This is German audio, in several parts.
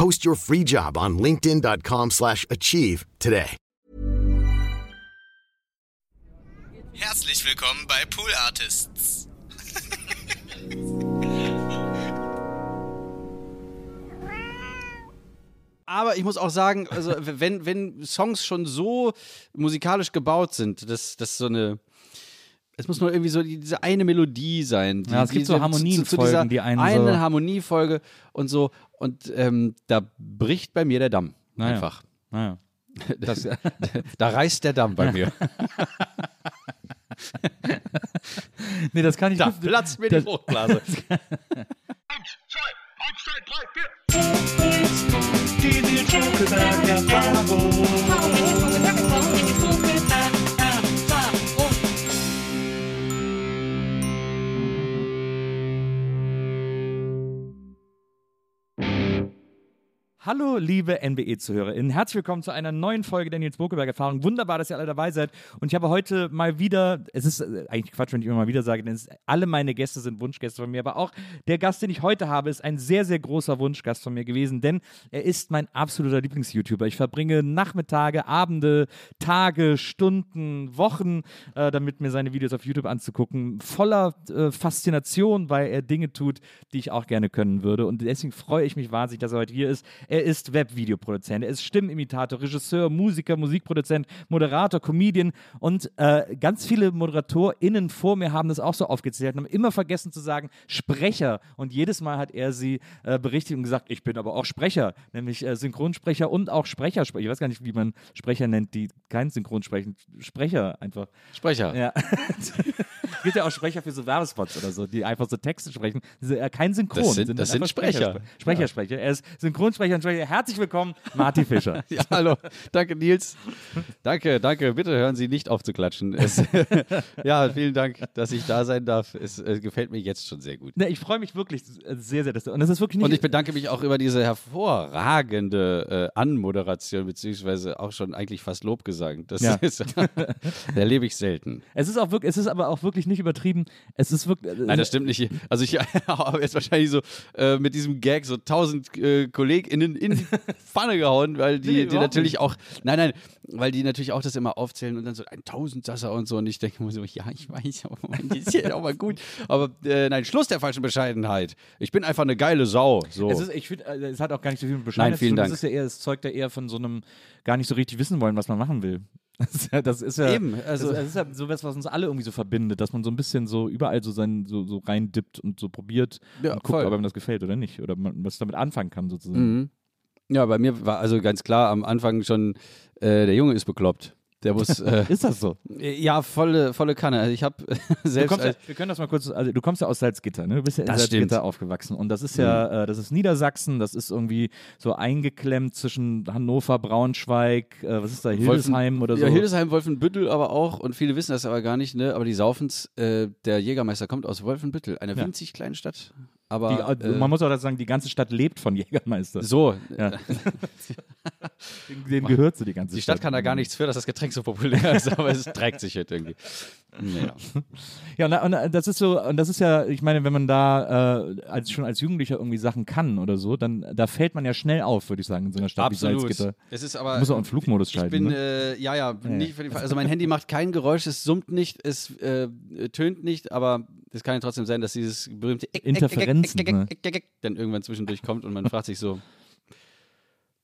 Post your free job on linkedin.com/achieve slash achieve today. Herzlich willkommen bei Pool Artists. Aber ich muss auch sagen, also wenn, wenn Songs schon so musikalisch gebaut sind, dass das so eine. Es muss nur irgendwie so die- diese eine Melodie sein. Die, Ja, es gibt so diese- Harmonienfolgen, dieser die einen eine so- Harmoniefolge und so. Und ähm, da bricht bei mir der Damm. Naja. Einfach. Naja. Das, Da reißt der Damm bei mir. nee, das kann ich Da gut- platzt mir die das- Fruchtblase. Hallo, liebe NBE-ZuhörerInnen. Herzlich willkommen zu einer neuen Folge der Nils Bokeberg-Erfahrung. Wunderbar, dass ihr alle dabei seid. Und ich habe heute mal wieder, es ist äh, eigentlich Quatsch, wenn ich immer mal wieder sage, denn es, alle meine Gäste sind Wunschgäste von mir, aber auch der Gast, den ich heute habe, ist ein sehr, sehr großer Wunschgast von mir gewesen, denn er ist mein absoluter Lieblings-YouTuber. Ich verbringe Nachmittage, Abende, Tage, Stunden, Wochen, äh, damit mir seine Videos auf YouTube anzugucken, voller äh, Faszination, weil er Dinge tut, die ich auch gerne können würde. Und deswegen freue ich mich wahnsinnig, dass er heute hier ist. Er ist Webvideoproduzent, er ist Stimmimitator, Regisseur, Musiker, Musikproduzent, Moderator, Comedian und äh, ganz viele ModeratorInnen vor mir haben das auch so aufgezählt und haben immer vergessen zu sagen Sprecher. Und jedes Mal hat er sie äh, berichtigt und gesagt, ich bin aber auch Sprecher, nämlich äh, Synchronsprecher und auch Sprecher. Ich weiß gar nicht, wie man Sprecher nennt, die kein Synchronsprechen. Sprecher einfach. Sprecher. Ja. es gibt ja auch Sprecher für so Werbespots oder so, die einfach so Texte sprechen. Ja kein Synchron. Das sind- das sind einfach Sprecher. Sprecher, Sprecher. Er ist Synchronsprecher Sprecher. Herzlich willkommen, Martin Fischer. Ja, hallo. Danke, Nils. Danke, danke. Bitte hören Sie nicht auf zu klatschen. Es, ja, vielen Dank, dass ich da sein darf. Es äh, gefällt mir jetzt schon sehr gut. Ne, ich freue mich wirklich sehr, sehr. Dass du, und das ist wirklich nicht. Und ich bedanke mich auch über diese hervorragende äh, Anmoderation, beziehungsweise auch schon eigentlich fast Lobgesang. Das Ja. ist, erlebe ich selten. es ist auch wirklich, es ist aber auch wirklich nicht übertrieben. Es ist wirklich. Nein, das stimmt nicht. Also ich habe jetzt wahrscheinlich so äh, mit diesem Gag so tausend äh, KollegInnen in die Pfanne gehauen, weil die, Nee, die natürlich nicht. auch, nein, nein, weil die natürlich auch das immer aufzählen und dann so ein Tausendsasser und so und ich denke mir so, ja, ich weiß, aber mein, ist ja auch mal gut. Aber äh, nein, Schluss der falschen Bescheidenheit. Ich bin einfach eine geile Sau. So. Es ist, ich finde, äh, es hat auch gar nicht so viel mit Bescheidenheit Nein, vielen zu tun. Dank. Das ist ja eher, es zeugt ja eher von so einem gar nicht so richtig wissen wollen, was man machen will. Das ist ja, Eben, also- das, das ist ja so was, was uns alle irgendwie so verbindet, dass man so ein bisschen so überall so sein so, so reindippt und so probiert Ja, und guckt, voll. ob einem das gefällt oder nicht oder man was damit anfangen kann sozusagen. Mhm. Ja, bei mir war also ganz klar am Anfang schon, äh, der Junge ist bekloppt. Der muss, äh, Ist das so? ja, volle, volle Kanne. Also ich habe selbst kommst als, wir können das mal kurz, also du kommst ja aus Salzgitter, ne? Du bist ja in Salzgitter stimmt. Mhm. aufgewachsen und das ist ja, äh, das ist Niedersachsen, das ist irgendwie so eingeklemmt zwischen Hannover, Braunschweig, äh, was ist da, Hildesheim oder so. Ja, Hildesheim, Wolfenbüttel aber auch. Und viele wissen das aber gar nicht, ne? Aber die saufen's. Äh, der Jägermeister kommt aus Wolfenbüttel, eine Ja. winzig kleine Stadt. Aber Die, äh, man muss auch dazu sagen, die ganze Stadt lebt von Jägermeister. so, Ja. Dem gehört so die ganze die Stadt kann da gar nichts für, dass das Getränk so populär ist, aber es trägt sich halt irgendwie. Naja. Ja, und, und äh, das ist so, und das ist ja, ich meine, wenn man da äh, als schon als Jugendlicher irgendwie Sachen kann oder so, dann da fällt man ja schnell auf, würde ich sagen, in so einer Stadt wie Salzgitter. Es ist aber. Muss auch in Flugmodus Ich schalten. bin, ne? äh, ja, ja, nicht den Fall. Also mein Handy macht kein Geräusch, es summt nicht, es äh, tönt nicht, aber es kann ja trotzdem sein, dass dieses berühmte Interferenzen, ne? Dann irgendwann zwischendurch kommt und man fragt sich so,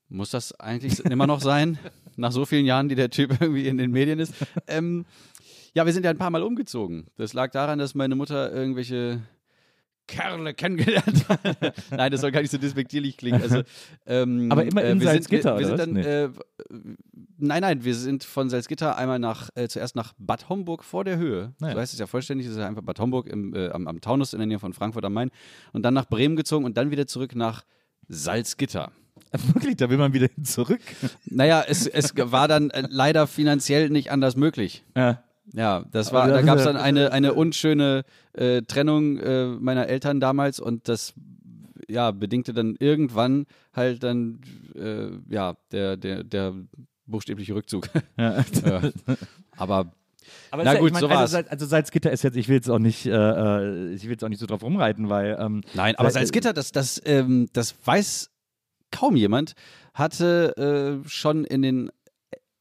muss das eigentlich immer noch sein? nach so vielen Jahren, die der Typ irgendwie in den Medien ist. ähm, ja, wir sind ja ein paar Mal umgezogen. Das lag daran, dass meine Mutter irgendwelche Kerle kennengelernt. Nein, das soll gar nicht so despektierlich klingen. Also, ähm, Aber immer in wir sind, Salzgitter, wir, wir oder sind was? dann, äh, Nein, nein, wir sind von Salzgitter einmal nach, äh, zuerst nach Bad Homburg vor der Höhe. Naja. So heißt es ja vollständig. Das ist ja einfach Bad Homburg im, äh, am, am Taunus in der Nähe von Frankfurt am Main. Und dann nach Bremen gezogen und dann wieder zurück nach Salzgitter. Wirklich, da will man wieder hin zurück. Naja, es, es war dann äh, leider finanziell nicht anders möglich. Ja. Ja, das war, da gab es dann eine, eine unschöne äh, Trennung äh, meiner Eltern damals und das ja, bedingte dann irgendwann halt dann äh, ja, der, der, der buchstäbliche Rückzug. Ja. ja. Aber Aber Na ist ja, gut, ich mein, so also, war's. Also Salzgitter ist jetzt, ich will jetzt auch nicht, äh, äh, ich will jetzt auch nicht so drauf rumreiten, weil ähm, Nein, aber Sal- Salzgitter, das, das, ähm, das weiß kaum jemand, hatte äh, schon in den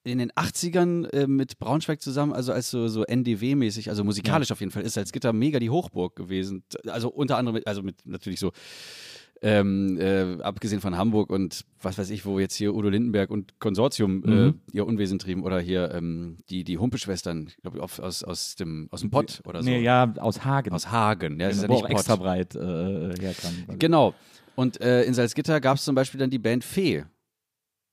in den 80ern äh, mit Braunschweig zusammen, also als so, so NDW-mäßig, also musikalisch auf jeden Fall, ist Salzgitter mega die Hochburg gewesen. Also unter anderem, mit, also mit natürlich so, ähm, äh, abgesehen von Hamburg und was weiß ich, wo jetzt hier Udo Lindenberg und Konsortium äh, Mhm. ihr Unwesen trieben oder hier ähm, die, die Humpeschwestern, ich glaube aus, aus, dem, aus dem Pott oder so. nee, ja, aus Hagen. Aus Hagen, ja, das ist ja nicht extra breit äh, herkam. Genau. Und äh, in Salzgitter gab es zum Beispiel dann die Band Fee.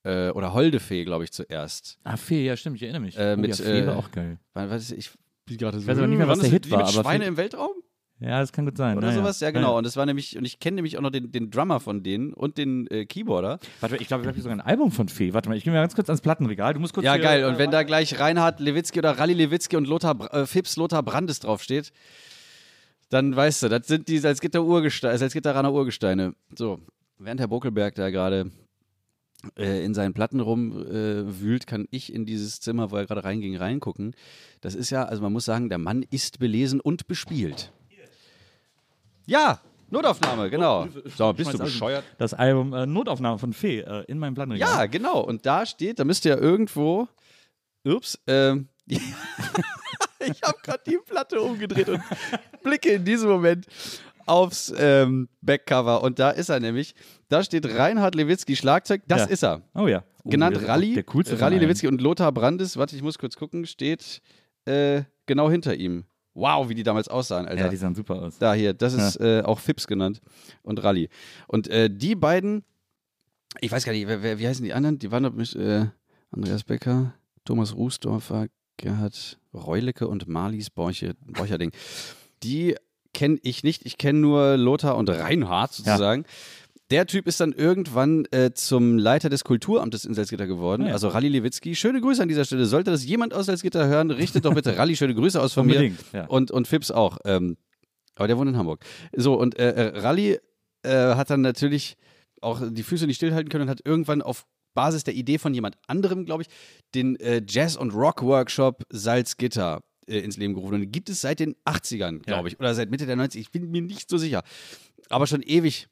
Äh, oder Holde Fee, glaube ich, zuerst. Ah, Fee, ja, stimmt, ich erinnere mich. Äh, oh, mit, ja, Fee äh, war auch geil. Wann- Was, ich bin gerade so. weiß aber nicht mehr, was der ist Hit war, Mit aber Schweine Fee- im Weltraum? Ja, das kann gut sein. Oder na, sowas? Ja, genau. Ja. Und das war nämlich, und ich kenne nämlich auch noch den, den Drummer von denen und den äh, Keyboarder. Warte mal, ich glaube, ich habe hier sogar ein Album von Fee. Warte mal, ich gehe mal ganz kurz ans Plattenregal. Du musst kurz Ja, geil. Und wenn da gleich Reinhard Lewitzki oder Rally Lewitzki und Lothar, äh, Fips Lothar Brandes draufsteht, dann weißt du, das sind die Salzgitter Urgesteine, Salzgitteraner Urgesteine. So, während Herr Bokelberg da gerade äh, in seinen Platten rumwühlt, äh, wühlt, kann ich in dieses Zimmer, wo er gerade reinging, reingucken. Das ist ja, also man muss sagen, der Mann ist belesen und bespielt. Ja, Notaufnahme, genau. So, bist du bescheuert? Das Album äh, Notaufnahme von Fee äh, in meinem Plattenregal. Ja, genau. Und da steht, da müsste ja irgendwo. Ups, ähm. ich habe gerade die Platte umgedreht und blicke in diesem Moment aufs ähm, Backcover. Und da ist er nämlich. Da steht Reinhard Lewitzki Schlagzeug. Das Ja. ist er. Oh ja. Oh, Genannt der Rally. Der coolste Rally. Lewitzki und Lothar Brandes. Warte, ich muss kurz gucken. Steht äh, genau hinter ihm. Wow, wie die damals aussahen, Alter. Ja, die sahen super aus. Da hier, das ist äh, auch Fips genannt und Rally. Und äh, die beiden, ich weiß gar nicht, wer, wer, wie heißen die anderen? Die waren doch mit äh, Andreas Becker, Thomas Rußdorfer, Gerhard Reulecke und Marlies Borche, Borcherding. Die kenne ich nicht. Ich kenne nur Lothar und Reinhard sozusagen. Der Typ ist dann irgendwann äh, zum Leiter des Kulturamtes in Salzgitter geworden, Ah ja. also Rally Lewitzki. Schöne Grüße an dieser Stelle. Sollte das jemand aus Salzgitter hören, richtet doch bitte Rally schöne Grüße aus von mir. Unbedingt, ja. Und, und Fips auch. Ähm, aber der wohnt in Hamburg. So, und äh, äh, Rally äh, hat dann natürlich auch die Füße nicht stillhalten können und hat irgendwann auf Basis der Idee von jemand anderem, glaube ich, den äh, Jazz- und Rock-Workshop Salzgitter äh, ins Leben gerufen. Und den gibt es seit den 80ern, glaube ich, oder seit Mitte der 90er. Ich bin mir nicht so sicher. Aber schon ewig.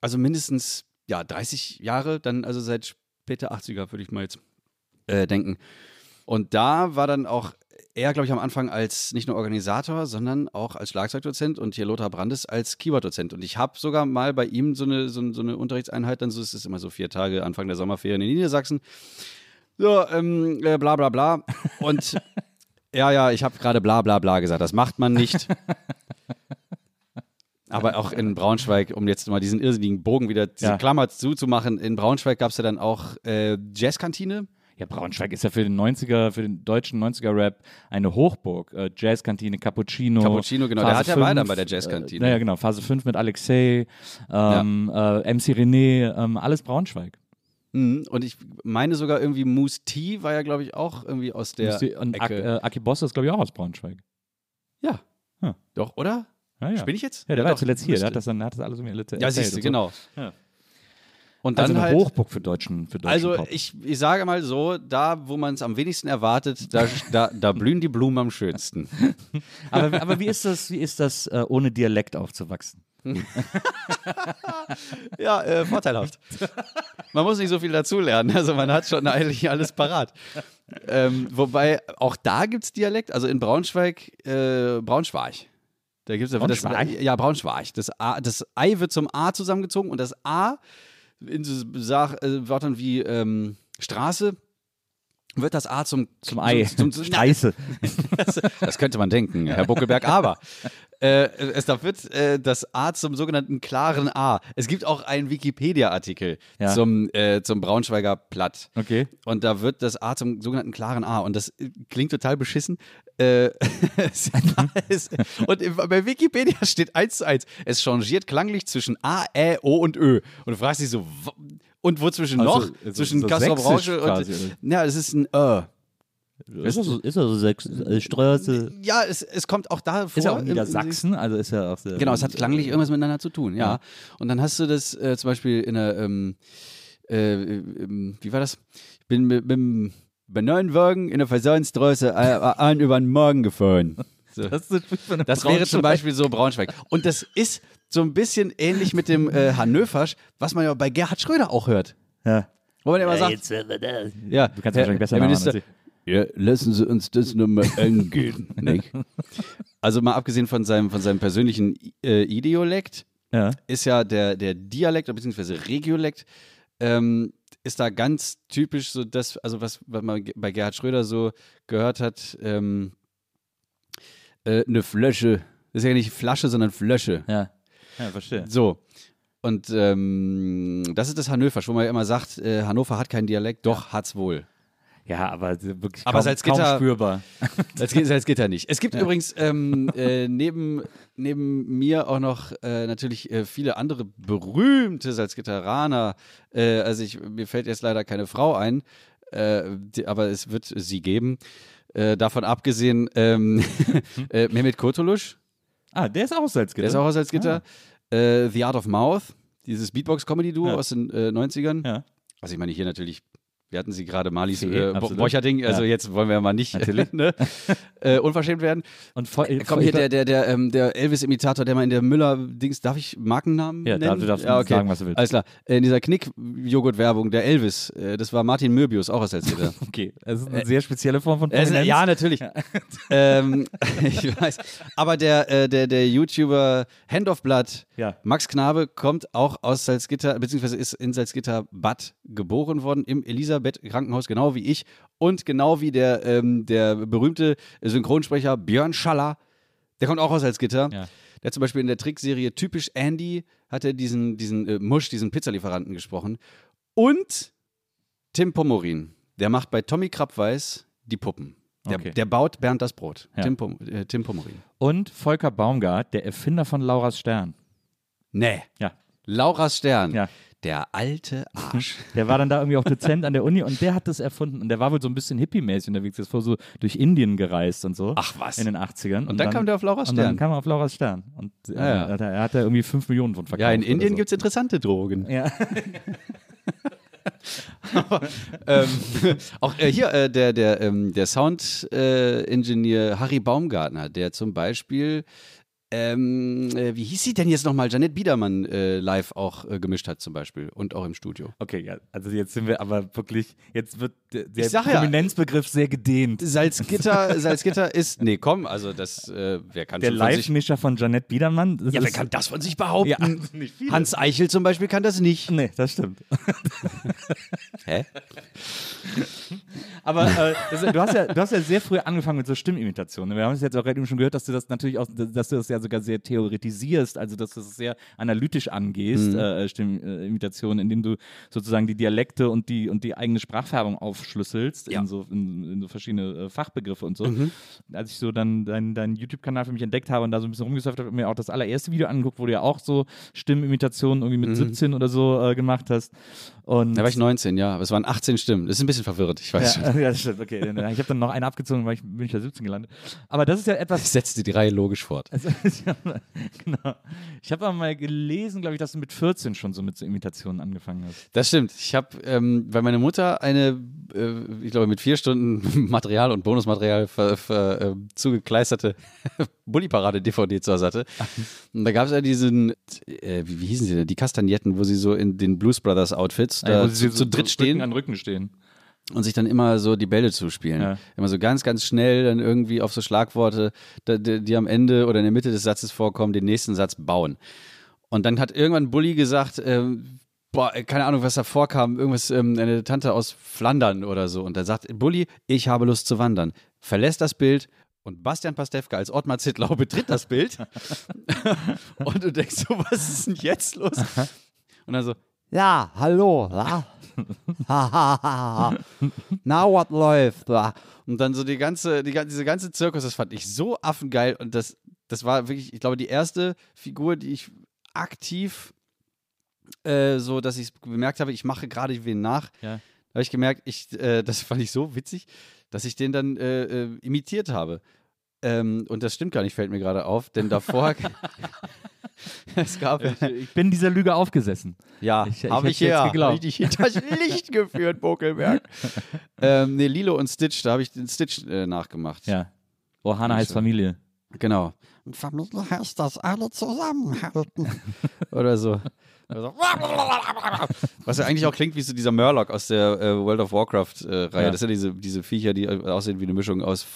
Also mindestens, ja, 30 Jahre, dann also seit später 80er, würde ich mal jetzt äh, denken. Und da war dann auch er, glaube ich, am Anfang als nicht nur Organisator, sondern auch als Schlagzeugdozent und hier Lothar Brandes als Keyboard-Dozent. Und ich habe sogar mal bei ihm so eine, so, so eine Unterrichtseinheit, dann so ist es immer so vier Tage Anfang der Sommerferien in Niedersachsen. So, ähm, äh, bla bla bla. Und ja, ja, ich habe gerade bla bla bla gesagt. Das macht man nicht. Aber auch in Braunschweig, um jetzt mal diesen irrsinnigen Bogen wieder, diese Ja. Klammer zuzumachen, in Braunschweig gab es ja dann auch äh, Jazzkantine. Ja, Braunschweig ist ja für den 90er, für den deutschen 90er-Rap eine Hochburg. Äh, Jazzkantine, Cappuccino. Cappuccino, genau. Der hat ja dann bei der Jazzkantine. Äh, naja, genau. Phase 5 mit Alexei, ähm, äh, MC René, ähm, alles Braunschweig. Mhm. Und ich meine sogar irgendwie Moose T war ja, glaube ich, auch irgendwie aus der und Ak Ecke. äh, Aki Boss ist, glaube ich, auch aus Braunschweig. ja. Hm. Doch, oder? Ja, ja. Spinne ich jetzt? Ja, der war doch, zuletzt hier. Der hat das, dann, hat das alles mir erzählt. Ja, siehst du, und so. genau. Ja. Und Also dann eine halt. Hochburg für deutschen, für deutschen Also Pop. ich, ich sage mal so, da wo man es am wenigsten erwartet, da, da, da blühen die Blumen am schönsten. aber, aber wie ist das, wie ist das äh, ohne Dialekt aufzuwachsen? Ja, äh, vorteilhaft. Man muss nicht so viel dazulernen. Also man hat schon eigentlich alles parat. Ähm, wobei, auch da gibt es Dialekt. Also in Braunschweig, äh, Braunschweig. Da gibt es Braunschweig? Das, ja, Braunschweig. Das, A, das Ei wird zum A zusammengezogen und das A in so Sach, äh, Wörtern wie ähm, Straße wird das A zum, Zum Ei. Zum, zum, Scheiße. das, das könnte man denken, Herr Buckelberg, aber äh, es da wird äh, das A zum sogenannten klaren A. Es gibt auch einen Wikipedia-Artikel Ja. zum, äh, zum Braunschweiger Platt. Okay. Und da wird das A zum sogenannten klaren A. Und das äh, klingt total beschissen. Äh, und bei Wikipedia steht eins zu eins. Es changiert klanglich zwischen A, Ä, O und Ö. Und du fragst dich so, und wo zwischen Also, noch? also zwischen so Kassel und. Ja, es ist ein Ö. Ist das so, ist das so Sechs, äh? Ja, es, es kommt auch da vor. Ist ja auch Niedersachsen, also ist ja auch sehr. Genau, es hat klanglich irgendwas miteinander zu tun, ja. Ja. Und dann hast du das äh, zum Beispiel in der, ähm, äh, ähm, wie war das? Ich bin mit, mit neuen Wagen in der Versorgungsstraße äh, an über den Morgen gefahren. So. Das, Das wäre zum Beispiel so Braunschweig. Und das ist so ein bisschen ähnlich mit dem äh, Hannöversch, was man ja bei Gerhard Schröder auch hört. Ja. Wo man immer sagt, ja, Du kannst wahrscheinlich besser Herr Minister, ja, lassen Sie uns das nochmal angehen. nicht? Also mal abgesehen von seinem, von seinem persönlichen äh, Idiolekt, Ja. ist ja der, der Dialekt bzw. Regiolekt, ähm, ist da ganz typisch so das, also was, was man bei Gerhard Schröder so gehört hat, ähm, äh, eine Flösche, das ist ja nicht Flasche, sondern Flösche. Ja. Ja, verstehe. So. Und ähm, das ist das Hannoversch, wo man ja immer sagt, äh, Hannover hat keinen Dialekt, doch hat's wohl. Ja, aber wirklich Aber kaum, Salzgitter- kaum spürbar. Geht ja nicht. Es gibt übrigens ähm, äh, neben, neben mir auch noch äh, natürlich äh, viele andere berühmte Salzgitteraner. Äh, also ich, mir fällt jetzt leider keine Frau ein, äh, die, aber es wird sie geben. Äh, davon abgesehen, ähm, äh, Mehmet Kurtulusch, Ah, der ist auch aus Salzgitter. der ist auch aus Salzgitter. Äh, The Art of Mouth, dieses Beatbox-Comedy-Duo Ja. aus den äh, 90ern. Ja. Also ich meine hier natürlich, wir hatten sie gerade Malis Fee, äh, Bo- absolut. Borcherding, also Ja. jetzt wollen wir ja mal nicht ne, äh, unverschämt werden. Und voll, Äh, Komm hier, der, der, der, ähm, der Elvis-Imitator, der mal in der Müller-Dings, darf ich Markennamen Ja, nennen? du darfst ja, okay. sagen, was du willst. Alles klar. Äh, In dieser Knick-Joghurt-Werbung, der Elvis, äh, das war Martin Möbius, auch aus Salzgitter. Okay, das ist eine sehr spezielle Form von Äh, Prominenz. ja, natürlich. ähm, ich weiß. Aber der, äh, der, der YouTuber Hand of Blood. Max Knabe, kommt auch aus Salzgitter, beziehungsweise ist in Salzgitter-Bad geboren worden, im Elisabeth-Krankenhaus, genau wie ich. Und genau wie der, ähm, der berühmte Synchronsprecher Björn Schaller, der kommt auch aus Salzgitter. Ja. Der hat zum Beispiel in der Trickserie Typisch Andy, hat er diesen, diesen äh, Musch, diesen Pizzalieferanten gesprochen. Und Tim Pomorin, der macht bei Tommy Krabweis die Puppen. Der, Okay. der baut Bernd das Brot. Ja. Tim, Pom äh, Tim Pomorin. Und Volker Baumgart, der Erfinder von Lauras Stern. Nee. Ja. Lauras Stern. Ja. Der alte Arsch. Der war dann da irgendwie auch Dozent an der Uni und der hat das erfunden. Und der war wohl so ein bisschen hippie-mäßig unterwegs. Der ist voll so durch Indien gereist und so. Ach was. In den 80ern. Und, dann kam der auf Lauras Und dann Stern. kam er auf Lauras Stern. Und äh, Ja, ja. Hat er, hat da irgendwie 5 Millionen von verkauft. ja, in Indien so. gibt es interessante Drogen. Ja. ähm, auch äh, hier äh, der, der, ähm, der Sound-Ingenieur Harry Baumgartner, der zum Beispiel, ähm, äh, wie hieß sie denn jetzt nochmal, Janette Biedermann äh, live auch äh, gemischt hat zum Beispiel und auch im Studio. Okay, ja, also jetzt sind wir aber wirklich, jetzt wird der, der sag ja. Prominenzbegriff sehr gedehnt. Salzgitter, Salzgitter ist, nee, komm, also das, äh, wer kann Der Live-Mischer von Janette Biedermann. ja, wer kann das von sich behaupten? Ja. Hans Eichel zum Beispiel kann das nicht. Nee, das stimmt. Hä? Aber äh, das, du, hast ja, du hast ja sehr früh angefangen mit so Stimmimitationen. Wir haben es jetzt auch gerade eben schon gehört, dass du das natürlich auch, dass du das ja sogar sehr theoretisierst, also dass du es sehr analytisch angehst, Mhm. äh, Stimmimitationen, indem du sozusagen die Dialekte und die und die eigene Sprachfärbung aufschlüsselst Ja. Mhm. in, so, in, in so verschiedene äh, Fachbegriffe und so. Als ich so dann deinen dein YouTube-Kanal für mich entdeckt habe und da so ein bisschen rumgesurft habe, habe ich mir auch das allererste Video angeguckt, wo du ja auch so Stimmimitationen irgendwie mit 17 oder so äh, gemacht hast. Und Mhm. Da war ich 19, ja, aber es waren 18 Stimmen. Das ist ein bisschen verwirrt, ich weiß schon. ja, ja, das stimmt, okay. Äh, Ich habe dann noch eine abgezogen, weil ich bin ich bei 17 gelandet. Aber das ist ja etwas. Ich setzte die Reihe logisch fort. Also, genau. Ich habe aber mal gelesen, glaube ich, dass du mit 14 schon so mit so Imitationen angefangen hast. Das stimmt. Ich habe, ähm, weil meine Mutter eine, äh, ich glaube, mit vier Stunden Material und Bonusmaterial ver, ver, äh, zugekleisterte Bulli-Parade-DVD zu Hause hatte. Und da gab es ja diesen, äh, wie, wie hießen sie denn, die Kastagnetten, wo sie so in den Blues Brothers Outfits da wo Äh, zu, zu dritt Rücken stehen an Rücken stehen. Und sich dann immer so die Bälle zuspielen. Ja. Immer so ganz, ganz schnell dann irgendwie auf so Schlagworte, die, die am Ende oder in der Mitte des Satzes vorkommen, den nächsten Satz bauen. Und dann hat irgendwann Bully gesagt, ähm, boah, äh, keine Ahnung, was da vorkam, irgendwas, ähm, eine Tante aus Flandern oder so. Und da sagt Bulli, ich habe Lust zu wandern. Verlässt das Bild und Bastian Pastewka als Ottmar Zittlau betritt das Bild. und du denkst so, was ist denn jetzt los? Und dann so, Ja, hallo. Ja. Na, was läuft? Und dann so die ganze, die, diese ganze Zirkus, das fand ich so affengeil. Und das, das war wirklich, ich glaube, die erste Figur, die ich aktiv äh, so, dass ich bemerkt habe, ich mache gerade wen nach. Ja. Da habe ich gemerkt, ich, äh, das fand ich so witzig, dass ich den dann äh, äh, imitiert habe. Ähm, und das stimmt gar nicht, fällt mir gerade auf, denn davor. es gab. Ich bin dieser Lüge aufgesessen. Ja, Ich- ich habe ich ja. geglaubt. Hab ich dich hinters Licht geführt, Bokelberg. ähm, nee, Lilo und Stitch, da habe ich den Stitch äh, nachgemacht. Ja. Ohana heißt schön. Familie. Genau. Und Familie heißt, dass alle zusammenhalten. Oder so. Was ja eigentlich auch klingt wie so dieser Murloc aus der äh, World of Warcraft-Reihe. Ja. Das sind ja diese, diese Viecher, die äh, aussehen wie eine Mischung aus,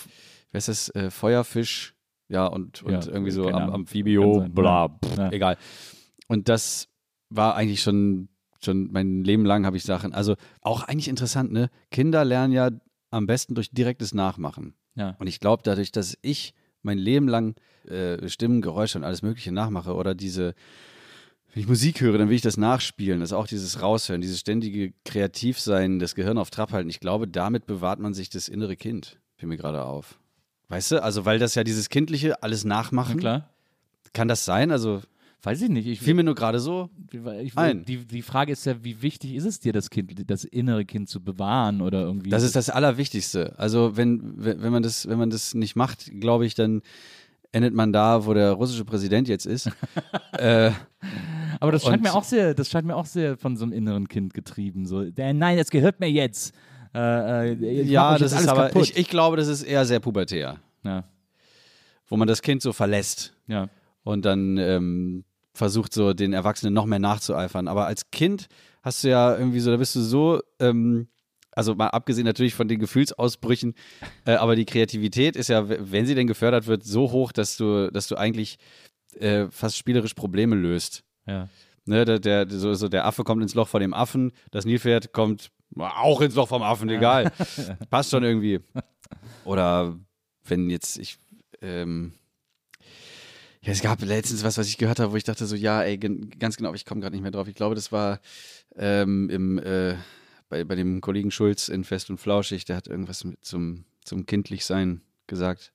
wie heißt das, äh, Feuerfisch, ja, und, und Ja, irgendwie so Am. Amphibio, sein, bla, pff, Ja. egal. Und das war eigentlich schon, schon mein Leben lang habe ich Sachen, also auch eigentlich interessant, ne? Kinder lernen ja am besten durch direktes Nachmachen. Ja. Und ich glaube, dadurch, dass ich mein Leben lang äh, Stimmen, Geräusche und alles Mögliche nachmache oder diese, wenn ich Musik höre, dann will ich das nachspielen. Das ist auch dieses Raushören, dieses ständige Kreativsein, das Gehirn auf Trab halten. Ich glaube, damit bewahrt man sich das innere Kind. Fiel mir gerade auf. Weißt du, also weil das ja dieses kindliche alles Na nachmachen. klar. Kann das sein? Also Weiß ich nicht. Ich, fiel mir nur gerade so. ich, ein. die, die Frage ist ja, wie wichtig ist es dir, das Kind, das innere Kind zu bewahren oder irgendwie? Das ist das Allerwichtigste. Also wenn, wenn man das, wenn man das nicht macht, glaube ich, dann endet man da, wo der russische Präsident jetzt ist. äh, Aber das scheint mir auch sehr, das scheint mir auch sehr von so einem inneren Kind getrieben. So, nein, das gehört mir jetzt. Äh, äh, ja, das ist aber, ich, ich glaube, das ist eher sehr pubertär, ja, wo man das Kind so verlässt ja. und dann ähm, versucht so den Erwachsenen noch mehr nachzueifern. Aber als Kind hast du ja irgendwie so, da bist du so, ähm, also mal abgesehen natürlich von den Gefühlsausbrüchen, äh, aber die Kreativität ist ja, wenn sie denn gefördert wird, so hoch, dass du, dass du eigentlich äh, fast spielerisch Probleme löst. ja. Ne, der, der, so, so der Affe kommt ins Loch vor dem Affen, das Nilpferd kommt auch ins Loch vom Affen, egal. Passt schon irgendwie. Oder wenn jetzt ich, ähm, ja, es gab letztens was, was ich gehört habe, wo ich dachte so, ja, ey, ganz genau, ich komme gerade nicht mehr drauf. Ich glaube, das war ähm, im, äh, bei, bei dem Kollegen Schulz in Fest und Flauschig, der hat irgendwas mit zum, zum Kindlichsein gesagt.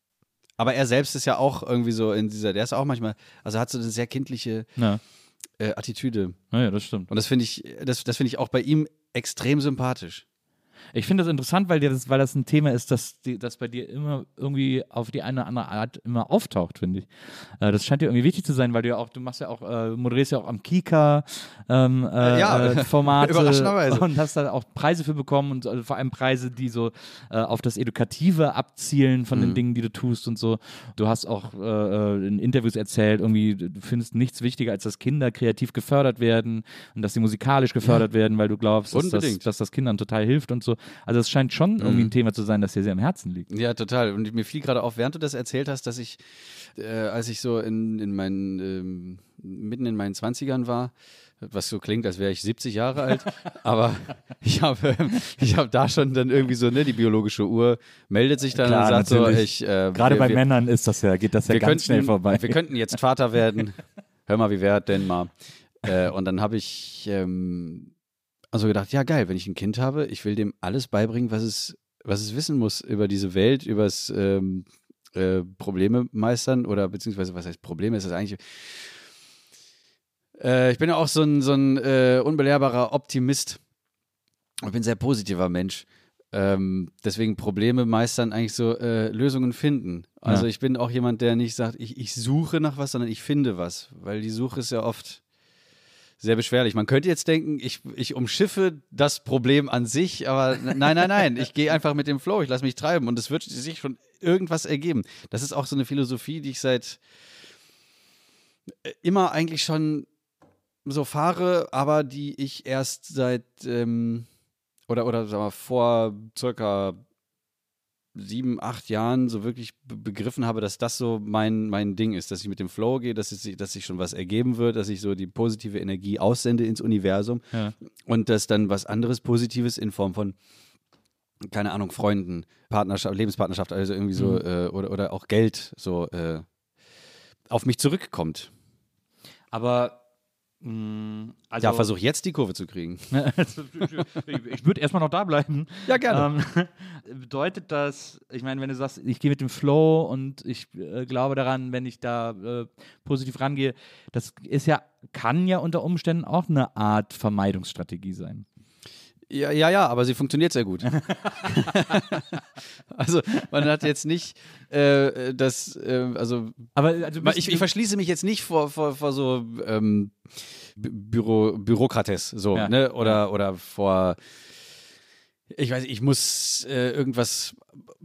Aber er selbst ist ja auch irgendwie so in dieser, der ist auch manchmal, also hat so eine sehr kindliche Ja. äh, Attitüde. ja, das stimmt. Und das finde ich, das, das finde ich auch bei ihm extrem sympathisch. Ich finde das interessant, weil, dir das, weil das ein Thema ist, das, die, das bei dir immer irgendwie auf die eine oder andere Art immer auftaucht, finde ich. Äh, das scheint dir irgendwie wichtig zu sein, weil du ja auch, du machst ja auch, äh, moderierst ja auch am Kika ähm, äh, Ja, äh, Formate überraschenderweise. und hast da auch Preise für bekommen und äh, vor allem Preise, die so äh, auf das Edukative abzielen von Mhm. den Dingen, die du tust und so. Du hast auch äh, äh, in Interviews erzählt, irgendwie, du findest nichts wichtiger, als dass Kinder kreativ gefördert werden und dass sie musikalisch gefördert werden, weil du glaubst, dass das, dass das Kindern total hilft und so. Also es scheint schon irgendwie ein Thema zu sein, das dir sehr am Herzen liegt. Ja, total. Und mir fiel gerade auf, während du das erzählt hast, dass ich, äh, als ich so in, in meinen, ähm, mitten in meinen 20ern war, was so klingt, als wäre ich 70 Jahre alt, aber ich habe ich hab da schon dann irgendwie so, ne, die biologische Uhr meldet sich dann Klar, und sagt so, natürlich. ich. Äh, Gerade wir, bei wir, Männern ist das ja, geht das ja ganz könnten, schnell vorbei. Wir könnten jetzt Vater werden. Hör mal, wie wäre denn mal? Äh, und dann habe ich ähm, also gedacht, ja geil, wenn ich ein Kind habe, ich will dem alles beibringen, was es, was es wissen muss über diese Welt, über das ähm, äh, Probleme meistern oder beziehungsweise was heißt Probleme? Ist das eigentlich äh, ich bin ja auch so ein, so ein äh, unbelehrbarer Optimist. Ich bin ein sehr positiver Mensch. Ähm, deswegen Probleme meistern eigentlich so äh, Lösungen finden. Also Ja. ich bin auch jemand, der nicht sagt, ich, ich suche nach was, sondern ich finde was. Weil die Suche ist ja oft sehr beschwerlich. Man könnte jetzt denken, ich, ich umschiffe das Problem an sich, aber nein, nein, nein. Ich gehe einfach mit dem Flow, ich lasse mich treiben und es wird sich schon irgendwas ergeben. Das ist auch so eine Philosophie, die ich seit äh, immer eigentlich schon so fahre, aber die ich erst seit ähm, oder oder sag mal vor circa sieben, acht Jahren so wirklich be- begriffen habe, dass das so mein, mein Ding ist, dass ich mit dem Flow gehe, dass, es, dass sich schon was ergeben wird, dass ich so die positive Energie aussende ins Universum Ja. und dass dann was anderes Positives in Form von keine Ahnung, Freunden, Partnerschaft, Lebenspartnerschaft, also irgendwie so, äh, oder, oder auch Geld so äh, auf mich zurückkommt. Aber also, ja, versuch jetzt die Kurve zu kriegen. Ich ich würde erstmal noch da bleiben. Ja, gerne. Ähm, bedeutet das, ich meine, wenn du sagst, ich gehe mit dem Flow und ich äh, glaube daran, wenn ich da äh, positiv rangehe, das ist ja, kann ja unter Umständen auch eine Art Vermeidungsstrategie sein. Ja, ja, ja, aber sie funktioniert sehr gut. also man hat jetzt nicht äh, das, äh, also Aber also ich, ich verschließe mich jetzt nicht vor, vor, vor so ähm, Bü- Büro, Bürokrates, so, Ja, ne? Oder, oder vor, ich weiß ich muss äh, irgendwas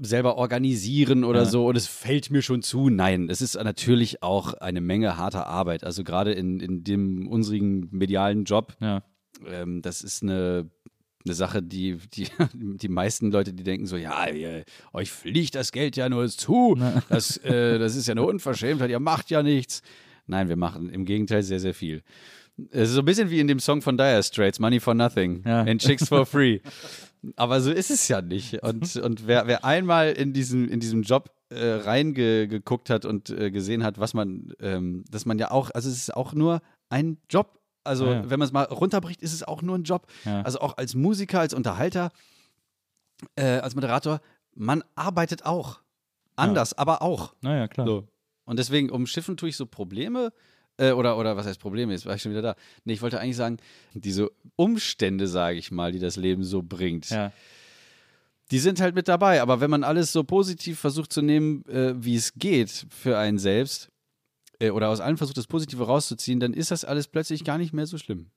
selber organisieren oder Ja. so und es fällt mir schon zu. Nein, es ist natürlich auch eine Menge harter Arbeit. Also gerade in, in dem unseren medialen Job, ja. ähm, das ist eine, eine Sache, die, die die meisten Leute, die denken so, ja, ihr, euch fliegt das Geld ja nur zu, das, äh, das ist ja eine Unverschämtheit, ihr macht ja nichts. Nein, wir machen im Gegenteil sehr, sehr viel. Es ist so ein bisschen wie in dem Song von Dire Straits, Money for Nothing Ja. and Chicks for Free. Aber so ist es ja nicht. Und, und wer, wer einmal in diesem, in diesem Job äh, reingeguckt hat und äh, gesehen hat, was man, ähm, dass man ja auch, also es ist auch nur ein Job. Also Ja, ja. wenn man es mal runterbricht, ist es auch nur ein Job. Ja. Also auch als Musiker, als Unterhalter, äh, als Moderator, man arbeitet auch. Anders, aber auch. Naja, klar. So. Und deswegen umschiffen tue ich so Probleme. Äh, oder, oder was heißt Probleme? Jetzt war ich schon wieder da. Nee, ich wollte eigentlich sagen, diese Umstände, sage ich mal, die das Leben so bringt, Ja. die sind halt mit dabei. Aber wenn man alles so positiv versucht zu nehmen, äh, wie es geht für einen selbst, äh, oder aus allem versucht, das Positive rauszuziehen, dann ist das alles plötzlich gar nicht mehr so schlimm.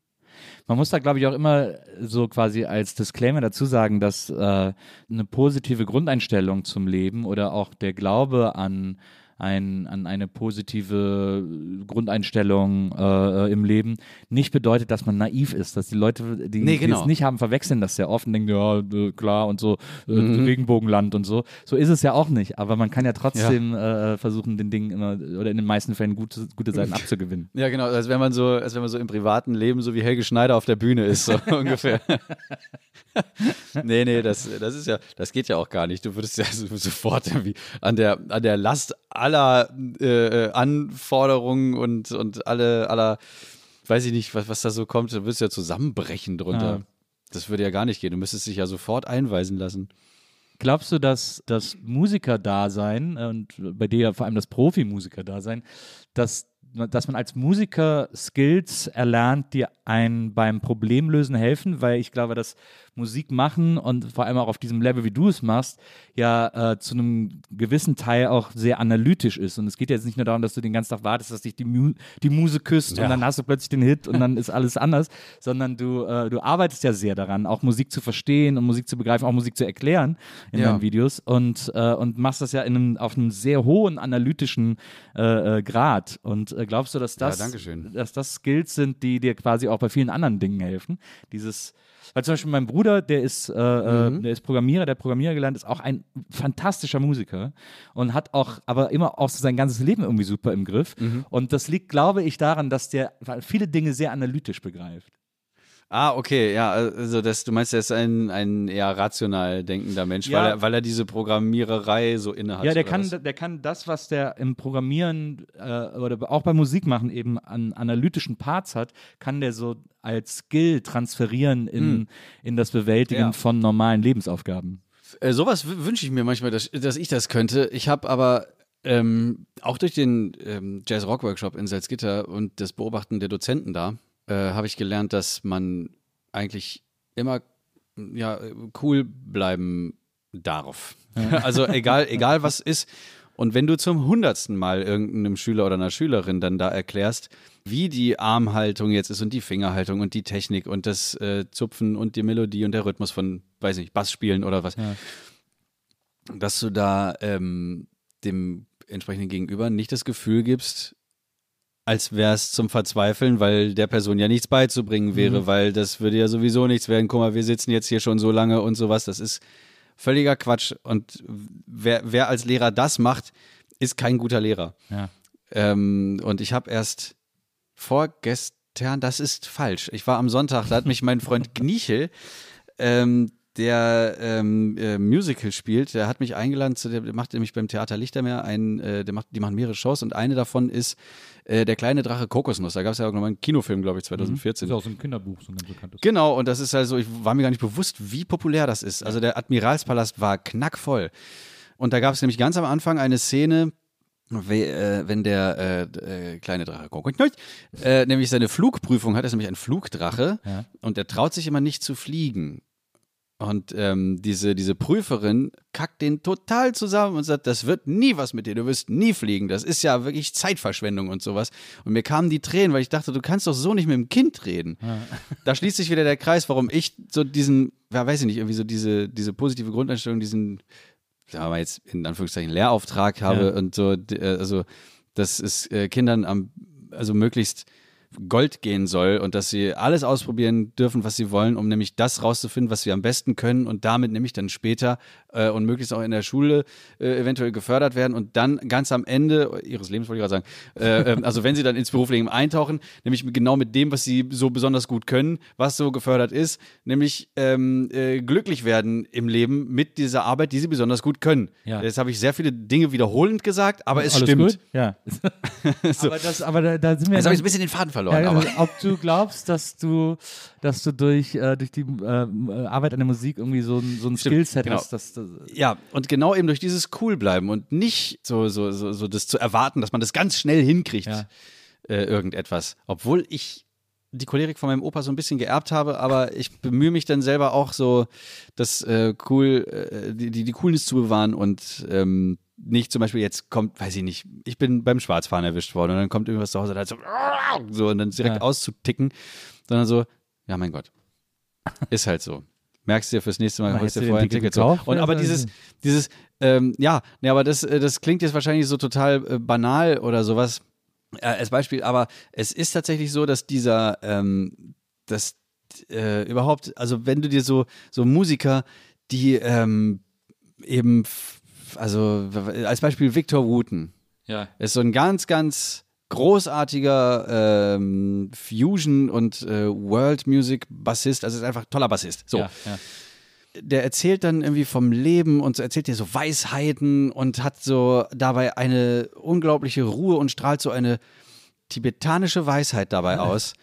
Man muss da, glaube ich, auch immer so quasi als Disclaimer dazu sagen, dass äh, eine positive Grundeinstellung zum Leben oder auch der Glaube an, ein, an eine positive Grundeinstellung äh, im Leben nicht bedeutet, dass man naiv ist, dass die Leute, die, Nee, die genau. es nicht haben, verwechseln das sehr oft und denken, ja, äh, klar und so, äh, Mhm. Regenbogenland und so. So ist es ja auch nicht, aber man kann ja trotzdem äh, versuchen, den Dingen immer oder in den meisten Fällen gute, gute Seiten abzugewinnen. Ja, genau, als wenn man so, als wenn man so im privaten Leben so wie Helge Schneider auf der Bühne ist, so ungefähr. nee, nee, das, das ist ja, das geht ja auch gar nicht. Du würdest ja so, sofort irgendwie an der, an der Last aller äh, Anforderungen und, und alle, aller, weiß ich nicht, was, was da so kommt, du würdest ja zusammenbrechen drunter. Ja. Das würde ja gar nicht gehen. Du müsstest dich ja sofort einweisen lassen. Glaubst du, dass das Musiker-Dasein äh, und bei dir ja vor allem das Profimusiker-Dasein, dass, dass man als Musiker Skills erlernt, die einen beim Problemlösen helfen? Weil ich glaube, dass Musik machen und vor allem auch auf diesem Level, wie du es machst, ja äh, zu einem gewissen Teil auch sehr analytisch ist. Und es geht jetzt nicht nur darum, dass du den ganzen Tag wartest, dass dich die, Mu die Muse küsst Ja. und dann hast du plötzlich den Hit und dann ist alles anders, sondern du, äh, du arbeitest ja sehr daran, auch Musik zu verstehen und Musik zu begreifen, auch Musik zu erklären in Ja. deinen Videos und, äh, und machst das ja in einem, auf einem sehr hohen analytischen äh, äh, Grad. Und äh, glaubst du, dass das, Dankeschön. dass das Skills sind, die dir quasi auch bei vielen anderen Dingen helfen? Dieses weil zum Beispiel mein Bruder, der ist, äh, Mhm. äh, der ist Programmierer, der Programmierer gelernt, ist auch ein fantastischer Musiker und hat auch, aber immer auch so sein ganzes Leben irgendwie super im Griff. Mhm. Und das liegt, glaube ich, daran, dass der viele Dinge sehr analytisch begreift. Ah, okay, ja, also das, du meinst, er ist ein, ein eher rational denkender Mensch, Ja. weil, er, weil er diese Programmiererei so innehat. ja, der kann, was? der kann das, was der im Programmieren äh, oder auch beim Musikmachen eben an analytischen Parts hat, kann der so als Skill transferieren in, in das Bewältigen. Ja. von normalen Lebensaufgaben. Äh, sowas wünsche ich mir manchmal, dass, dass ich das könnte. Ich habe aber ähm, auch durch den ähm, Jazz-Rock-Workshop in Salzgitter und das Beobachten der Dozenten da, äh, habe ich gelernt, dass man eigentlich immer ja, cool bleiben darf. also egal, egal was ist. Und wenn du zum hundertsten Mal irgendeinem Schüler oder einer Schülerin dann da erklärst, wie die Armhaltung jetzt ist und die Fingerhaltung und die Technik und das äh, Zupfen und die Melodie und der Rhythmus von, weiß nicht, Bass spielen oder was, dass du da ähm, dem entsprechenden Gegenüber nicht das Gefühl gibst, als wäre es zum Verzweifeln, weil der Person ja nichts beizubringen wäre, weil das würde ja sowieso nichts werden. Guck mal, wir sitzen jetzt hier schon so lange und sowas. Das ist völliger Quatsch. Und wer, wer als Lehrer das macht, ist kein guter Lehrer. Ja. Ähm, und ich habe erst vorgestern, das ist falsch. Ich war am Sonntag, da hat mich mein Freund Gnichel, ähm, der ähm, äh, Musical spielt, der hat mich eingeladen, zu, der macht nämlich beim Theater Lichtermeer ein, äh, der macht, die machen mehrere Shows und eine davon ist äh, der kleine Drache Kokosnuss. Da gab es ja auch nochmal einen Kinofilm, glaube ich, 2014. Das ist so ein Kinderbuch, so ein ganz bekanntes. Genau, und das ist also, ich war mir gar nicht bewusst, wie populär das ist. Also der Admiralspalast war knackvoll. Und da gab es nämlich ganz am Anfang eine Szene, we- äh, wenn der äh, äh, kleine Drache Kokosnuss, äh, nämlich seine Flugprüfung hat, ist nämlich ein Flugdrache Ja. und der traut sich immer nicht zu fliegen. Und ähm, diese, diese Prüferin kackt den total zusammen und sagt, das wird nie was mit dir, du wirst nie fliegen. Das ist ja wirklich Zeitverschwendung und sowas. Und mir kamen die Tränen, weil ich dachte, du kannst doch so nicht mit dem Kind reden. Da schließt sich wieder der Kreis, warum ich so diesen, ja, weiß ich nicht, irgendwie so diese, diese positive Grundeinstellung, diesen, sagen wir mal jetzt in Anführungszeichen Lehrauftrag habe Ja. und so, äh, also, dass es äh, Kindern am, also möglichst Gold gehen soll und dass sie alles ausprobieren dürfen, was sie wollen, um nämlich das rauszufinden, was sie am besten können und damit nämlich dann später äh, und möglichst auch in der Schule äh, eventuell gefördert werden und dann ganz am Ende ihres Lebens, wollte ich gerade sagen, äh, ähm, also wenn sie dann ins Berufsleben eintauchen, nämlich genau mit dem, was sie so besonders gut können, was so gefördert ist, nämlich ähm, äh, glücklich werden im Leben mit dieser Arbeit, die sie besonders gut können. Ja. Jetzt habe ich sehr viele Dinge wiederholend gesagt, aber es Alles stimmt. Gut? Ja. aber, das, aber da, da sind wir Jetzt habe ich ein bisschen den Faden verloren, Ja, aber. also, ob du glaubst, dass du, dass du durch, äh, durch die äh, Arbeit an der Musik irgendwie so ein, so ein Stimmt, Skillset genau. hast, dass, dass Ja, und genau eben durch dieses cool bleiben und nicht so, so, so, so das zu erwarten, dass man das ganz schnell hinkriegt, Ja. äh, irgendetwas. Obwohl ich die Cholerik von meinem Opa so ein bisschen geerbt habe, aber ich bemühe mich dann selber auch so, das äh, cool, äh, die, die, die Coolness zu bewahren und ähm, nicht zum Beispiel jetzt kommt, weiß ich nicht, ich bin beim Schwarzfahren erwischt worden und dann kommt irgendwas zu Hause, da so, so und dann direkt Ja. auszuticken, sondern so, ja mein Gott, ist halt so. Merkst du dir fürs nächste Mal, holst dir vorher ein Ticket. So. Und aber dieses, dieses, ähm, ja, nee, aber das, äh, das klingt jetzt wahrscheinlich so total äh, banal oder sowas äh, als Beispiel, aber es ist tatsächlich so, dass dieser, ähm, dass äh, überhaupt, also wenn du dir so, so Musiker, die ähm, eben, also als Beispiel Victor Wooten, ja. ist so ein ganz, ganz großartiger ähm, Fusion- und äh, World-Music-Bassist, also ist einfach ein toller Bassist. So Ja, ja. der erzählt dann irgendwie vom Leben und so erzählt dir so Weisheiten und hat so dabei eine unglaubliche Ruhe und strahlt so eine tibetanische Weisheit dabei aus,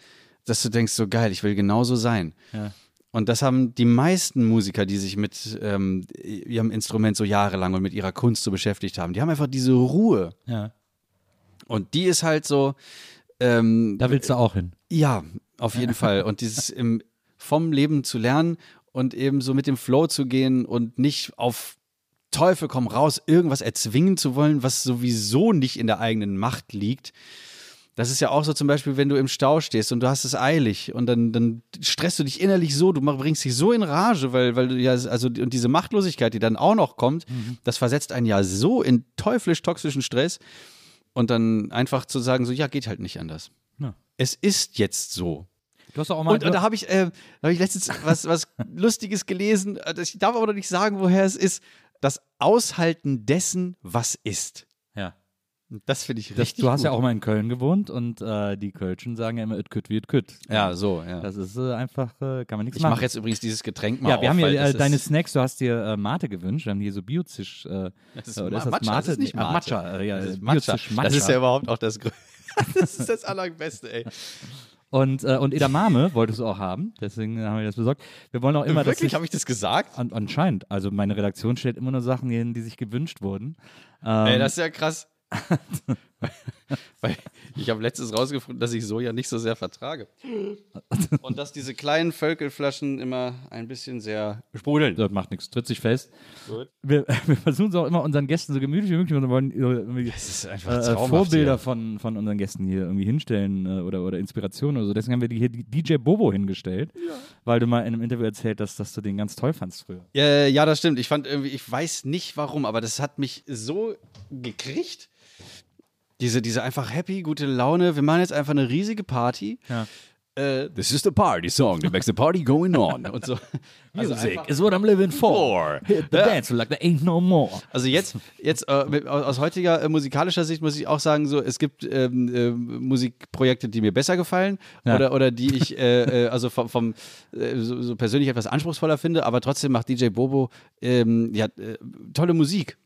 dass du denkst, so geil, ich will genauso sein. Ja. Und das haben die meisten Musiker, die sich mit ähm, ihrem Instrument so jahrelang und mit ihrer Kunst so beschäftigt haben, die haben einfach diese Ruhe. ja. Und die ist halt so, ähm, Da willst du auch hin. ja, auf jeden Fall. Und dieses im, vom Leben zu lernen und eben so mit dem Flow zu gehen und nicht auf Teufel komm raus, irgendwas erzwingen zu wollen, was sowieso nicht in der eigenen Macht liegt. Das ist ja auch so zum Beispiel, wenn du im Stau stehst und du hast es eilig und dann, dann stresst du dich innerlich so, du bringst dich so in Rage, weil, weil du ja, also, und diese Machtlosigkeit, die dann auch noch kommt, das versetzt einen ja so in teuflisch toxischen Stress und dann einfach zu sagen, so, ja, geht halt nicht anders. Ja. Es ist jetzt so. Du hast auch mal. Und, und da habe ich, äh, da hab ich letztens was, was Lustiges gelesen. Äh, Ich darf aber noch nicht sagen, woher es ist. Das Aushalten dessen, was ist. Ja. Das finde ich Das, richtig du hast gut. ja auch mal in Köln gewohnt und äh, die Kölschen sagen ja immer, it could wie it could. Ja, so, ja. Das ist äh, einfach, äh, kann man nichts ich machen. mache jetzt übrigens dieses Getränk mal ja, wir auf, haben das äh, deine Snacks, du hast dir äh, Mate gewünscht, wir haben hier so Biozisch. Äh, Das ist äh, oder Ma- ist das Matcha, Mate? das ist nicht Mate. Matcha, ja, Das ist Matcha. Matcha. Das ist ja überhaupt auch das Größte. Das ist das Allerbeste, ey. Und, äh, und Edamame wolltest du auch haben, deswegen haben wir das besorgt. Wir wollen auch immer, Wirklich, habe ich das gesagt? an, anscheinend, also meine Redaktion stellt immer nur Sachen hin, die sich gewünscht wurden. Ähm, Ey, das ist ja krass. Weil ich habe letztens rausgefunden, dass ich Soja nicht so sehr vertrage. Und dass diese kleinen Völkelflaschen immer ein bisschen sehr sprudeln. Das macht nichts, tritt sich fest. Wir, wir versuchen es auch immer unseren Gästen so gemütlich wie möglich und wollen äh, Das ist einfach äh, traumhaft Vorbilder von, von unseren Gästen hier irgendwie hinstellen äh, oder, oder Inspirationen oder so. Deswegen haben wir hier DJ Bobo hingestellt, weil du mal in einem Interview erzählt hast, dass du den ganz toll fandst früher. Ja, ja, das stimmt. Ich fand irgendwie, ich weiß nicht warum, aber das hat mich so gekriegt. Diese, diese einfach happy, gute Laune. Wir machen jetzt einfach eine riesige Party. Ja. äh, This is the party song that makes the party going on. Und so. Also Music einfach- is what I'm living for. Hit the Ja. dance like there ain't no more. Also jetzt, jetzt äh, mit, aus, aus heutiger äh, musikalischer Sicht muss ich auch sagen, so es gibt ähm, äh, Musikprojekte, die mir besser gefallen Ja. oder, oder die ich äh, äh, also vom, vom äh, so, so persönlich etwas anspruchsvoller finde, aber trotzdem macht DJ Bobo ähm, ja, äh, tolle Musik.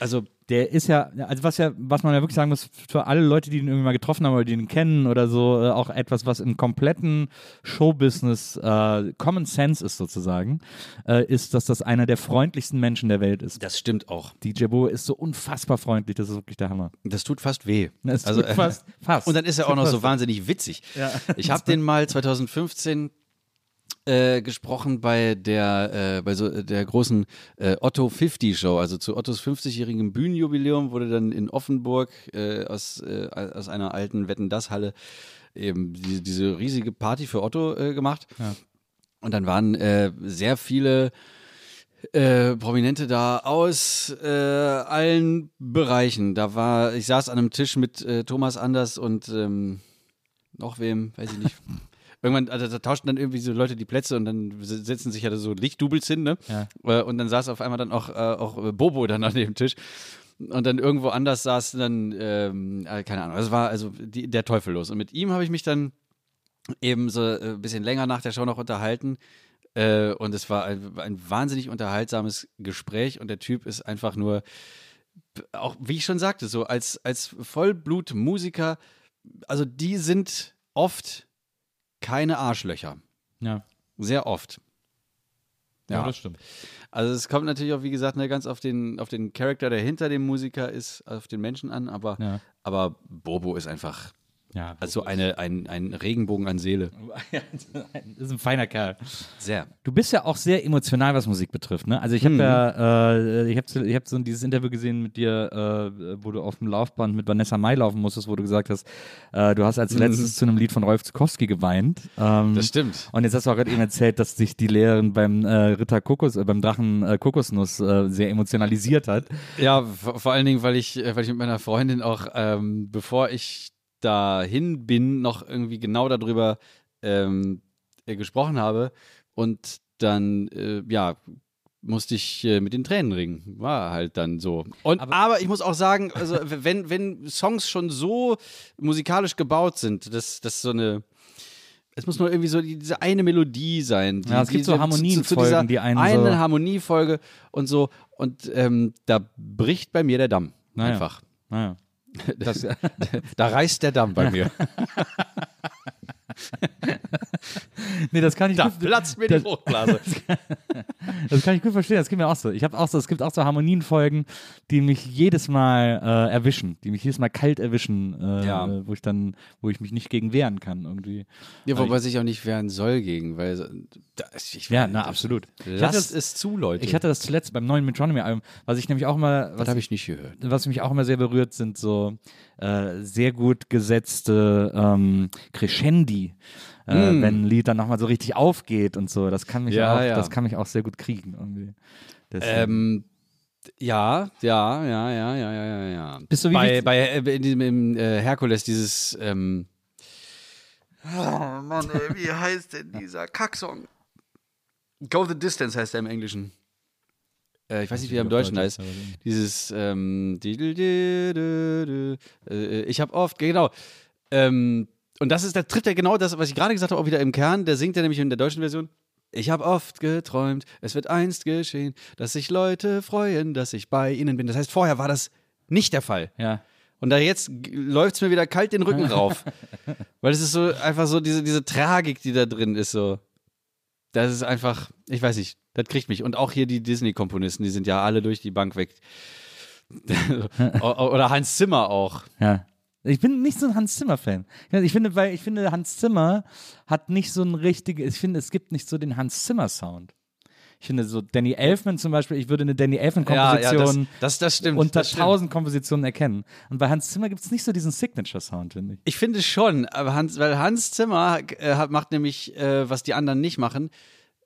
Also Der ist ja, also was ja, was man ja wirklich sagen muss, für alle Leute, die ihn irgendwie mal getroffen haben oder die ihn kennen oder so, äh, auch etwas, was im kompletten Showbusiness äh, Common Sense ist sozusagen, äh, ist, dass das einer der freundlichsten Menschen der Welt ist. das stimmt auch. DJ Bo ist so unfassbar freundlich, das ist wirklich der Hammer. Das tut fast weh. Es also, tut fast, fast. Und dann ist er auch noch so wahnsinnig witzig. Ich habe den mal 2015 äh, gesprochen bei der äh, bei so der großen äh, Otto 50 Show, also zu Ottos 50-jährigem Bühnenjubiläum wurde dann in Offenburg äh, aus äh, aus einer alten Wetten das Halle eben die, diese riesige Party für Otto äh, gemacht. Und dann waren äh, sehr viele äh, Prominente da aus äh, allen Bereichen. Da war, ich saß an einem Tisch mit äh, Thomas Anders und ähm, noch wem, weiß ich nicht. Irgendwann, also da tauschten dann irgendwie so Leute die Plätze und dann setzen sich ja da so Lichtdoubles hin, ne? Ja. Äh, Und dann saß auf einmal dann auch, äh, auch äh, Bobo dann an dem Tisch. Und dann irgendwo anders saß dann, ähm, äh, keine Ahnung, es war also die, der Teufel los. Und mit ihm habe ich mich dann eben so ein bisschen länger nach der Show noch unterhalten. Äh, und es war ein, ein wahnsinnig unterhaltsames Gespräch und der Typ ist einfach nur, auch wie ich schon sagte, so als, als Vollblut-Musiker, also die sind oft keine Arschlöcher. ja. Sehr oft. stimmt. Also es kommt natürlich auch, wie gesagt, ne, ganz auf den, auf den Charakter, der hinter dem Musiker ist, auf den Menschen an, aber, Ja. aber Bobo ist einfach Ja, also eine, ein, ein Regenbogen an Seele. das ist ein feiner Kerl. Sehr. Du bist ja auch sehr emotional, was Musik betrifft, ne? Also ich Mhm. habe ja, äh, ich habe ich hab so dieses Interview gesehen mit dir, äh, wo du auf dem Laufband mit Vanessa Mai laufen musstest, wo du gesagt hast, äh, du hast als letztes zu einem Lied von Rolf Zukowski geweint. Ähm, Mhm. Das stimmt. Und jetzt hast du auch gerade eben erzählt, dass dich die Lehrerin beim äh, Ritter Kokos, äh, beim Drachen äh, Kokosnuss sehr emotionalisiert hat. Ja, vor, vor allen Dingen, weil ich, weil ich mit meiner Freundin auch, ähm, bevor ich dahin bin, noch irgendwie genau darüber ähm, äh, gesprochen habe. Und dann, äh, ja, musste ich äh, mit den Tränen ringen. War halt dann so. Und, aber, ich muss auch sagen, also wenn, wenn Songs schon so musikalisch gebaut sind, dass das so eine. Es muss nur irgendwie so die- diese eine Melodie sein. Die, Ja, es gibt so diese- Harmonienfolgen, dieser die einen eine so- Harmoniefolge und so. Und ähm, da bricht bei mir der Damm. Naja. Einfach. Naja. Das, Da reißt der Damm bei mir. nee, das kann ich Da gut- platzt mir die das- Fruchtblase. Das kann ich gut verstehen, das geht mir auch so. Ich habe auch so, es gibt auch so Harmonienfolgen, die mich jedes Mal äh, erwischen, die mich jedes Mal kalt erwischen, äh, Ja. wo ich dann, wo ich mich nicht gegen wehren kann irgendwie. Ja, wobei sich auch nicht wehren soll gegen, weil so- da, ich, Ja, na, absolut. Ich Lasst das- es zu, Leute. Ich hatte das zuletzt beim neuen Metronomy-Album, was ich nämlich auch immer, das was, habe ich nicht gehört. was mich auch immer sehr berührt, sind so äh, sehr gut gesetzte ähm, Crescendi, äh, mm. wenn ein Lied dann nochmal so richtig aufgeht und so. Das kann mich, ja, auch, ja. Das kann mich auch sehr gut kriegen. Irgendwie. Ähm, ja, ja, ja, ja, ja, ja, ja. Bist du wie bei, bei äh, in diesem im, äh, Herkules dieses ähm Oh Mann, ey, wie heißt denn dieser Kacksong? Go the Distance heißt er im Englischen. Äh, ich weiß nicht, wie er im Deutschen heißt. Dieses ähm, äh, Ich habe oft, genau. Ähm, und das ist, da trifft er genau das, was ich gerade gesagt habe, auch wieder im Kern. Der singt er nämlich in der deutschen Version. Ich habe oft geträumt, es wird einst geschehen, dass sich Leute freuen, dass ich bei ihnen bin. Das heißt, vorher war das nicht der Fall. ja. Und da jetzt läuft es mir wieder kalt den Rücken rauf. Weil es ist so einfach so diese, diese Tragik, die da drin ist, so. Das ist einfach, ich weiß nicht, das kriegt mich. Und auch hier die Disney-Komponisten, die sind ja alle durch die Bank weg. Oder Hans Zimmer auch. Ja. Ich bin nicht so ein Hans Zimmer-Fan. Ich finde, weil ich finde, Hans Zimmer hat nicht so ein richtiges, ich finde, es gibt nicht so den Hans Zimmer-Sound. Ich finde so Danny Elfman zum Beispiel, ich würde eine Danny Elfman-Komposition das, das, das stimmt. unter das stimmt. tausend Kompositionen erkennen. Und bei Hans Zimmer gibt es nicht so diesen Signature-Sound, finde ich. Ich finde schon, aber Hans, weil Hans Zimmer äh, macht nämlich, äh, was die anderen nicht machen.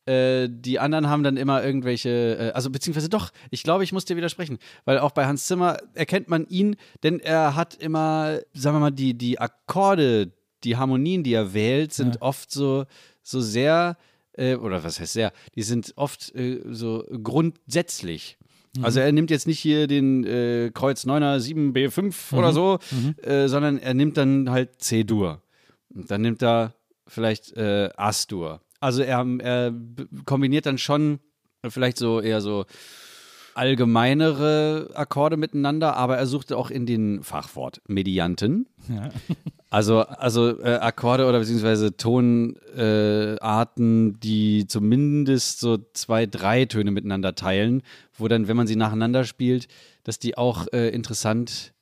Äh, die anderen haben dann immer irgendwelche, äh, also beziehungsweise doch, ich glaube, ich muss dir widersprechen, weil auch bei Hans Zimmer erkennt man ihn, denn er hat immer, sagen wir mal, die, die Akkorde, die Harmonien, die er wählt, sind oft so, so sehr, äh, oder was heißt sehr, die sind oft äh, so grundsätzlich. Also er nimmt jetzt nicht hier den äh, Kreuz 9er 7B5 oder so, äh, sondern er nimmt dann halt C-Dur. Und dann nimmt er vielleicht äh, As-Dur. Also er, er kombiniert dann schon vielleicht so eher so allgemeinere Akkorde miteinander, aber er suchte auch in den Fachwort Medianten. Also, also äh, Akkorde oder beziehungsweise Tonarten, äh, die zumindest so zwei, drei Töne miteinander teilen, wo dann, wenn man sie nacheinander spielt, dass die auch äh, interessant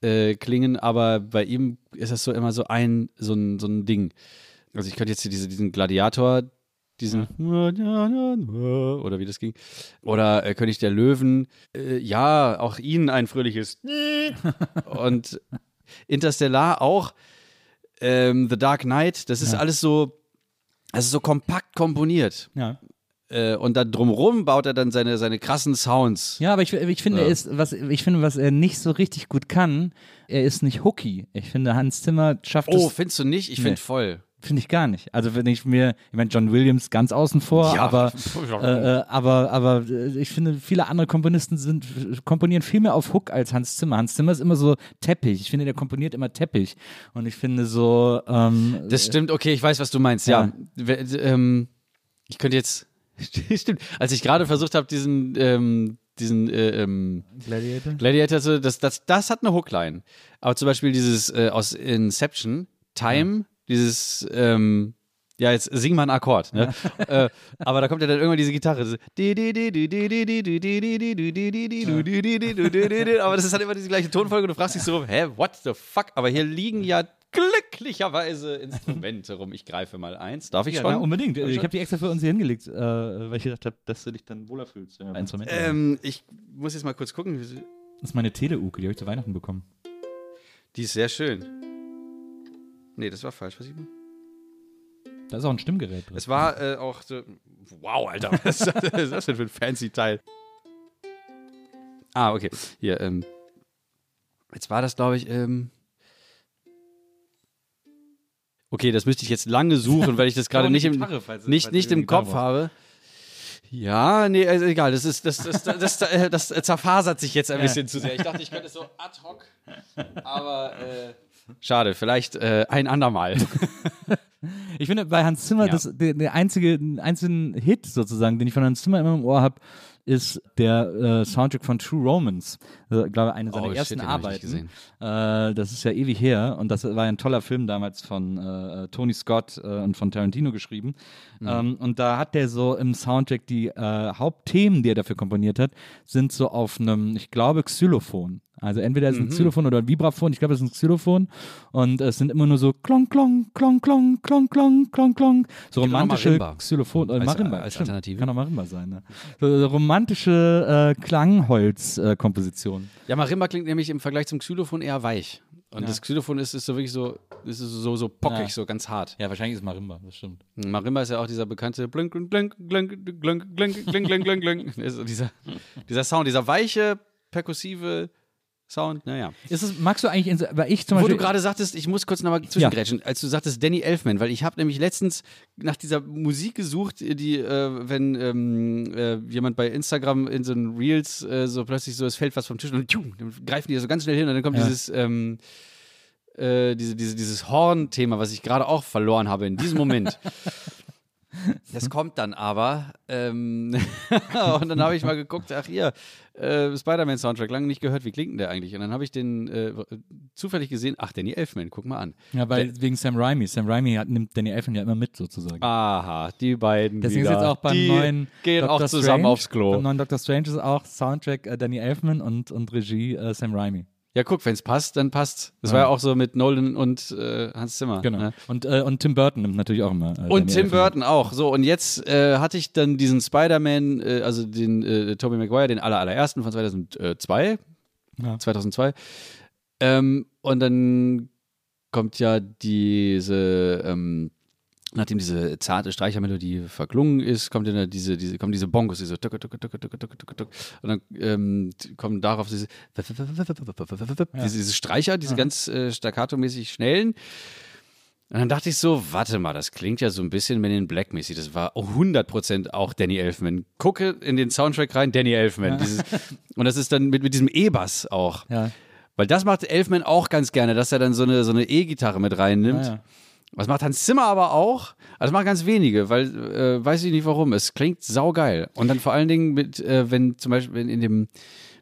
äh, klingen, aber bei ihm ist das so immer so ein, so ein, so ein Ding. Also ich könnte jetzt hier diese, diesen Gladiator, diesen oder wie das ging, oder äh, König der Löwen, äh, ja, auch ihnen ein fröhliches und Interstellar auch, ähm, The Dark Knight, das ist Ja. alles so, das ist so kompakt komponiert. Ja. Äh, und dann drumrum baut er dann seine, seine krassen Sounds. Ja, aber ich, ich finde, Ja. er ist, was, ich finde, was er nicht so richtig gut kann, er ist nicht hooky. Ich finde, Hans Zimmer schafft Oh, es, findest du nicht? Ich Nee. finde voll. Finde ich gar nicht. Also wenn ich mir, ich meine, John Williams ganz außen vor, Ja. aber, äh, äh, aber, aber äh, ich finde, viele andere Komponisten sind, komponieren viel mehr auf Hook als Hans Zimmer. Hans Zimmer ist immer so Teppich. Ich finde, der komponiert immer Teppich. Und ich finde so, ähm, Das stimmt, okay, ich weiß, was du meinst, ja. We- Ähm, ich könnte jetzt, stimmt, als ich gerade versucht habe, diesen, ähm, diesen äh, ähm, Gladiator? Gladiator, zu- das, das, das hat eine Hookline. Aber zum Beispiel dieses äh, aus Inception, Time, dieses, ähm, ja, jetzt sing mal einen Akkord, ne? äh, aber da kommt ja dann irgendwann diese Gitarre. Aber das ist halt immer diese gleiche Tonfolge und du fragst dich so, hä, what the fuck? Aber hier liegen ja glücklicherweise Instrumente rum. Ich greife mal eins. Darf ich Ja, schon? na, unbedingt. Ich habe die extra für uns hier hingelegt, äh, weil ich gedacht habe, dass du dich dann wohler fühlst. Instrumente haben. ähm, ich muss jetzt mal kurz gucken. Das ist meine Teleuke, die habe ich zu Weihnachten bekommen. Die ist sehr schön. Nee, das war falsch. Was ich? Da ist auch ein Stimmgerät drin. Es war äh, auch so. Wow, Alter, was ist das was ist das denn für ein fancy Teil? Ah, okay. Hier, ähm. Jetzt war das, glaube ich, ähm. Okay, das müsste ich jetzt lange suchen, weil ich das gerade nicht, im, Gitarre, falls- nicht, falls nicht im Kopf braucht. habe. Ja, nee, also egal. Das ist, das, das, das, das, äh, das, zerfasert sich jetzt ein bisschen zu sehr. Ich dachte, ich könnte es so ad hoc, aber äh, schade. Vielleicht äh, ein andermal. Ich finde bei Hans Zimmer, Ja. das, der, der einzige einzigen Hit sozusagen, den ich von Hans Zimmer immer im Ohr habe, ist der äh, Soundtrack von True Romance. Also, ich glaube, eine seiner Oh, shit, ersten nicht Arbeiten. Äh, das ist ja ewig her und das war ein toller Film damals von äh, Tony Scott äh, und von Tarantino geschrieben. Mhm. Ähm, und da hat der so im Soundtrack die äh, Hauptthemen, die er dafür komponiert hat, sind so auf einem, ich glaube, Xylophon. Also entweder ist es ein Mhm. Xylophon oder ein Vibraphon. Ich glaube, es ist ein Xylophon. Und es sind immer nur so klong, klong, klong, klong, klong, klong, klong, klong. So noch romantische. Xylophon. Äh, Als- Marimba, als. Alternative. Kann auch Marimba sein. Ne? So, so romantische äh, Klangholz-Komposition. Ja, Marimba klingt nämlich im Vergleich zum Xylophon eher weich. Und Ja. das Xylophon ist, ist so wirklich so, ist so, so pockig, Ja. so ganz hart. ja, wahrscheinlich ist Marimba, das stimmt. Marimba ist ja auch dieser bekannte blink, blink, blink, blink, blink, blink, blink, blink, blink, blink. Dieser, dieser Sound, dieser weiche, perkussive Sound, naja. Ist es, magst du eigentlich, weil ich zum Wo Beispiel. du gerade sagtest, ich muss kurz nochmal zwischengrätschen, als du sagtest Danny Elfman, weil ich habe nämlich letztens nach dieser Musik gesucht, die, äh, wenn ähm, äh, jemand bei Instagram in so einen Reels äh, so plötzlich so, es fällt was vom Tisch und tschung, dann greifen die so ganz schnell hin und dann kommt Ja. dieses, ähm, äh, diese, diese, dieses Horn-Thema, was ich gerade auch verloren habe in diesem Moment. Das kommt dann aber. Ähm, und dann habe ich mal geguckt, ach hier, äh, Spider-Man-Soundtrack, lange nicht gehört, wie klingt denn der eigentlich? Und dann habe ich den äh, zufällig gesehen, ach, Danny Elfman, guck mal an. ja, weil wegen Sam Raimi. Sam Raimi hat, nimmt Danny Elfman ja immer mit sozusagen. Aha, die beiden Deswegen wieder. ist jetzt auch beim die neuen gehen Doctor auch zusammen Strange, aufs Klo. Beim neuen Doctor Strange ist auch Soundtrack äh, Danny Elfman und, und Regie äh, Sam Raimi. Ja, guck, wenn es passt, dann passt. Das Ja. war ja auch so mit Nolan und äh, Hans Zimmer. Genau. Ne? Und, äh, und Tim Burton nimmt natürlich auch immer. Äh, Und Tim. Burton auch. So, und jetzt äh, hatte ich dann diesen Spider-Man, äh, also den äh, Tobey Maguire, den aller, allerersten von 2002. Ja. 2002. Ähm, und dann kommt ja diese, ähm, nachdem diese zarte Streichermelodie verklungen ist, kommt dann diese, diese, kommen diese Bongos, diese tuck, tuck, tuck, tuck, tuck, tuck, tuck, und dann ähm, kommen darauf diese, diese, diese Streicher, diese ganz äh, staccato-mäßig schnellen. Und dann dachte ich so, warte mal, das klingt ja so ein bisschen Men in Black mäßig. Das war 100% auch Danny Elfman. Gucke in den Soundtrack rein, Danny Elfman. Dieses, und das ist dann mit, mit diesem E-Bass auch. Ja. Weil das macht Elfman auch ganz gerne, dass er dann so eine, so eine E-Gitarre mit reinnimmt. Ah, ja. Was macht Hans Zimmer aber auch? Also das machen ganz wenige, weil äh, weiß ich nicht warum. Es klingt saugeil. Und dann vor allen Dingen mit, äh, wenn zum Beispiel in, in dem,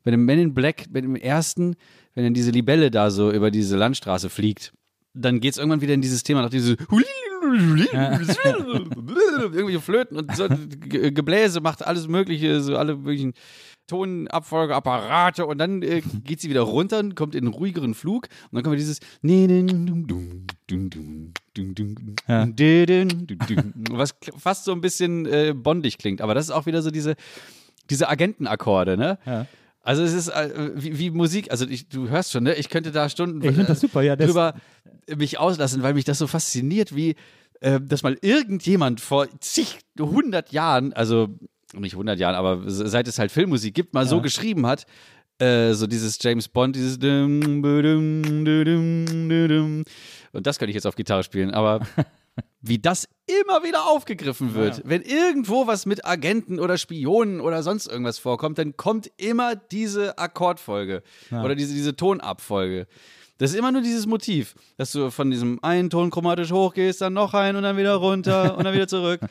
wenn im Men in Black, mit dem ersten, wenn dann diese Libelle da so über diese Landstraße fliegt, dann geht es irgendwann wieder in dieses Thema nach diese irgendwelche Flöten und so Ge- Gebläse macht alles Mögliche, so alle möglichen Tonabfolge, Apparate und dann äh, geht sie wieder runter und kommt in einen ruhigeren Flug und dann kommt dieses Ja. was fast so ein bisschen äh, bondig klingt, aber das ist auch wieder so diese, diese Agentenakkorde, ne? Ja. Also es ist äh, wie, wie Musik, also ich, du hörst schon, ne? Ich könnte da Stunden Ich das super, ja, das- drüber mich auslassen, weil mich das so fasziniert, wie äh, dass mal irgendjemand vor zig, hundert Jahren, also nicht hundert Jahren, aber se- seit es halt Filmmusik gibt, mal so geschrieben hat, äh, so dieses James Bond, dieses und das könnte ich jetzt auf Gitarre spielen, aber wie das immer wieder aufgegriffen wird. Wenn irgendwo was mit Agenten oder Spionen oder sonst irgendwas vorkommt, dann kommt immer diese Akkordfolge oder diese, diese Tonabfolge. Das ist immer nur dieses Motiv, dass du von diesem einen Ton chromatisch hochgehst, dann noch ein und dann wieder runter und dann wieder zurück.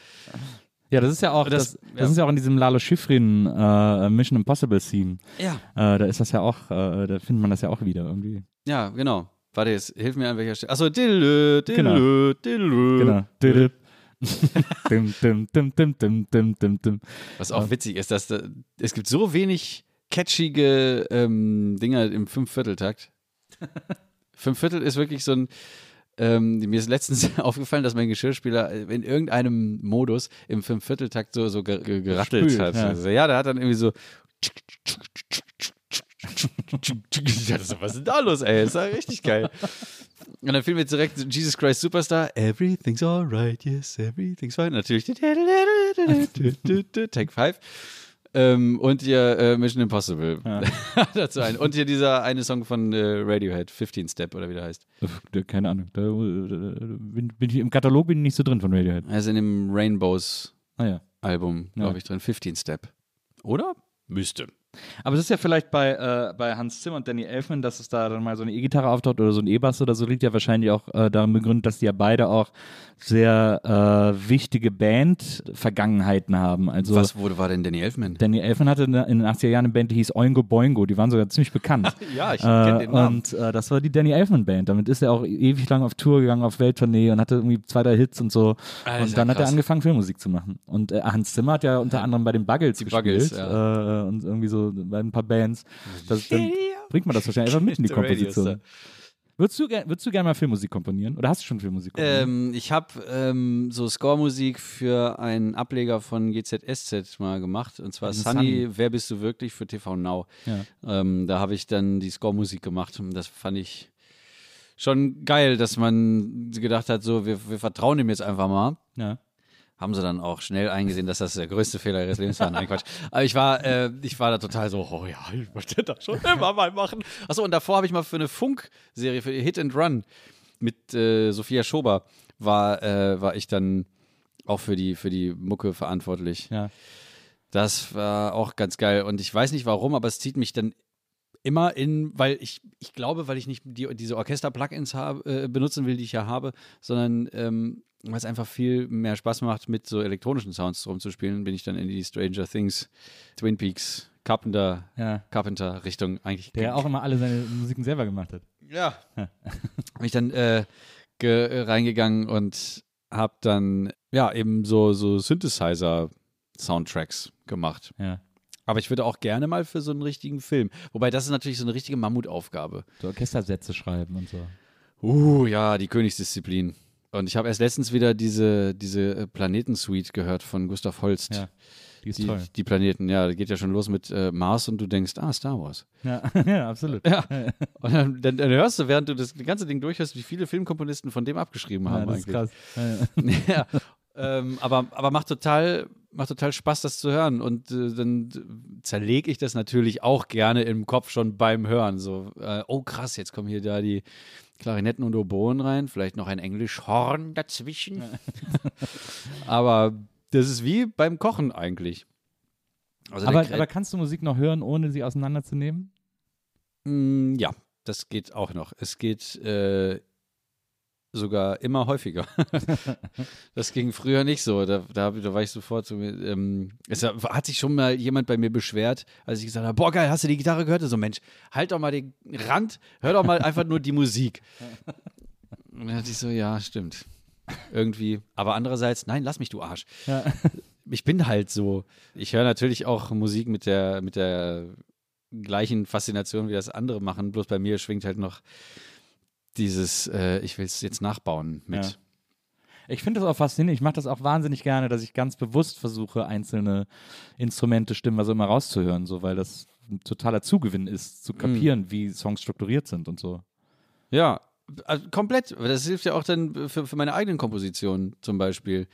Ja, das ist ja auch, Das- das, das, ja. ist ja auch in diesem Lalo Schifrin äh, Mission Impossible Theme. Ja. Äh, da ist das ja auch, äh, da findet man das ja auch wieder irgendwie. Ja, genau. Warte, jetzt hilf mir an welcher Stelle. Achso, dillö, dillö, Genau. dillö. Genau. Düdüp. dim, dim, dim, dim, dim, dim, dim, dim. Was auch witzig ist, dass da, es gibt so wenig catchige ähm, Dinger im Fünfvierteltakt. Fünfviertel ist wirklich so ein. Ähm, mir ist letztens aufgefallen, dass mein Geschirrspüler in irgendeinem Modus im Fünfvierteltakt so, so ge ge gerattelt Spült, hat. ja. Also, ja, der hat dann irgendwie so. Ja, das, was ist denn da los, ey? Das war richtig geil. Und dann fiel mir direkt Jesus Christ Superstar. Everything's alright, yes, everything's fine. Natürlich. Take 5. Ähm, und hier äh, Mission Impossible. Dazu ein. Und hier dieser eine Song von äh, Radiohead, 15 Step oder wie der heißt. Keine Ahnung. Da, äh, bin, bin ich, Im Katalog bin ich nicht so drin von Radiohead. Er ist in dem Rainbows Ah ja. Album, glaube Ja. ich, drin. 15 Step. Oder? Müsste. Aber es ist ja vielleicht bei, äh, bei Hans Zimmer und Danny Elfman, dass es da dann mal so eine E-Gitarre auftaucht oder so ein E-Bass oder so, liegt ja wahrscheinlich auch äh, darin begründet, dass die ja beide auch sehr äh, wichtige Band-Vergangenheiten haben. Also Was wurde, war denn Danny Elfman? Danny Elfman hatte in den 80er Jahren eine Band, die hieß Oingo Boingo, die waren sogar ziemlich bekannt. Ja, ich kenn den Namen. Und äh, das war die Danny Elfman Band. Damit ist er auch ewig lang auf Tour gegangen, auf Welttournee und hatte irgendwie zwei, drei Hits und so. Alter, und dann hat er krass. angefangen, Filmmusik zu machen. Und äh, Hans Zimmer hat ja unter anderem bei den Buggles Die gespielt. Buggles, ja. äh, und irgendwie so bei ein paar Bands. Das, dann bringt man das wahrscheinlich einfach mit in die Komposition. Würdest du, würdest du gerne mal Filmmusik komponieren? Oder hast du schon Filmmusik komponiert? Ähm, ich habe ähm, so Score-Musik für einen Ableger von GZSZ mal gemacht. Und zwar Also Sunny, Sunny. Wer bist du wirklich für TV Now. Ja. Ähm, da habe ich dann die Score-Musik gemacht. Und das fand ich schon geil, dass man gedacht hat, so, wir, wir vertrauen dem jetzt einfach mal. ja. Haben sie dann auch schnell eingesehen, dass das der größte Fehler ihres Lebens war. Nein, Quatsch. Aber ich war, äh, ich war da total so, oh ja, ich möchte das schon immer mal machen. Achso, und davor habe ich mal für eine Funk-Serie, für Hit and Run mit äh, Sophia Schober, war, äh, war ich dann auch für die, für die Mucke verantwortlich. Ja. Das war auch ganz geil. Und ich weiß nicht warum, aber es zieht mich dann immer in, weil ich, ich glaube, weil ich nicht die, diese Orchester-Plugins äh, benutzen will, die ich ja habe, sondern ähm, weil es einfach viel mehr Spaß macht, mit so elektronischen Sounds rumzuspielen, bin ich dann in die Stranger Things, Twin Peaks, Carpenter, Ja. Carpenter Richtung eigentlich. Der auch immer alle seine Musiken selber gemacht hat. Ja. Bin ich dann äh, ge reingegangen und habe dann ja eben so, so Synthesizer-Soundtracks gemacht. Ja. Aber ich würde auch gerne mal für so einen richtigen Film. Wobei das ist natürlich so eine richtige Mammutaufgabe. So Orchestersätze schreiben und so. Uh, ja, die Königsdisziplin. Und ich habe erst letztens wieder diese, diese äh, Planetensuite gehört von Gustav Holst. Ja. Die ist Die, toll. die Planeten, ja, da geht ja schon los mit äh, Mars und du denkst, ah, Star Wars. Ja, ja absolut. Ja. Und dann, dann, dann hörst du, während du das ganze Ding durchhörst, wie viele Filmkomponisten von dem abgeschrieben Ja, haben das ist eigentlich. krass. Ja, ja. ja. Ähm, aber, aber macht total macht total Spaß, das zu hören. Und äh, dann zerlege ich das natürlich auch gerne im Kopf schon beim Hören. So, äh, oh krass, jetzt kommen hier da die Klarinetten und Oboen rein, vielleicht noch ein Englischhorn dazwischen. aber das ist wie beim Kochen eigentlich. Also Aber, aber kannst du Musik noch hören, ohne sie auseinanderzunehmen? Mm, ja, das geht auch noch. Es geht äh, sogar immer häufiger. das ging früher nicht so. Da, da, da war ich sofort so. Ähm, es hat sich schon mal jemand bei mir beschwert, als ich gesagt habe: Boah, geil, hast du die Gitarre gehört? So, Mensch, halt doch mal den Rand, hör doch mal einfach nur die Musik. Und dann hatte ich so: Ja, stimmt. Irgendwie. Aber andererseits, nein, lass mich, du Arsch. Ja. Ich bin halt so. Ich höre natürlich auch Musik mit der, mit der gleichen Faszination, wie das andere machen. Bloß bei mir schwingt halt noch dieses, äh, ich will es jetzt nachbauen mit. Ja. Ich finde das auch faszinierend. Ich mache das auch wahnsinnig gerne, dass ich ganz bewusst versuche, einzelne Instrumente, Stimmen, also immer rauszuhören, so, weil das ein totaler Zugewinn ist, Mhm. zu kapieren, wie Songs strukturiert sind und so. Ja, also komplett. Das hilft ja auch dann für, für meine eigenen Kompositionen zum Beispiel.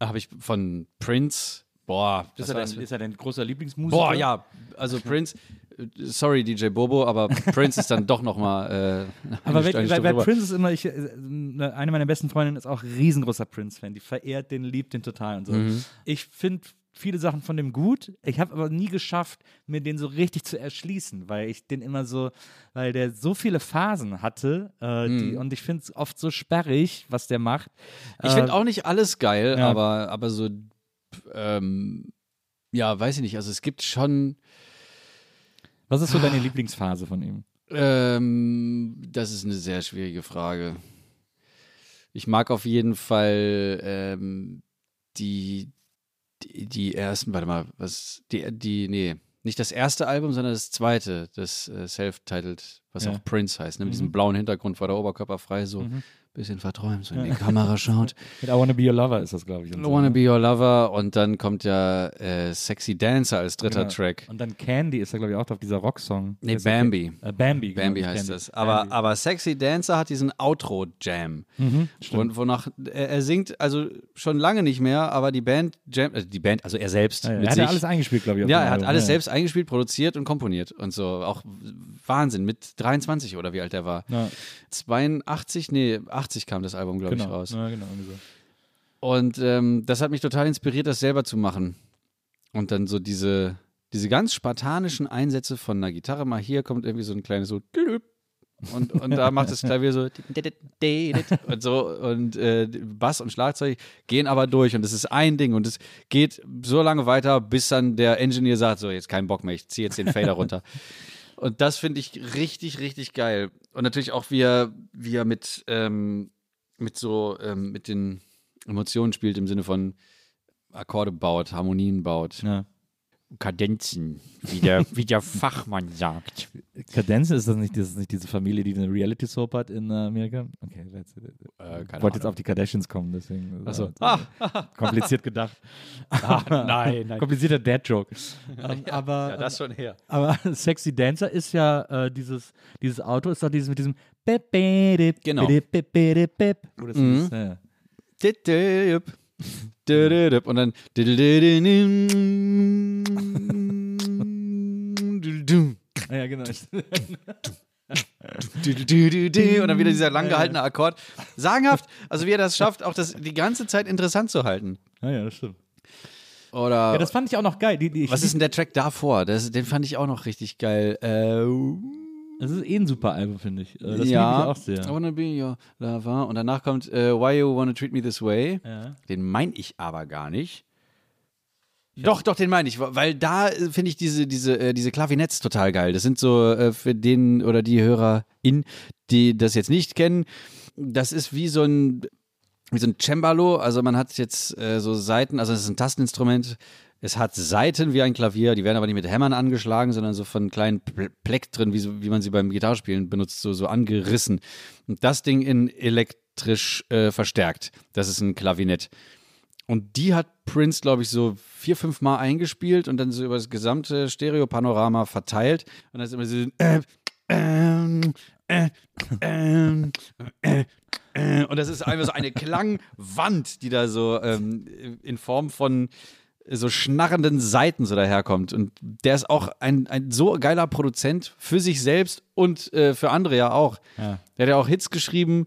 Habe ich von Prince, boah, Ist was er, das? ist er dein großer Lieblingsmusiker? Boah, ja, also Prince, sorry DJ Bobo, aber Prince ist dann doch nochmal äh, Aber eine bei, bei. Prince ist immer, ich, äh, eine meiner besten Freundinnen ist auch riesengroßer Prince-Fan. Die verehrt den, liebt den total und so. Mhm. Ich finde viele Sachen von dem gut. Ich habe aber nie geschafft, mir den so richtig zu erschließen, weil ich den immer so, weil der so viele Phasen hatte äh, die, und ich finde es oft so sperrig, was der macht. Ich finde auch nicht alles geil, ja. aber, aber so, ähm, ja, weiß ich nicht. Also es gibt schon, Was ist so deine Lieblingsphase von ihm? ähm, das ist eine sehr schwierige Frage. Ich mag auf jeden Fall ähm, die, die, die ersten, warte mal, was, die, die, nee, nicht das erste Album, sondern das zweite, das äh, Self-Titled, was Ja. auch Prince heißt, ne? mit diesem blauen Hintergrund, wo der Oberkörper frei so Mhm. Bisschen verträumt, so in die Kamera schaut. Mit I Wanna Be Your Lover ist das, glaube ich. I so, Wanna ne? Be Your Lover und dann kommt ja äh, Sexy Dancer als dritter Genau. Track. Und dann Candy ist da, glaube ich, auch drauf, dieser Rocksong. Nee, Ist okay. Bambi. Äh, Bambi. genau, Bambi heißt Candy. das. Aber, Bambi. aber Sexy Dancer hat diesen Outro-Jam. Mhm. Und wonach er, er singt also schon lange nicht mehr, aber die Band jam, also die Band, also er selbst Ja, ja, er hat ja alles eingespielt, glaube ich. auf ja, er hat alles Ja, selbst eingespielt, produziert und komponiert und so. Auch Wahnsinn, mit 23 oder wie alt er war. Ja, 82, nee, 80 kam das Album, glaube genau. ich, raus. Ja, genau. so. Und ähm, das hat mich total inspiriert, das selber zu machen. Und dann so diese, diese ganz spartanischen Einsätze von einer Gitarre, mal hier kommt irgendwie so ein kleines so und, und da macht das Klavier so und so und äh, Bass und Schlagzeug gehen aber durch und es ist ein Ding und es geht so lange weiter, bis dann der Engineer sagt, so jetzt keinen Bock mehr, ich ziehe jetzt den Fader runter. Und das finde ich richtig, richtig geil. Und natürlich auch, wie er, wie er mit, ähm, mit so, ähm, mit den Emotionen spielt im Sinne von Akkorde baut, Harmonien baut, Ja. Kadenzen, wie der, wie der Fachmann sagt. Kadenz, ist das nicht, das ist nicht diese Familie, die eine Reality-Soap hat in äh, Amerika? Okay, jetzt, Äh, ich wollte jetzt auf die Kardashians kommen, deswegen. Ach so. äh, kompliziert gedacht. nein, nein. Komplizierter Dad-Joke. Ähm, aber, Ja, das schon her. aber Sexy Dancer ist ja äh, dieses, dieses Auto, ist doch dieses mit diesem Genau. bip, bip, bip, bip. Wo das Mhm. ist, ja. Und dann ja, genau. Und dann wieder dieser lang gehaltene Akkord. Sagenhaft, also wie er das schafft, auch das die ganze Zeit interessant zu halten. ja, ja, das stimmt. Oder Ja, das fand ich auch noch geil. Die, die, was ist denn der Track davor? Das, den fand ich auch noch richtig geil. Äh, Das ist eh ein super Album, finde ich. Äh, Das ja, ich auch sehr. I wanna be your lover. Und danach kommt äh, Why You Wanna Treat Me This Way. Ja. Den meine ich aber gar nicht. Doch, doch, den meine ich, weil da äh, finde ich diese, diese, äh, diese Klavinetts total geil. Das sind so äh, für den oder die HörerInnen, die das jetzt nicht kennen, das ist wie so ein, wie so ein Cembalo. Also man hat jetzt äh, so Saiten, also es ist ein Tasteninstrument. Es hat Saiten wie ein Klavier, die werden aber nicht mit Hämmern angeschlagen, sondern so von kleinen Pl- Pleck drin, wie, so, wie man sie beim Gitarrespielen benutzt, so, so angerissen. Und das Ding in elektrisch äh, verstärkt. Das ist ein Klavinett. Und die hat Prince, glaube ich, so vier, fünf Mal eingespielt und dann so über das gesamte Stereopanorama verteilt. Und dann ist immer so. Äh, ähm, äh, ähm, äh, äh. Und das ist einfach so eine Klangwand, die da so ähm, in Form von so schnarrenden Seiten so daherkommt. Und der ist auch ein, ein so geiler Produzent für sich selbst und äh, für andere ja auch. Ja. Der hat ja auch Hits geschrieben.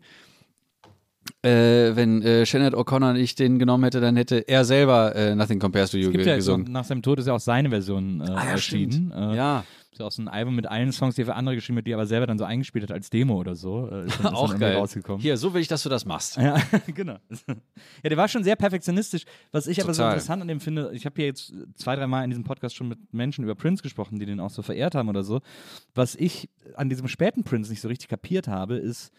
Äh, wenn äh, Shannon O'Connor nicht den genommen hätte, dann hätte er selber äh, Nothing Compares to You Es gibt ge ja gesungen. nach seinem Tod ist ja auch seine Version äh, Ah, ja, erschienen. Äh, ja, Ist ja auch so ein Album mit allen Songs, die er für andere geschrieben hat, die er aber selber dann so eingespielt hat als Demo oder so. Äh, ist dann, auch geil. rausgekommen. Hier, so will ich, dass du das machst. Ja, genau. Ja, der war schon sehr perfektionistisch. Was ich aber so interessant an dem finde, ich habe hier jetzt zwei, drei Mal in diesem Podcast schon mit Menschen über Prince gesprochen, die den auch so verehrt haben oder so. Was ich an diesem späten Prince nicht so richtig kapiert habe, ist,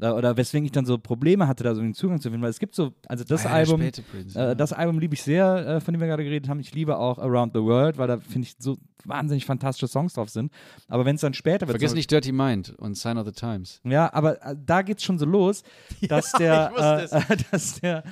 oder weswegen ich dann so Probleme hatte, da so den Zugang zu finden, weil es gibt so, also das Ah, der Album, Prince, äh, ja. das Album liebe ich sehr, äh, von dem wir gerade geredet haben. Ich liebe auch Around the World, weil da finde ich so wahnsinnig fantastische Songs drauf sind. Aber wenn es dann später wird, Vergiss so- nicht Dirty Mind und Sign of the Times. ja, aber äh, da geht's schon so los, dass der, ich wusste äh, äh, dass der,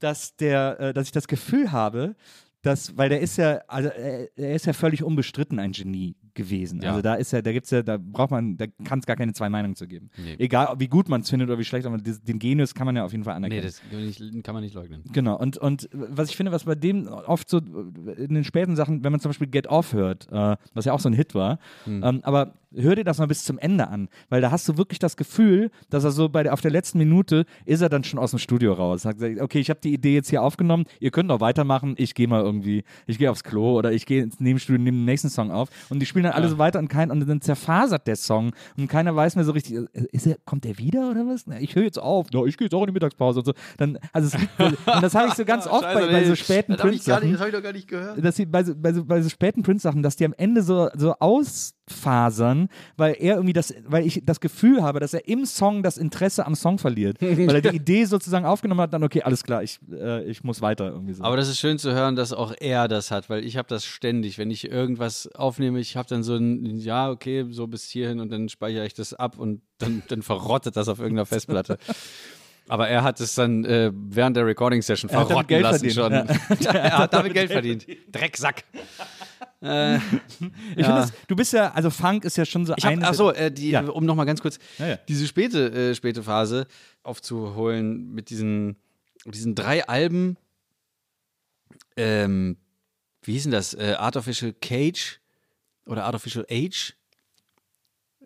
dass der, äh, dass ich das Gefühl habe, dass, weil der ist ja, also äh, er ist ja völlig unbestritten ein Genie gewesen. Ja. Also da ist ja, da gibt's ja, da braucht man, da kann es gar keine zwei Meinungen zu geben. Nee. Egal, wie gut man es findet oder wie schlecht, aber den Genius kann man ja auf jeden Fall anerkennen. Nee, das kann man nicht, kann man nicht leugnen. Genau, und, und was ich finde, was bei dem oft so in den späten Sachen, wenn man zum Beispiel Get Off hört, äh, was ja auch so ein Hit war, ähm, aber hör dir das mal bis zum Ende an, weil da hast du wirklich das Gefühl, dass er so bei der, auf der letzten Minute ist er dann schon aus dem Studio raus. Sagt, okay, ich habe die Idee jetzt hier aufgenommen, ihr könnt auch weitermachen, ich gehe mal irgendwie, ich gehe aufs Klo oder ich gehe ins Nebenstudio, nehme den nächsten Song auf und die spielen dann alle so weiter und kein, und dann zerfasert der Song und keiner weiß mehr so richtig, ist er, kommt der wieder oder was? Na, Ich höre jetzt auf, ja, ich gehe jetzt auch in die Mittagspause und so. Dann, also es und das habe ich so ganz oft bei, bei so späten Prince-Sachen habe ich doch gar nicht gehört. dass sie bei so, bei so, bei so späten Prince-Sachen, dass die am Ende so, so ausfasern, weil er irgendwie das, weil ich das Gefühl habe, dass er im Song das Interesse am Song verliert. weil er die Idee sozusagen aufgenommen hat, dann, okay, alles klar, ich, äh, ich muss weiter irgendwie so. Aber das ist schön zu hören, dass auch er das hat, weil ich habe das ständig. Wenn ich irgendwas aufnehme, ich habe dann so ein, ja, okay, so bis hierhin und dann speichere ich das ab und dann, dann verrottet das auf irgendeiner Festplatte. Aber er hat es dann äh, während der Recording-Session Er verrotten lassen verdient, schon. er hat damit Geld verdient. Drecksack. Äh, ich finde, das- du bist ja, also Funk ist ja schon so Ich eine- achso, äh, die, Ja. um nochmal ganz kurz Ja, ja. diese späte, äh, späte Phase aufzuholen mit diesen, diesen drei Alben. Ähm, wie hieß denn das? Äh, Artificial Cage oder Artificial Age?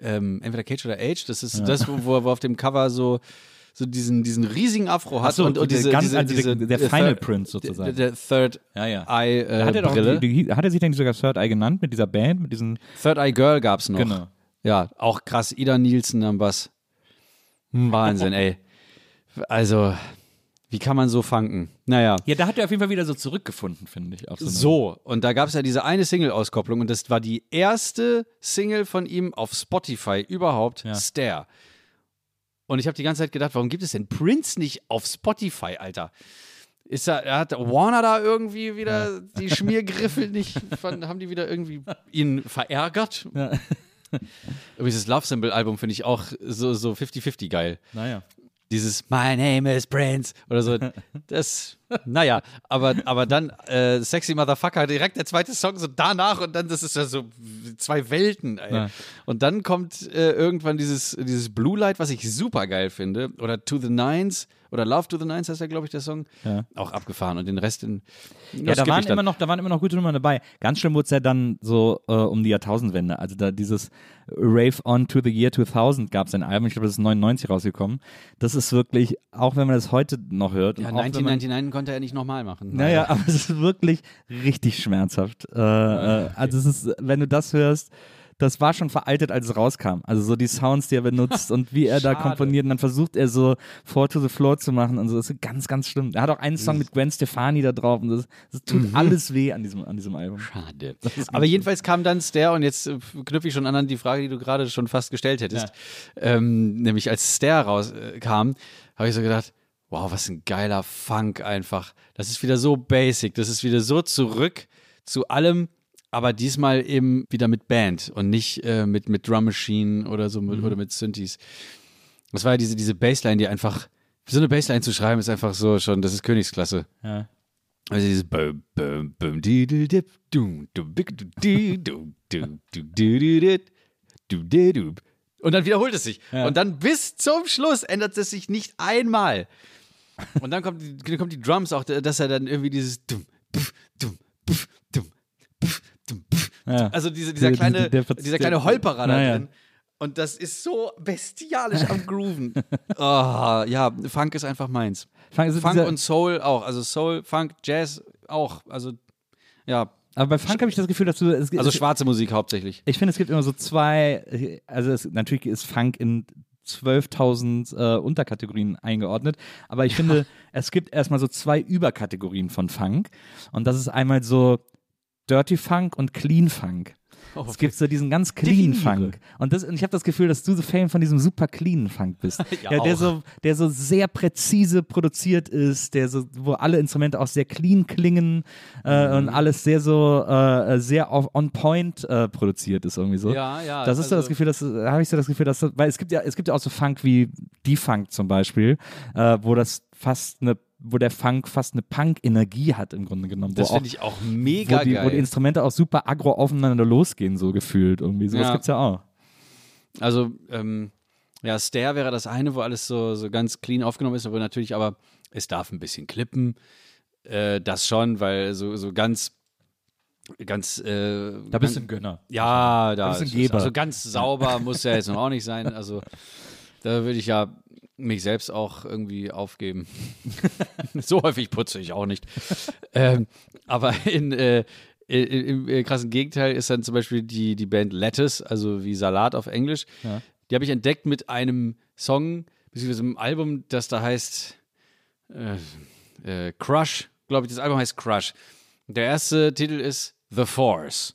Ähm, entweder Cage oder Age. Das ist das, wo, wo auf dem Cover so, so diesen, diesen riesigen Afro hat so, und, und der diese, ganz- diese, also der- diese der äh, Final Third- Prince sozusagen. Der, der Third Ja, ja. Eye äh, hat, er doch, Brille. die, hat er sich denn sogar Third Eye genannt mit dieser Band, mit diesen Third Eye Girl gab's noch. Genau. Ja, auch krass. Ida Nielsen am Bass. Wahnsinn, ey. Also, wie kann man so funken? Naja. Ja, da hat er auf jeden Fall wieder so zurückgefunden, finde ich. So, So, und da gab es ja diese eine Single-Auskopplung und das war die erste Single von ihm auf Spotify überhaupt, Ja. Stare. Und ich habe die ganze Zeit gedacht, warum gibt es denn Prince nicht auf Spotify, Alter? Ist da, hat Warner da irgendwie wieder die Schmiergriffel nicht, von, haben die wieder irgendwie ihn verärgert? Ja. Übrigens, das Love Symbol-Album finde ich auch so, so 50-50 geil. Naja. Dieses My name is Prince oder so. Das, naja, aber, aber dann äh, Sexy Motherfucker, direkt der zweite Song so danach und dann, das ist ja so zwei Welten. Ey. Ja. Und dann kommt äh, irgendwann dieses, dieses Blue Light, was ich super geil finde. Oder To the Nines oder Love to the Nines heißt ja, glaube ich, der Song. Ja. Auch abgefahren und den Rest in. Ja, da waren, immer noch, da waren immer noch gute Nummern dabei. Ganz schlimm wurde es ja dann so äh, um die Jahrtausendwende. Also da dieses Rave On to the Year 2000 gab es ein Album, ich glaube, das ist 99 rausgekommen. Das ist wirklich, auch wenn man das heute noch hört. Ja, und auch wenn man- 1999 konnte er nicht nochmal machen. Naja, aber es ist wirklich richtig schmerzhaft. Äh, äh, also es ist, wenn du das hörst, das war schon veraltet, als es rauskam. Also so die Sounds, die er benutzt und wie er da komponiert und dann versucht er so Four to the Floor zu machen und so. Das ist ganz, ganz schlimm. Er hat auch einen Song mit Gwen Stefani da drauf und das, das tut alles weh an diesem, an diesem Album. Schade. Aber jedenfalls kam dann Stair und jetzt äh, knüpfe ich schon an die Frage, die du gerade schon fast gestellt hättest. Ähm, nämlich als Stair rauskam, habe ich so gedacht, wow, was ein geiler Funk einfach. Das ist wieder so basic, das ist wieder so zurück zu allem, aber diesmal eben wieder mit Band und nicht äh, mit, mit Drum Machine oder so mit, oder mit Synthes. Das war ja diese, diese Bassline, die einfach, so eine Bassline zu schreiben, ist einfach so schon, das ist Königsklasse. Ja. Also dieses bum, bum, bum, dip, dum, dum. Und dann wiederholt es sich. Ja. Und dann bis zum Schluss ändert es sich nicht einmal. Und dann kommt die, dann kommt die Drums auch, dass er dann irgendwie dieses dum, pf, dum, pf, dum, pf, dum, pf. Ja. Also diese, dieser kleine, der- der- dieser kleine Holperer da drin. Und das ist so bestialisch am Grooven. oh, ja, Funk ist einfach meins. Funk, Funk und Soul auch. Also Soul, Funk, Jazz auch. Also, ja. aber bei Funk habe ich das Gefühl, dass du. Es, Also es, schwarze Musik hauptsächlich. ich finde, es gibt immer so zwei. Also, es, natürlich ist Funk in 12.000 äh, Unterkategorien eingeordnet. Aber ich finde, es gibt erstmal so zwei Überkategorien von Funk. Und das ist einmal so Dirty Funk und Clean Funk. Es gibt so diesen ganz clean. Funk. Und, das, und ich habe das Gefühl, dass du so Fan von diesem super clean Funk bist. Ja, der, auch. so, der so sehr präzise produziert ist, der so, wo alle Instrumente auch sehr clean klingen äh, Mhm. und alles sehr so äh, sehr auf, on point äh, produziert ist irgendwie so. Ja, ja, Das ist so das also- Gefühl, dass da habe ich so das Gefühl, dass weil es gibt ja es gibt ja auch so Funk wie die Funk zum Beispiel, äh, wo das fast eine wo der Funk fast eine Punk-Energie hat im Grunde genommen. Das finde ich auch mega wo die, geil. wo die Instrumente auch super aggro aufeinander losgehen, so gefühlt irgendwie. Sowas Ja. gibt's ja auch. Also, ähm, ja, Stair wäre das eine, wo alles so, so ganz clean aufgenommen ist, aber natürlich, aber es darf ein bisschen klippen. Äh, das schon, weil so, so ganz, ganz. Äh, Da bist du ein Gönner. Ja, da bist du ein Geber. Also ganz sauber muss ja jetzt noch auch nicht sein. Also da würde ich ja mich selbst auch irgendwie aufgeben. so häufig putze ich auch nicht. ähm, aber in, äh, i- i- im äh, krassen Gegenteil ist dann zum Beispiel die, die Band Lettuce, also wie Salat auf Englisch. Ja. Die habe ich entdeckt mit einem Song, beziehungsweise einem Album, das da heißt äh, äh, Crush, glaube ich, das Album heißt Crush. Der erste Titel ist The Force.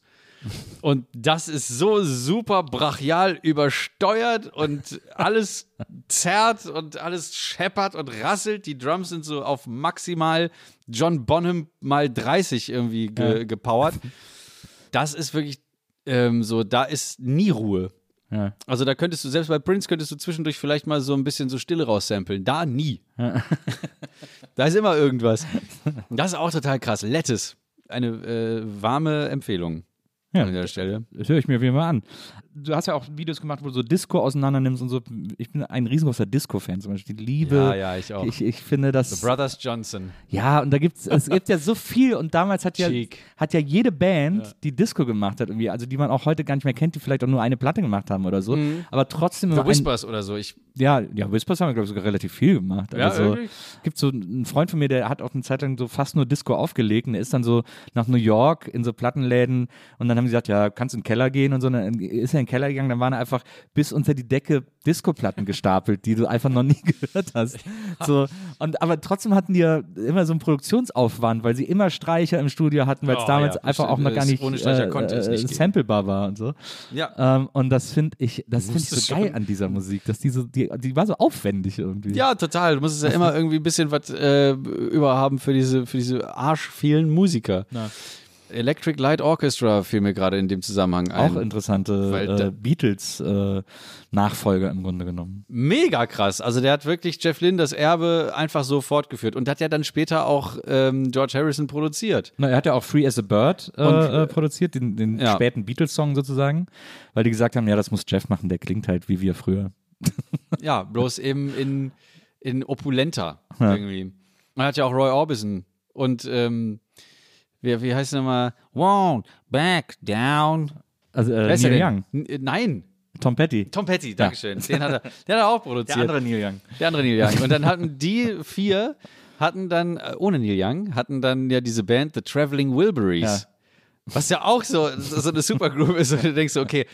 Und das ist so super brachial übersteuert und alles zerrt und alles scheppert und rasselt. Die Drums sind so auf maximal John Bonham mal 30 irgendwie ge Ja. gepowert. Das ist wirklich ähm, so, da ist nie Ruhe. Ja. Also da könntest du, selbst bei Prince könntest du zwischendurch vielleicht mal so ein bisschen so Stille raussamplen. Da nie. da ist immer irgendwas. Das ist auch total krass. Lettuce. Eine äh, warme Empfehlung Ja. an der Stelle. Das höre ich mir auf jeden Fall an. Du hast ja auch Videos gemacht, wo du so Disco auseinander nimmst und so. Ich bin ein riesengroßer Disco-Fan zum Beispiel. Die Liebe. Ja, ja, ich auch. Ich, ich finde das. The Brothers Johnson. Ja, und da gibt's, es gibt ja so viel und damals hat ja, hat ja jede Band, die Disco gemacht hat, irgendwie, also die man auch heute gar nicht mehr kennt, die vielleicht auch nur eine Platte gemacht haben oder so, aber trotzdem Mhm. The immer ein, Whispers oder so. Ich, ja, ja, Whispers haben wir, glaube ich, sogar relativ viel gemacht. Ja, also, irgendwie. gibt so einen Freund von mir, der hat auch eine Zeit lang so fast nur Disco aufgelegt und der ist dann so nach New York in so Plattenläden und dann haben sie gesagt, ja, kannst du in den Keller gehen und so. Und dann ist er in den Keller gegangen, dann waren einfach bis unter die Decke Disco-Platten gestapelt, die du einfach noch nie gehört hast. So, und, aber trotzdem hatten die ja immer so einen Produktionsaufwand, weil sie immer Streicher im Studio hatten, weil es Oh, damals ja, einfach auch noch gar das- nicht, äh, äh, nicht samplebar war und so. ja. Ähm, und das finde ich, das finde ich musstest so geil schon- an dieser Musik, dass die so, die, die war so aufwendig irgendwie. Ja, total. Du musst ja immer irgendwie ein bisschen was äh, überhaben für diese, für diese arschvielen Musiker. Na. Electric Light Orchestra fiel mir gerade in dem Zusammenhang ein. Auch interessante äh, Beatles-Nachfolger im Grunde genommen. Mega krass. Also der hat wirklich Jeff Lynne das Erbe einfach so fortgeführt und hat ja dann später auch ähm, George Harrison produziert. Na, er hat ja auch Free as a Bird äh, Und- äh, produziert, den, den Ja. späten Beatles-Song sozusagen, weil die gesagt haben, ja, das muss Jeff machen, der klingt halt wie wir früher. Ja, bloß eben in, in opulenter Ja. irgendwie. Man hat ja auch Roy Orbison und ähm, wie, wie heißt er nochmal? Won't back down. Also äh, der Neil? Young, N- äh, Nein, Tom Petty. Tom Petty, Dankeschön. Den, hat er, den hat er auch produziert. Neil Young. Der andere Neil Young. Und dann hatten die vier, hatten dann, äh, ohne Neil Young, hatten dann ja diese Band The Traveling Wilburys. Ja. Was ja auch so, so eine Supergroup ist, und du denkst okay,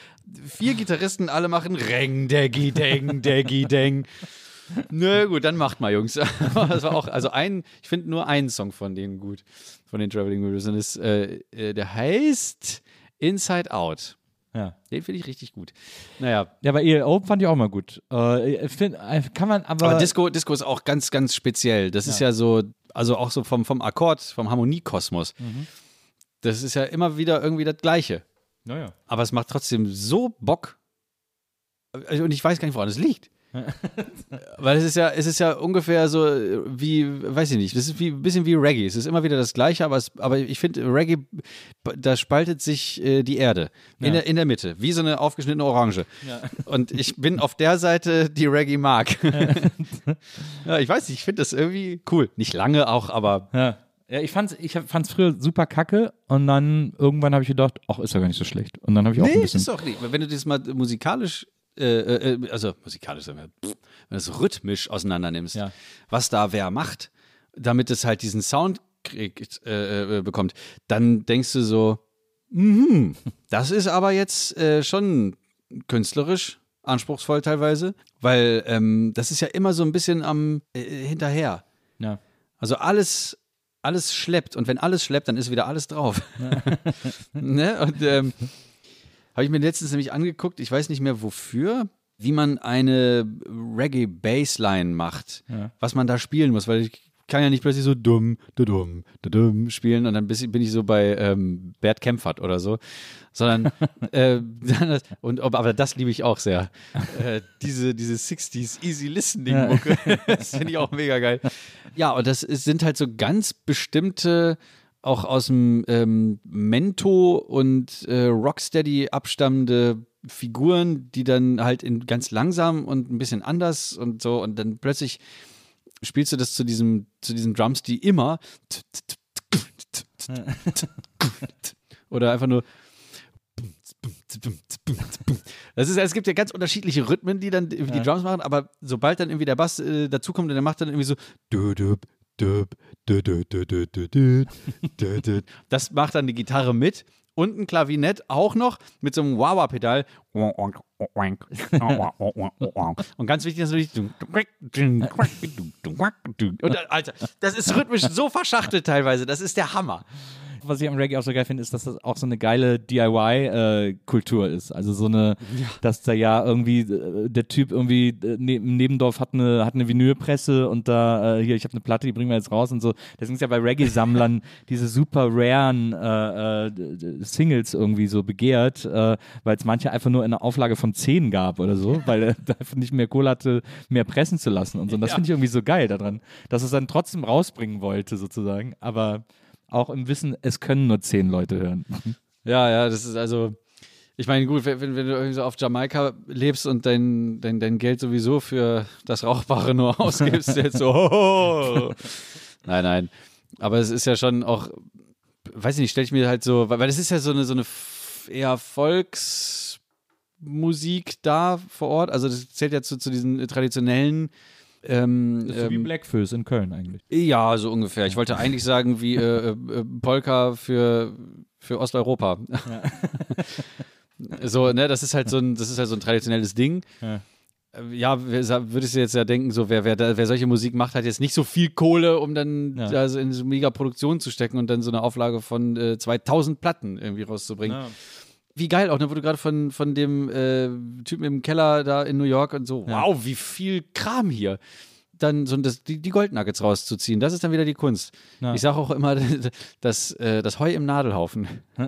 vier Gitarristen, alle machen Reng, Deggy, Deng, Deggy, Deng. Nö, gut, dann macht mal, Jungs. das war auch, also ein, ich finde nur einen Song von denen gut, von den Traveling Wilburys. Und das, äh, äh, der heißt Inside Out. Ja. Den finde ich richtig gut. Naja, Ja, aber ELO fand ich auch mal gut. Äh, find, äh, kann man aber. Aber Disco, Disco ist auch ganz, ganz speziell. Das ist ja so, also auch so vom, vom Akkord, vom Harmoniekosmos. Das ist ja immer wieder irgendwie das Gleiche. naja. Aber es macht trotzdem so Bock. Also, Und ich weiß gar nicht, woran es liegt. Weil es ist ja, es ist ja ungefähr so wie, weiß ich nicht, das ist wie ein bisschen wie Reggae. Es ist immer wieder das Gleiche, aber, es, aber ich finde, Reggae, da spaltet sich äh, die Erde in, Ja. der, in der Mitte, wie so eine aufgeschnittene Orange. Und ich bin auf der Seite, die Reggae mag. ja, ich weiß nicht, ich finde das irgendwie cool. Nicht lange auch, aber Ja. Ja, ich fand's, ich fand's früher super kacke und dann irgendwann habe ich gedacht, ach, ist ja gar nicht so schlecht. Und dann habe ich auch ein Nee, bisschen. ist doch nicht. Wenn du das mal musikalisch, äh, äh, also musikalisch, wenn du es rhythmisch auseinander nimmst, Ja. was da wer macht, damit es halt diesen Sound kriegt, äh, äh, bekommt, dann denkst du so, mhm, das ist aber jetzt äh, schon künstlerisch anspruchsvoll teilweise, weil ähm, das ist ja immer so ein bisschen am äh, hinterher. ja. Also alles, alles schleppt und wenn alles schleppt, dann ist wieder alles drauf. ne? Und ähm, habe ich mir letztens nämlich angeguckt, ich weiß nicht mehr wofür, wie man eine Reggae-Bassline macht, Ja. was man da spielen muss, weil ich kann ja nicht plötzlich so dumm, du dumm, du dumm spielen und dann bin ich so bei ähm, Bert Kempfert oder so, sondern äh, und aber das liebe ich auch sehr. Äh, diese diese 60s Easy Listening Mucke, das finde ich auch mega geil. Ja, und das ist, sind halt so ganz bestimmte auch aus dem ähm, Mento und äh, Rocksteady abstammende Figuren, die dann halt in ganz langsam und ein bisschen anders und so. Und dann plötzlich spielst du das zu diesem zu diesen Drums, die immer oder einfach nur das ist, es gibt ja ganz unterschiedliche Rhythmen, die dann die Drums machen, aber sobald dann irgendwie der Bass äh, dazukommt, dann macht dann irgendwie so das macht dann die Gitarre mit und ein Klavinett auch noch mit so einem Wah-Wah-Pedal. Und ganz wichtig ist natürlich. Und, Alter, das ist rhythmisch so verschachtelt teilweise. Das ist der Hammer. Was ich am Reggae auch so geil finde, ist, dass das auch so eine geile DIY-Kultur ist. Also so eine, dass da ja irgendwie äh, der Typ irgendwie äh, ne, im Nebendorf hat eine, hat eine Vinylpresse und da, äh, hier, ich habe eine Platte, die bringen wir jetzt raus und so. Deswegen ist ja bei Reggae-Sammlern diese super raren äh, äh, Singles irgendwie so begehrt, äh, weil es manche einfach nur in einer Auflage von 10 gab oder so, weil er da einfach nicht mehr Kohle hatte, mehr pressen zu lassen und so. Und das finde ich irgendwie so geil daran, dass es dann trotzdem rausbringen wollte sozusagen, aber auch im Wissen, es können nur zehn Leute hören. Ja, ja, das ist also. Ich meine, gut, wenn, wenn du irgendwie so auf Jamaika lebst und dein, dein, dein Geld sowieso für das Rauchbare nur ausgibst, jetzt so. Oh. Nein, nein. Aber es ist ja schon auch, weiß ich nicht, stelle ich mir halt so, weil, es ist ja so eine, so eine eher Volksmusik da vor Ort. Also das zählt ja zu, zu diesen traditionellen. Ähm, Das ist so wie ähm, Blackfoes in Köln eigentlich. ja, so ungefähr. Ich wollte eigentlich sagen, wie äh, äh, Polka für, für Osteuropa. so, ne, das ist halt so ein, das ist halt so ein traditionelles Ding. Ja. Äh, Ja, würdest du jetzt ja denken, so wer, wer, wer solche Musik macht, hat jetzt nicht so viel Kohle, um dann Ja. da so in so mega Produktion zu stecken und dann so eine Auflage von äh, 2000 Platten irgendwie rauszubringen. Wie geil auch, ne, wo du gerade von, von dem äh, Typen im Keller da in New York und so, Ja. wow, wie viel Kram hier. Dann so das, die, die Goldnuggets rauszuziehen, das ist dann wieder die Kunst. Ja. Ich sage auch immer, das, äh, das Heu im Nadelhaufen.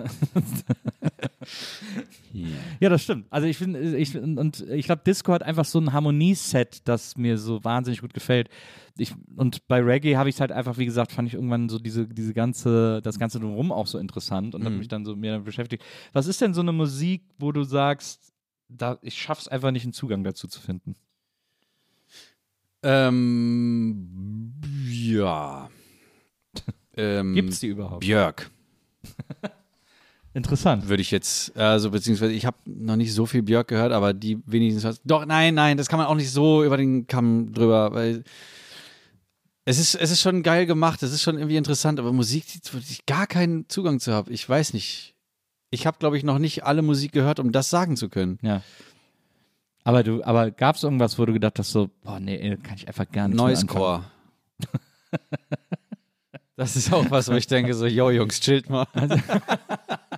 Ja, das stimmt. Also ich finde, ich, und ich glaube, Disco hat einfach so ein Harmonieset, das mir so wahnsinnig gut gefällt. Ich, und bei Reggae habe ich es halt einfach, wie gesagt, fand ich irgendwann so diese, diese ganze, das Ganze drumherum auch so interessant und habe mich dann so mehr damit beschäftigt. Was ist denn so eine Musik, wo du sagst, da, ich schaff's einfach nicht, einen Zugang dazu zu finden? Ähm, ja. Ähm, Gibt's die überhaupt? Björk, Interessant. würde ich jetzt, also beziehungsweise ich habe noch nicht so viel Björk gehört, aber die wenigstens was. Doch, nein, nein, das kann man auch nicht so über den Kamm drüber, weil es ist, es ist schon geil gemacht, es ist schon irgendwie interessant, aber Musik, die wo ich gar keinen Zugang zu habe, ich weiß nicht. Ich habe, glaube ich, noch nicht alle Musik gehört, um das sagen zu können. Ja. Aber du, aber gab es irgendwas, wo du gedacht hast, so, boah, nee, kann ich einfach gar nicht mehr Noisecore. Das ist auch was, wo ich denke, so, yo, Jungs, chillt mal.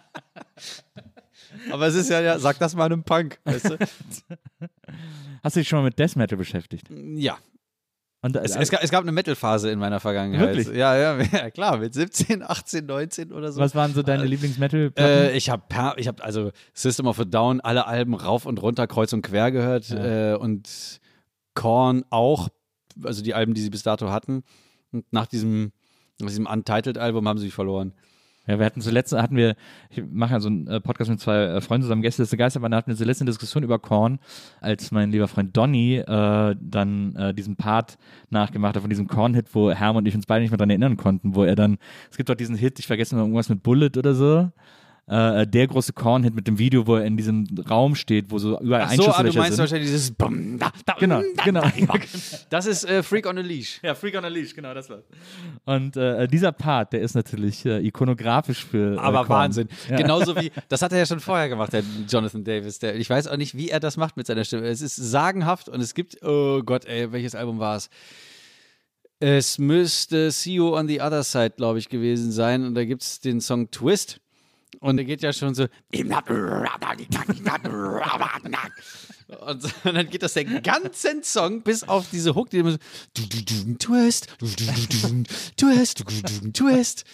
Aber es ist ja, ja, sag das mal einem Punk, weißt du? Hast du dich schon mal mit Death Metal beschäftigt? Ja. Und, Es, es, gab, es gab eine Metal-Phase in meiner Vergangenheit. Wirklich? Ja, ja, ja, klar, mit 17, 18, 19 oder so. was waren so deine Lieblings-Metal? Äh, ich habe ich hab also System of a Down alle Alben rauf und runter, kreuz und quer gehört äh, und Korn auch, also die Alben, die sie bis dato hatten. Und nach diesem, nach diesem Untitled-Album haben sie sich verloren. Ja, wir hatten zuletzt, hatten wir, ich mache ja so einen äh, Podcast mit zwei äh, Freunden zusammen, Gäste des Geisterbahn, da hatten wir zuletzt eine Diskussion über Korn, als mein lieber Freund Donny äh, dann äh, diesen Part nachgemacht hat von diesem Korn-Hit, wo Herm und ich uns beide nicht mehr dran erinnern konnten, wo er dann, es gibt doch diesen Hit, ich vergesse mal irgendwas mit Bullet oder so. Äh, der große Korn-Hit mit dem Video, wo er in diesem Raum steht, wo so überall Ach so, ah, du meinst sind. wahrscheinlich dieses Bum, da, da, Genau, da, genau. da. Das ist äh, Freak on a Leash. Ja, Freak on a Leash, genau, das war's. Und äh, dieser Part, der ist natürlich äh, ikonografisch für. Äh, Aber Korn. Wahnsinn. Ja. Genauso wie, das hat er ja schon vorher gemacht, der Jonathan Davis. Der, ich weiß auch nicht, wie er das macht mit seiner Stimme. Es ist sagenhaft und es gibt, oh Gott, ey, welches Album war es? Es müsste See You on the Other Side, glaube ich, gewesen sein. Und da gibt es den Song Twist. Und der geht ja schon so. Und, dann geht das den ganzen Song bis auf diese Hook, die immer so. Twist, Twist, Twist.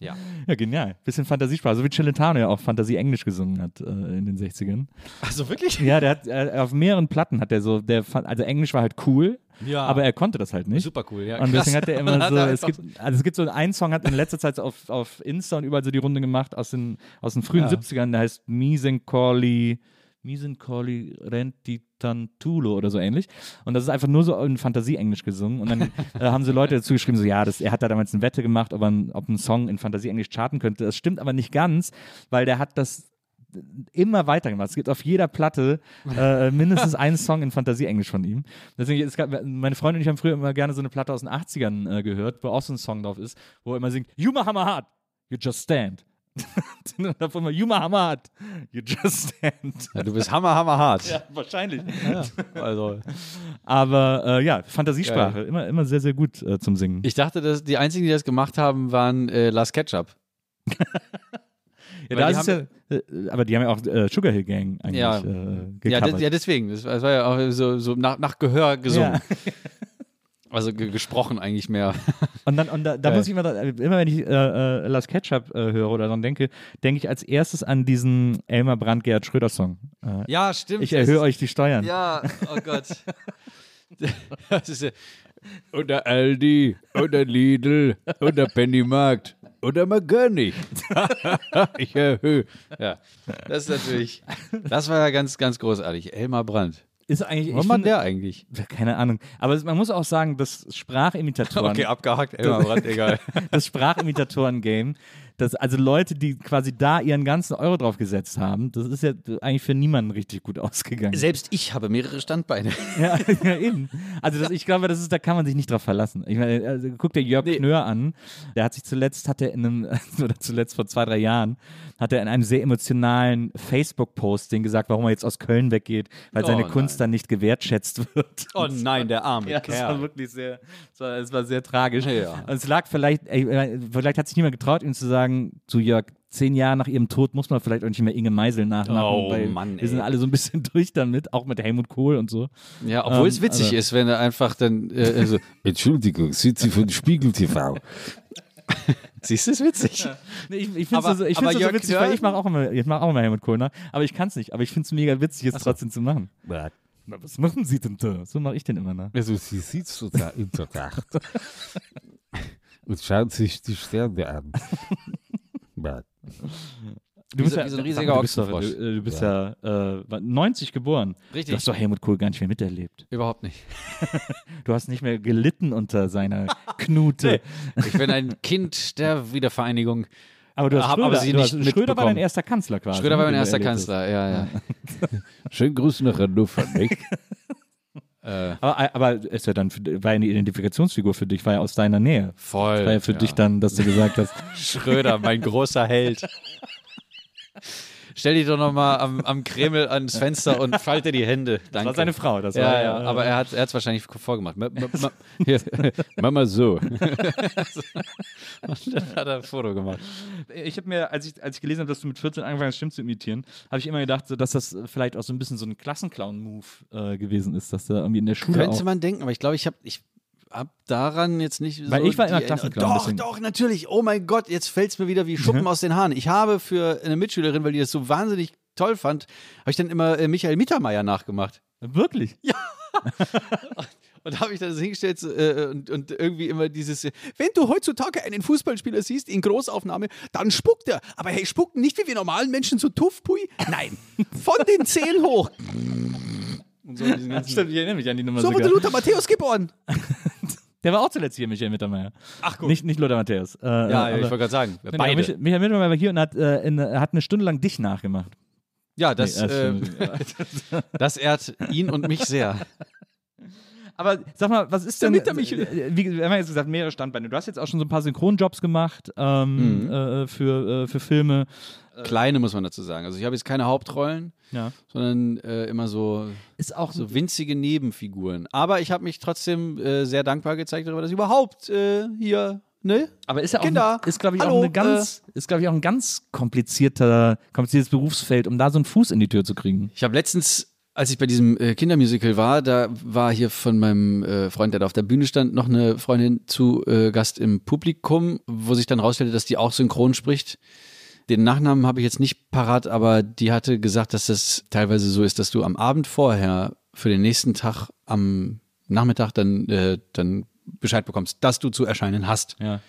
Ja. Ja, genial. Bisschen Fantasiesprache. So wie Celentano ja auch Fantasie Englisch gesungen hat äh, in den 60ern. Also wirklich? Ja, der hat äh, auf mehreren Platten hat er so, der also Englisch war halt cool, Ja. aber er konnte das halt nicht. Super cool, ja. Und deswegen hat er immer so, es gibt, also es gibt so einen Song, hat in letzter Zeit auf, auf Insta und überall so die Runde gemacht aus den, aus den frühen Ja. 70ern, der heißt Misencoli, Misencoli Rentitantulo oder so ähnlich. Und das ist einfach nur so in Fantasie-Englisch gesungen. Und dann äh, haben so Leute dazu geschrieben, so ja, das, er hat da damals eine Wette gemacht, ob, ein, ob ein Song in Fantasie-Englisch charten könnte. Das stimmt aber nicht ganz, weil der hat das immer weitergemacht. Es gibt auf jeder Platte äh, mindestens einen Song in Fantasie-Englisch von ihm. Deswegen, es gab, meine Freundin und ich haben früher immer gerne so eine Platte aus den 80ern äh, gehört, wo auch so ein Song drauf ist, wo er immer singt, You Mahama Hard, you just stand. und davon immer, You Mahama Hard, you just stand. Ja, du bist hammer, hammer hart. Ja, wahrscheinlich. Also, Aber äh, ja, Fantasiesprache, immer, immer sehr, sehr gut äh, zum Singen. ich dachte, dass die einzigen, die das gemacht haben, waren äh, Last Ketchup. ja, weil da die ist ja, äh, aber die haben ja auch äh, Sugar Hill Gang eigentlich Ja. äh, Ja, de ja, deswegen. Das, das war ja auch so, so nach, nach Gehör gesungen. Ja. Also ge gesprochen eigentlich mehr. Und dann, und da, da Geil. muss ich immer, immer wenn ich äh, äh, Last Ketchup äh, höre oder daran denke, denke ich als erstes an diesen Elmar Brandt Gerhard Schröder Song. Äh, Ja, stimmt. ich erhöhe euch die Steuern. Ja, oh Gott. Das ist ja. Und der Aldi, und der Lidl, und der Pennymarkt, und der McGurney. ich erhöhe. Ja, das ist natürlich, das war ja ganz, ganz großartig. Elmar Brandt. Ist eigentlich, Was ich war finde, der eigentlich? keine Ahnung. Aber man muss auch sagen, das Sprachimitatoren, abgehakt, Elmar Brandt, egal. das Sprachimitatoren-Game, das, also Leute, die quasi da ihren ganzen Euro drauf gesetzt haben, das ist ja eigentlich für niemanden richtig gut ausgegangen. Selbst ich habe mehrere Standbeine. Ja, ja eben. Also das, ich glaube, das ist, da kann man sich nicht drauf verlassen. Ich meine, also, guck dir Jörg Nee. Knör an. Der hat sich zuletzt, hat er in einem, oder zuletzt vor zwei, drei Jahren, hat er in einem sehr emotionalen Facebook-Posting gesagt, warum er jetzt aus Köln weggeht, weil seine Oh, Kunst dann nicht gewertschätzt wird. Oh nein, der arme Ja, das war wirklich sehr, es war, war sehr tragisch. Ja. Und es lag vielleicht, ey, vielleicht hat sich niemand getraut, ihm zu sagen, zu Jörg, zehn Jahre nach ihrem Tod muss man vielleicht auch nicht mehr Inge Meisel nachmachen, Oh, weil Mann, wir sind ey. alle so ein bisschen durch damit, auch mit Helmut Kohl und so. Ja, obwohl Ähm, es witzig also- ist, wenn er einfach dann äh, so, Entschuldigung, sind Sie von Spiegel TV? Siehst du, es witzig. Nee, ich ich finde es so, so witzig, weil ich mache auch immer, ich mache auch immer Helmut Kohl nach, aber ich kann es nicht. Aber ich finde es mega witzig, es trotzdem zu machen. Na, was machen Sie denn da? So mache ich den immer nach. Also sie sitzt so da in der Nacht und schaut sich die Sterne an. Ja. Du wie so ein riesiger du bist doch, Ochsenfrosch. du, du bist ja, äh, 90 geboren. Richtig. Du hast doch Helmut Kohl gar nicht mehr miterlebt. Überhaupt nicht. Du hast nicht mehr gelitten unter seiner Knute. Ich bin ein Kind der Wiedervereinigung. Aber du hast Hab Schröder, aber sie du nicht hast, Schröder war dein erster Kanzler quasi. Schröder war mein erster. Kanzler, ja, ja. Schönen Gruß nach Hannover, nicht? Äh, Aber, aber ist ja dann für, war eine Identifikationsfigur für dich, war ja aus deiner Nähe. voll. War ja für ja. dich dann, dass du gesagt hast, Schröder, mein großer Held. Stell dich doch nochmal am, am Kreml ans Fenster und falte die Hände. Danke. das war seine Frau. Das Ja, war, ja, äh, aber er hat es wahrscheinlich vorgemacht. Ma, ma, ma, Hier, mach mal so. und dann hat er ein Foto gemacht. ich habe mir, als ich, als ich gelesen habe, dass du mit 14 angefangen hast, Stimmen zu imitieren, habe ich immer gedacht, dass das vielleicht auch so ein bisschen so ein Klassenclown-Move äh, gewesen ist, dass da irgendwie in der Schule Könnte man denken, aber ich glaube, ich habe ich hab daran jetzt nicht Weil so ich war immer Klassenclown, Doch, doch, natürlich. Oh mein Gott, jetzt fällt es mir wieder wie Schuppen aus den Haaren. Ich habe für eine Mitschülerin, weil die das so wahnsinnig toll fand, habe ich dann immer äh, Michael Mittermeier nachgemacht. Wirklich? Und da habe ich dann so hingestellt äh, und, und irgendwie immer dieses, wenn du heutzutage einen Fußballspieler siehst in Großaufnahme, dann spuckt er. Aber hey, spucken nicht wie wir normalen Menschen so tuff, pui. Nein, von den Zehen hoch. Und so, diesen ganzen, Stimmt, ich erinnere mich an die Nummer so wurde. Luther Matthäus geboren. Der war auch zuletzt hier, Michael Mittermeier. Ach gut. Nicht, nicht Lothar Matthäus. Äh, ja, äh, ich wollte gerade sagen, beide. Michael, Michael Mittermeier war hier und hat, äh, in, hat eine Stunde lang dich nachgemacht. ja, das, Nee, äh, das ehrt ihn und mich sehr. Aber sag mal, was ist denn. Äh, Wie wir haben ja jetzt gesagt, mehrere Standbeine. Du hast jetzt auch schon so ein paar Synchronjobs gemacht ähm, Mhm. äh, für, äh, für Filme. Kleine muss man dazu sagen. Also ich habe jetzt keine Hauptrollen, Ja. sondern äh, immer so, Ist auch so winzige Nebenfiguren. Aber ich habe mich trotzdem äh, sehr dankbar gezeigt darüber, dass ich überhaupt äh, hier, ne? Aber ist ja auch, Kinder, ist glaube ich hallo, auch eine ganz, ist glaube ich auch ein ganz komplizierter, kompliziertes Berufsfeld, um da so einen Fuß in die Tür zu kriegen. Ich habe letztens, als ich bei diesem äh, Kindermusical war, da war hier von meinem äh, Freund, der da auf der Bühne stand, noch eine Freundin zu äh, Gast im Publikum, wo sich dann rausstellte, dass die auch synchron spricht. Den Nachnamen habe ich jetzt nicht parat, aber die hatte gesagt, dass das teilweise so ist, dass du am Abend vorher für den nächsten Tag am Nachmittag dann, äh, dann Bescheid bekommst, dass du zu erscheinen hast. Ja.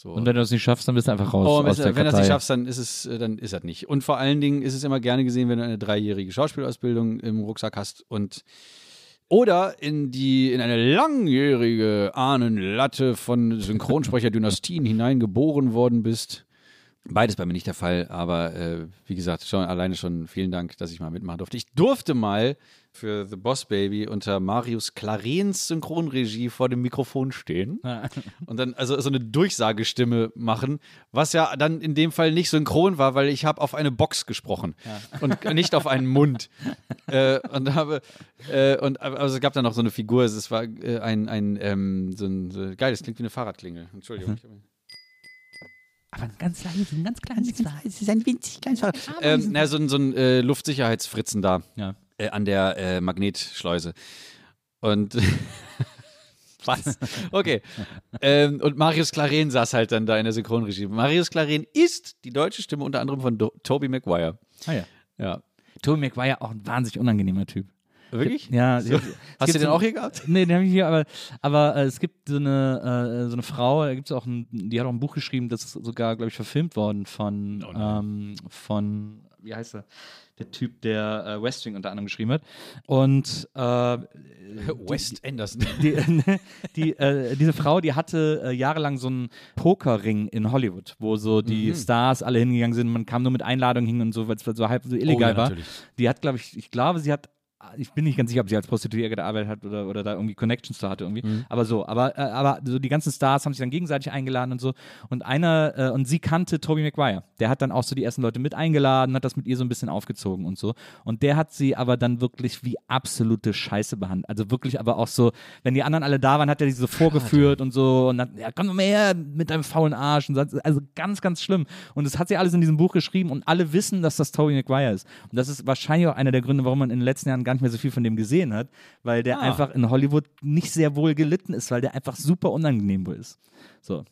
So. Und wenn du das nicht schaffst, dann bist du einfach raus Oh, aus wenn, der wenn du das nicht schaffst, dann ist es, äh, dann ist das nicht. Und vor allen Dingen ist es immer gerne gesehen, wenn du eine dreijährige Schauspielausbildung im Rucksack hast und oder in die in eine langjährige Ahnenlatte von Synchronsprecherdynastien hineingeboren worden bist. Beides bei mir nicht der Fall, aber äh, wie gesagt, schon alleine schon vielen Dank, dass ich mal mitmachen durfte. Ich durfte mal für The Boss Baby unter Marius Clarens Synchronregie vor dem Mikrofon stehen und dann also so eine Durchsagestimme machen, was ja dann in dem Fall nicht synchron war, weil ich habe auf eine Box gesprochen und nicht auf einen Mund. äh, und habe äh, und also es gab dann noch so eine Figur, es war äh, ein ein ähm, so ein so, geil, das klingt wie eine Fahrradklingel. Entschuldigung. ich hab- Aber ein ganz leise, ein ganz kleines leise. Es ist ein winzig kleines Fahrrad. Ähm, na, so ein, so ein äh, Luftsicherheitsfritzen da Ja. äh, an der äh, Magnetschleuse. Und was? Okay. ähm, und Marius Claren saß halt dann da in der Synchronregie. Marius Claren ist die deutsche Stimme unter anderem von Do Toby Maguire. Ah ja. Ja. Toby McGuire auch ein wahnsinnig unangenehmer Typ. Wirklich? Ja. So. Hast du den so- auch hier gehabt? Nee, den habe ich hier, aber, aber äh, es gibt so eine, äh, so eine Frau, da gibt es auch ein, die hat auch ein Buch geschrieben, das ist sogar, glaube ich, verfilmt worden von, Oh ähm, von, wie heißt er? Der Typ, der äh, West Wing unter anderem geschrieben hat. Und äh, West Anderson. die, die, äh, diese Frau, die hatte äh, jahrelang so einen Pokerring in Hollywood, wo so die Mhm. Stars alle hingegangen sind. Man kam nur mit Einladungen hin und so, weil es so halb so illegal Oh ja, war. natürlich. Die hat, glaube ich, ich glaube, sie hat ich bin nicht ganz sicher, ob sie als Prostituierte gearbeitet hat oder, oder da irgendwie Connections zu hatte irgendwie. Mhm. Aber so, aber, äh, aber so die ganzen Stars haben sich dann gegenseitig eingeladen und so. Und einer, äh, und sie kannte Toby Maguire. Der hat dann auch so die ersten Leute mit eingeladen, hat das mit ihr so ein bisschen aufgezogen und so. Und der hat sie aber dann wirklich wie absolute Scheiße behandelt. Also wirklich aber auch so, wenn die anderen alle da waren, hat er sie so vorgeführt und so und dann, ja, komm doch mal her mit deinem faulen Arsch und so. Also ganz, ganz schlimm. Und das hat sie alles in diesem Buch geschrieben und alle wissen, dass das Toby Maguire ist. Und das ist wahrscheinlich auch einer der Gründe, warum man in den letzten Jahren gar nicht mehr so viel von dem gesehen hat, weil der Ah. einfach in Hollywood nicht sehr wohl gelitten ist, weil der einfach super unangenehm wohl ist. So.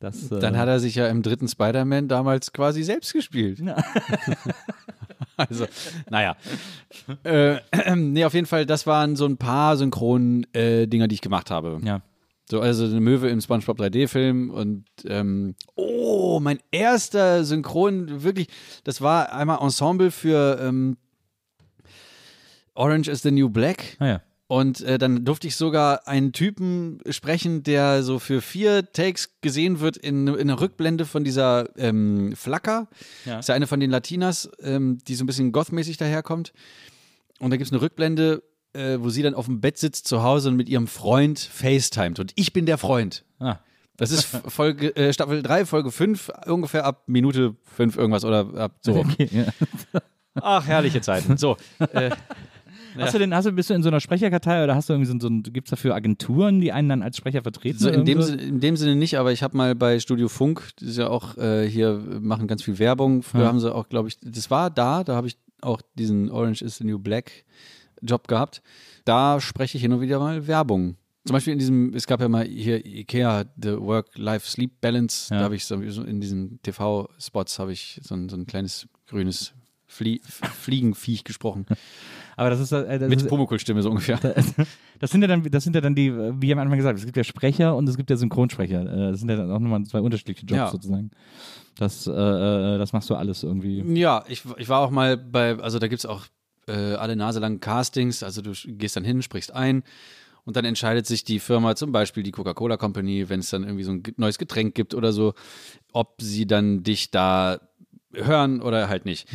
Das, äh, Dann hat er sich ja im dritten Spider-Man damals quasi selbst gespielt. also, naja. äh, nee, auf jeden Fall, das waren so ein paar Synchron-Dinger, die ich gemacht habe. Ja. So, also eine Möwe im SpongeBob 3D-Film und ähm, oh, mein erster Synchron, wirklich, das war einmal Ensemble für ähm, Orange is the New Black. Ah ja. Und äh, dann durfte ich sogar einen Typen sprechen, der so für vier Takes gesehen wird in, in einer Rückblende von dieser ähm, Flacker. Ja. Ist ja eine von den Latinas, ähm, die so ein bisschen gothmäßig daherkommt. Und da gibt es eine Rückblende, äh, wo sie dann auf dem Bett sitzt zu Hause und mit ihrem Freund FaceTimet. Und ich bin der Freund. Ah. Das ist Folge, äh, Staffel 3, Folge 5, ungefähr ab Minute 5 irgendwas oder ab so. Okay, ja. Ach, herrliche Zeiten. So. Äh, Hast du denn, hast du, bist du in so einer Sprecherkartei oder hast du irgendwie so, so gibt es dafür Agenturen, die einen dann als Sprecher vertreten? So in, dem, in dem Sinne nicht, aber ich habe mal bei Studio Funk, das ist ja auch äh, hier, machen ganz viel Werbung. Früher Ja. haben sie auch, glaube ich, das war da, da habe ich auch diesen Orange is the New Black Job gehabt. Da spreche ich hin und wieder mal Werbung. Zum Beispiel in diesem, es gab ja mal hier IKEA, The Work-Life-Sleep-Balance, Ja. da habe ich so, so in diesen TV-Spots habe ich so ein, so ein kleines grünes Flie Fliegenviech gesprochen. Aber das ist, äh, das Mit Pumuckl-Stimme so ungefähr. das sind ja dann, das sind ja dann die, wie am Anfang gesagt, es gibt ja Sprecher und es gibt ja Synchronsprecher. Äh, Das sind ja dann auch nochmal zwei unterschiedliche Jobs Ja. sozusagen. Das, äh, äh, das machst du alles irgendwie. Ja, ich, ich war auch mal bei, also da gibt es auch äh, alle Nase lang Castings, also du gehst dann hin, sprichst ein und dann entscheidet sich die Firma, zum Beispiel die Coca-Cola Company, wenn es dann irgendwie so ein neues Getränk gibt oder so, ob sie dann dich da hören oder halt nicht.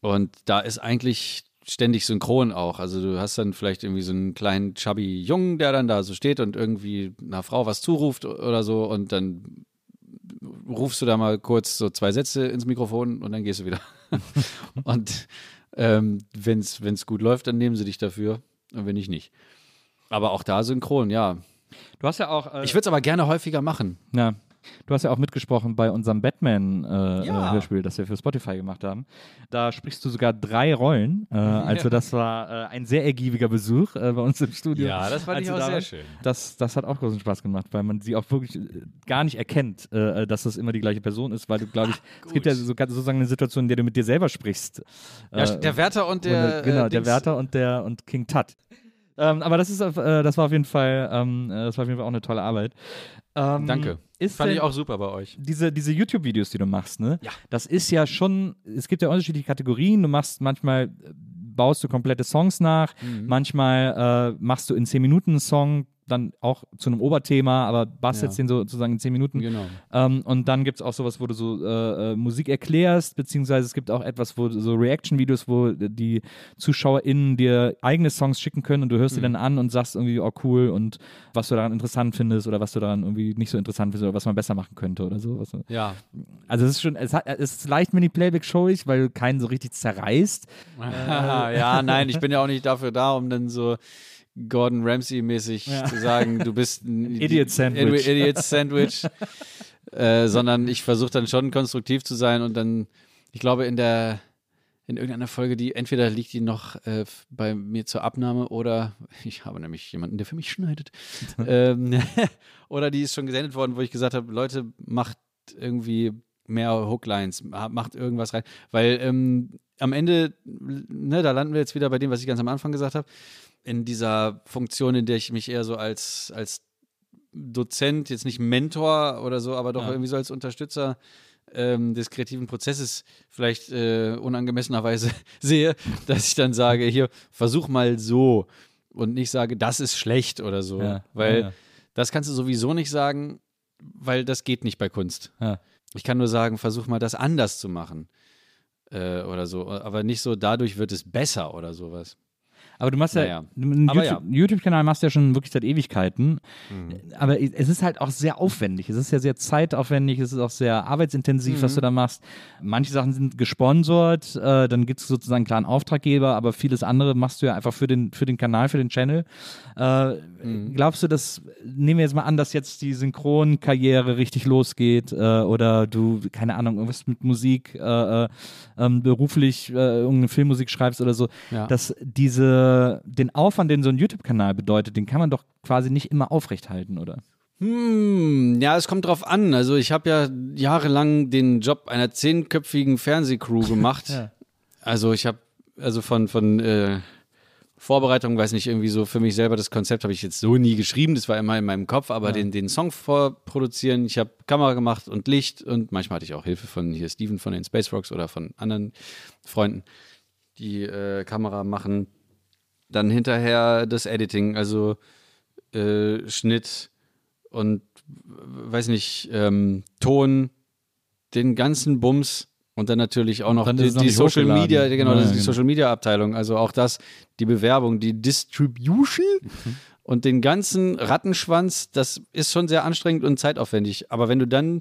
Und da ist eigentlich ständig synchron auch. Also du hast dann vielleicht irgendwie so einen kleinen chubby Jungen, der dann da so steht und irgendwie einer Frau was zuruft oder so und dann rufst du da mal kurz so zwei Sätze ins Mikrofon und dann gehst du wieder. und ähm, wenn es gut läuft, dann nehmen sie dich dafür und wenn nicht, nicht. Aber auch da synchron, ja. Du hast ja auch. Äh, Ich würde es aber gerne häufiger machen. Ja. Du hast ja auch mitgesprochen bei unserem Batman-Hörspiel, äh, Ja. das wir für Spotify gemacht haben. Da sprichst du sogar drei Rollen. Äh, also das war äh, ein sehr ergiebiger Besuch äh, bei uns im Studio. das fand Also da- schön. Das, das hat auch großen Spaß gemacht, weil man sie auch wirklich äh, gar nicht erkennt, äh, dass das immer die gleiche Person ist, weil du, glaube ich, es gibt ja so, sozusagen eine Situation, in der du mit dir selber sprichst. Ja, der Wärter und und, der. äh, genau, der Wärter und der und King Tut. Ähm, aber das ist, äh, das war auf jeden Fall, ähm, äh, das war auf jeden Fall auch eine tolle Arbeit. Ähm, Danke. Ist Fand ich auch super bei euch. diese, diese YouTube-Videos, die du machst, ne? Ja. Das ist ja schon, es gibt ja unterschiedliche Kategorien. Du machst manchmal, äh, baust du komplette Songs nach, Mhm. manchmal äh, machst du in 10 Minuten einen Song, dann auch zu einem Oberthema, aber bastelst Ja. den so, sozusagen in 10 Minuten. Genau. Ähm, und dann gibt es auch sowas, wo du so äh, äh, Musik erklärst, beziehungsweise es gibt auch etwas, wo du- so Reaction-Videos, wo die ZuschauerInnen dir eigene Songs schicken können und du hörst Mhm. sie dann an und sagst irgendwie, oh cool, und was du daran interessant findest oder was du daran irgendwie nicht so interessant findest oder was man besser machen könnte oder so. Ja. also es ist schon, es, hat, es ist leicht Mini-Playback-showig, weil du keinen so richtig zerreißt. ja, nein, ich bin ja auch nicht dafür da, um dann so Gordon Ramsay-mäßig zu sagen, du bist ein Idiot Sandwich. Idiot Sandwich. äh, sondern ich versuche dann schon konstruktiv zu sein und dann, ich glaube, in der in irgendeiner Folge, die entweder liegt die noch äh, bei mir zur Abnahme oder ich habe nämlich jemanden, der für mich schneidet. ähm, oder die ist schon gesendet worden, wo ich gesagt habe, Leute, macht irgendwie mehr Hooklines, ma- macht irgendwas rein. Weil ähm, am Ende, ne, da landen wir jetzt wieder bei dem, was ich ganz am Anfang gesagt habe, in dieser Funktion, in der ich mich eher so als, als Dozent, jetzt nicht Mentor oder so, aber doch Ja. irgendwie so als Unterstützer ähm, des kreativen Prozesses vielleicht äh, unangemessenerweise sehe, dass ich dann sage, hier, versuch mal so und nicht sage, das ist schlecht oder so. Ja, Weil ja. das kannst du sowieso nicht sagen, weil das geht nicht bei Kunst. Ja. Ich kann nur sagen, versuch mal das anders zu machen. Äh, oder so. Aber nicht so, dadurch wird es besser oder sowas. Aber du machst ja, Naja. einen Aber YouTube- YouTube-Kanal machst du ja schon wirklich seit Ewigkeiten. Mhm. Aber es ist halt auch sehr aufwendig. Es ist ja sehr zeitaufwendig, es ist auch sehr arbeitsintensiv, Mhm. was du da machst. Manche Sachen sind gesponsert, äh, dann gibt es sozusagen einen klaren Auftraggeber, aber vieles andere machst du ja einfach für den, für den Kanal, für den Channel. Äh, Mhm. Glaubst du, dass, nehmen wir jetzt mal an, dass jetzt die Synchronkarriere richtig losgeht äh, oder du, keine Ahnung, irgendwas mit Musik, äh, äh, ähm, beruflich äh, irgendeine Filmmusik schreibst oder so, Ja. dass diese, den Aufwand, den so ein YouTube-Kanal bedeutet, den kann man doch quasi nicht immer aufrechthalten, oder? Hm, ja, es kommt drauf an. Also ich habe ja jahrelang den Job einer zehnköpfigen Fernsehcrew gemacht. Ja. Also ich habe, also von, von äh, Vorbereitung, weiß nicht, irgendwie so für mich selber das Konzept habe ich jetzt so nie geschrieben, das war immer in meinem Kopf, aber den, den Song vorproduzieren, ich habe Kamera gemacht und Licht und manchmal hatte ich auch Hilfe von hier Steven von den Space Rocks oder von anderen Freunden, die äh, Kamera machen. Dann hinterher das Editing, also äh, Schnitt und weiß nicht, ähm, Ton, den ganzen Bums und dann natürlich auch noch dann die, noch die Social. Media, genau, Ja, die genau. Social Media Abteilung, also auch das, die Bewerbung, die Distribution Mhm. und den ganzen Rattenschwanz, das ist schon sehr anstrengend und zeitaufwendig. Aber wenn du dann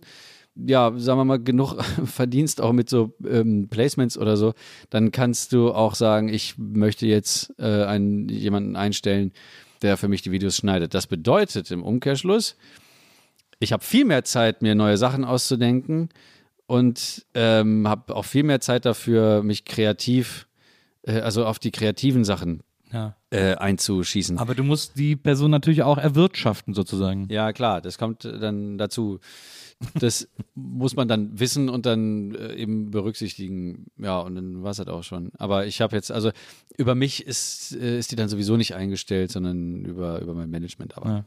ja, sagen wir mal, genug verdienst, auch mit so ähm, Placements oder so, dann kannst du auch sagen, ich möchte jetzt äh, einen, jemanden einstellen, der für mich die Videos schneidet. Das bedeutet im Umkehrschluss, ich habe viel mehr Zeit, mir neue Sachen auszudenken und ähm, habe auch viel mehr Zeit dafür, mich kreativ, äh, also auf die kreativen Sachen Ja. äh, einzuschießen. Aber du musst die Person natürlich auch erwirtschaften, sozusagen. Ja, klar, das kommt dann dazu. Das muss man dann wissen und dann äh, eben berücksichtigen. Ja, und dann war es halt auch schon. Aber ich habe jetzt, also über mich ist, äh, ist die dann sowieso nicht eingestellt, sondern über, über mein Management. Aber. Ja.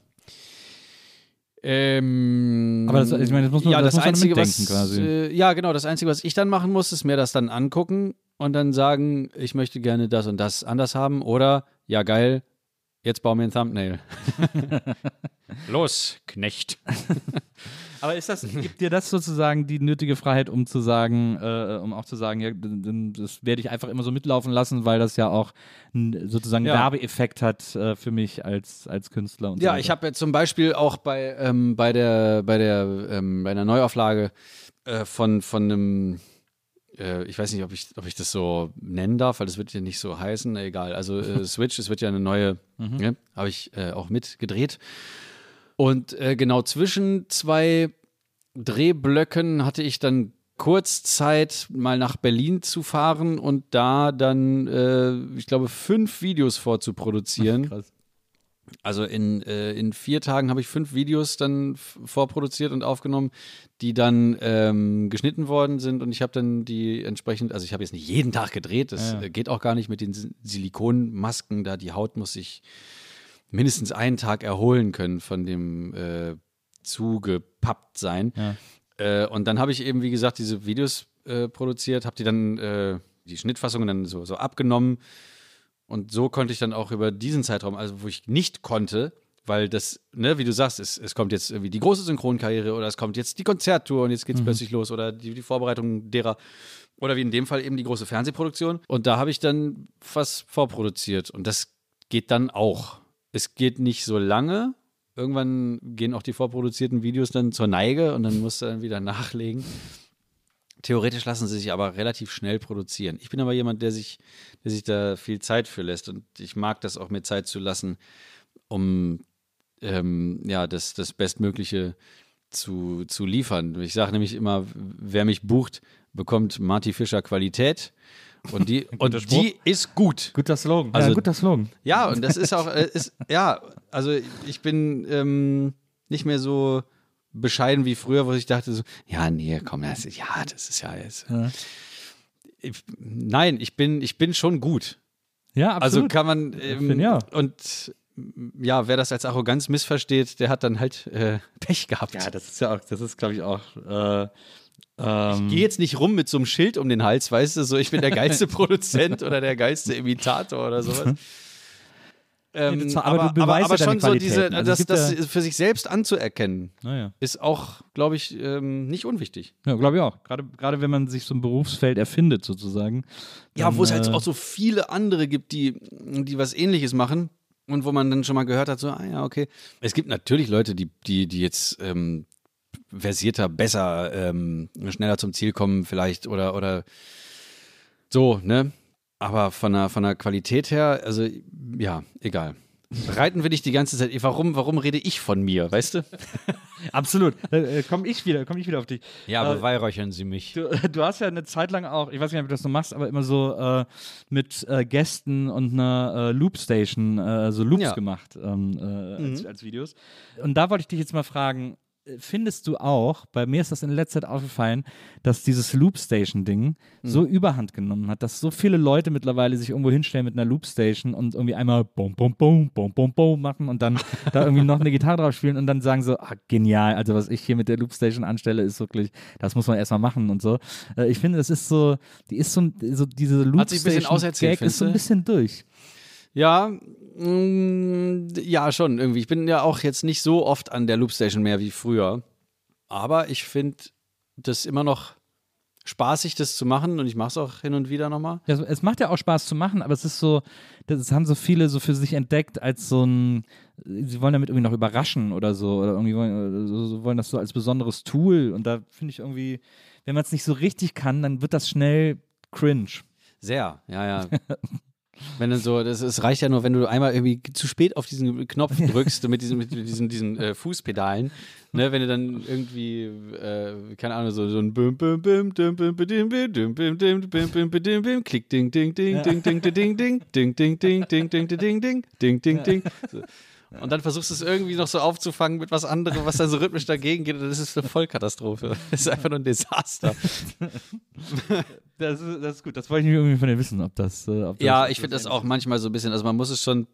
Ähm, Aber das- ich meine, das muss man- ja, das das, Einzige, was, quasi. Äh, ja, genau. Das Einzige, was ich dann machen muss, ist mir das dann angucken und dann sagen, ich möchte gerne das und das anders haben. Oder, ja, geil, jetzt bau mir ein Thumbnail. Los, Knecht. Aber ist das, gibt dir das sozusagen die nötige Freiheit, um zu sagen, äh, um auch zu sagen, ja, das werde ich einfach immer so mitlaufen lassen, weil das ja auch sozusagen Ja. Werbeeffekt hat äh, für mich als, als Künstler und so Ja, weiter. ich habe jetzt zum Beispiel auch bei, ähm, bei der, bei der, ähm, bei einer Neuauflage äh, von, von einem, äh, ich weiß nicht, ob ich, ob ich das so nennen darf, weil das wird ja nicht so heißen, egal. Also äh, Switch, es wird ja eine neue, ne, habe ich äh, auch mitgedreht. Und äh, genau zwischen zwei Drehblöcken hatte ich dann kurz Zeit, mal nach Berlin zu fahren und da dann, äh, ich glaube, fünf Videos vorzuproduzieren. Krass. Also in, äh, in vier Tagen habe ich fünf Videos dann vorproduziert und aufgenommen, die dann ähm, geschnitten worden sind und ich habe dann die entsprechend, also ich habe jetzt nicht jeden Tag gedreht, das Ja, ja. äh, geht auch gar nicht mit den Si- Silikonmasken, da die Haut muss sich mindestens einen Tag erholen können von dem äh, zugepappt sein. Ja. Äh, und dann habe ich eben, wie gesagt, diese Videos äh, produziert, habe die dann, äh, die Schnittfassungen dann so, so abgenommen. Und so konnte ich dann auch über diesen Zeitraum, also wo ich nicht konnte, weil das, ne, wie du sagst, es, es kommt jetzt irgendwie die große Synchronkarriere oder es kommt jetzt die Konzerttour und jetzt geht's plötzlich los oder die, die Vorbereitung derer. Oder wie in dem Fall eben die große Fernsehproduktion. Und da habe ich dann was vorproduziert. Und das geht dann auch. Es geht nicht so lange. Irgendwann gehen auch die vorproduzierten Videos dann zur Neige und dann musst du dann wieder nachlegen. Theoretisch lassen sie sich aber relativ schnell produzieren. Ich bin aber jemand, der sich, der sich da viel Zeit für lässt und ich mag das auch mir Zeit zu lassen, um ähm, ja, das, das Bestmögliche zu, zu liefern. Ich sage nämlich immer, wer mich bucht, bekommt Marty Fischer Qualität und die, und die ist gut. Guter Slogan. Also- ja, guter Slogan. Ja, und das ist auch, äh, ist, ja, also ich bin ähm, nicht mehr so bescheiden wie früher, wo ich dachte so, ja, nee, komm, das ist, ja, das ist ja jetzt. Ich, nein, ich bin, ich bin schon gut. Ja, Also absolut. kann man, ähm, finde, ja. und ja, wer das als Arroganz missversteht, der hat dann halt äh, Pech gehabt. ja, das ist ja auch, das ist, glaube ich, auch. Äh, ähm, Geh jetzt nicht rum mit so einem Schild um den Hals, weißt du, so ich bin der geilste Produzent oder der geilste Imitator oder sowas. Ähm, das- aber aber, du aber, aber ja schon so diese. Also das, das ja- für sich selbst anzuerkennen, naja. ist auch, glaube ich, ähm, nicht unwichtig. Ja, glaube ich auch. Gerade, gerade wenn man sich so ein Berufsfeld erfindet, sozusagen. Ja, dann, wo es halt äh, auch so viele andere gibt, die, die was ähnliches machen und wo man dann schon mal gehört hat, so, ah ja, okay. Es gibt natürlich Leute, die, die, die jetzt ähm, versierter, besser, ähm, schneller zum Ziel kommen vielleicht oder, oder so, ne? Aber von der, von der Qualität her, also ja, egal. Reiten will ich die ganze Zeit. Warum, warum rede ich von mir, weißt du? Absolut. Äh, komme ich wieder, komme ich wieder auf dich. Ja, Äh, beweihräuchern Sie mich. Du, du hast ja eine Zeit lang auch, ich weiß nicht, ob du das so machst, aber immer so äh, mit äh, Gästen und einer äh, Loopstation, äh, so Loops Ja. gemacht ähm, äh, als, als Videos. Und da wollte ich dich jetzt mal fragen, äh, findest du auch, bei mir ist das in letzter Zeit aufgefallen, dass dieses Loopstation-Ding so überhand genommen hat, dass so viele Leute mittlerweile sich irgendwo hinstellen mit einer Loopstation und irgendwie einmal bum, bum, bum, bum, bum, bum machen und dann da irgendwie noch eine Gitarre drauf spielen und dann sagen so, ah, genial, also was ich hier mit der Loopstation anstelle, ist wirklich, das muss man erstmal machen und so. Äh, ich finde, das ist so, die ist so, so diese Loopstation-Gag ist so ein bisschen durch. Ja, mm, ja, schon irgendwie. Ich bin ja auch jetzt nicht so oft an der Loopstation mehr wie früher. Aber ich finde das immer noch spaßig, das zu machen und ich mache es auch hin und wieder nochmal. Ja, es macht ja auch Spaß zu machen, aber es ist so, das haben so viele so für sich entdeckt als so ein, sie wollen damit irgendwie noch überraschen oder so, oder irgendwie wollen, so wollen das so als besonderes Tool und da finde ich irgendwie, wenn man es nicht so richtig kann, dann wird das schnell cringe. Sehr, ja, ja. Wenn dann so, das, es reicht ja nur, wenn du einmal irgendwie zu spät auf diesen Knopf drückst mit diesen, mit diesen, diesen äh, Fußpedalen, ne, wenn du dann irgendwie, äh, keine Ahnung, so, so ein Bim, Bim, Bim, Dim, Bim, Bim, Bim, Dim, Bim, Dim, Bim, Bim, Bim, Bim, Klick, Ding, Ding, Ding, Ding, Ding, Ding, Ding, Ding, Ding, Ding, Ding, Ding, Ding, Ding, Ding, Ding, Ding, Ding. Und dann versuchst du es irgendwie noch so aufzufangen mit was anderem, was dann so rhythmisch dagegen geht. Und das ist eine Vollkatastrophe. Das ist einfach nur ein Desaster. Das ist, das ist gut. Das wollte ich irgendwie von dir wissen, ob das. Äh, ob das Ja, ich finde das auch manchmal so ein bisschen, also man muss es schon,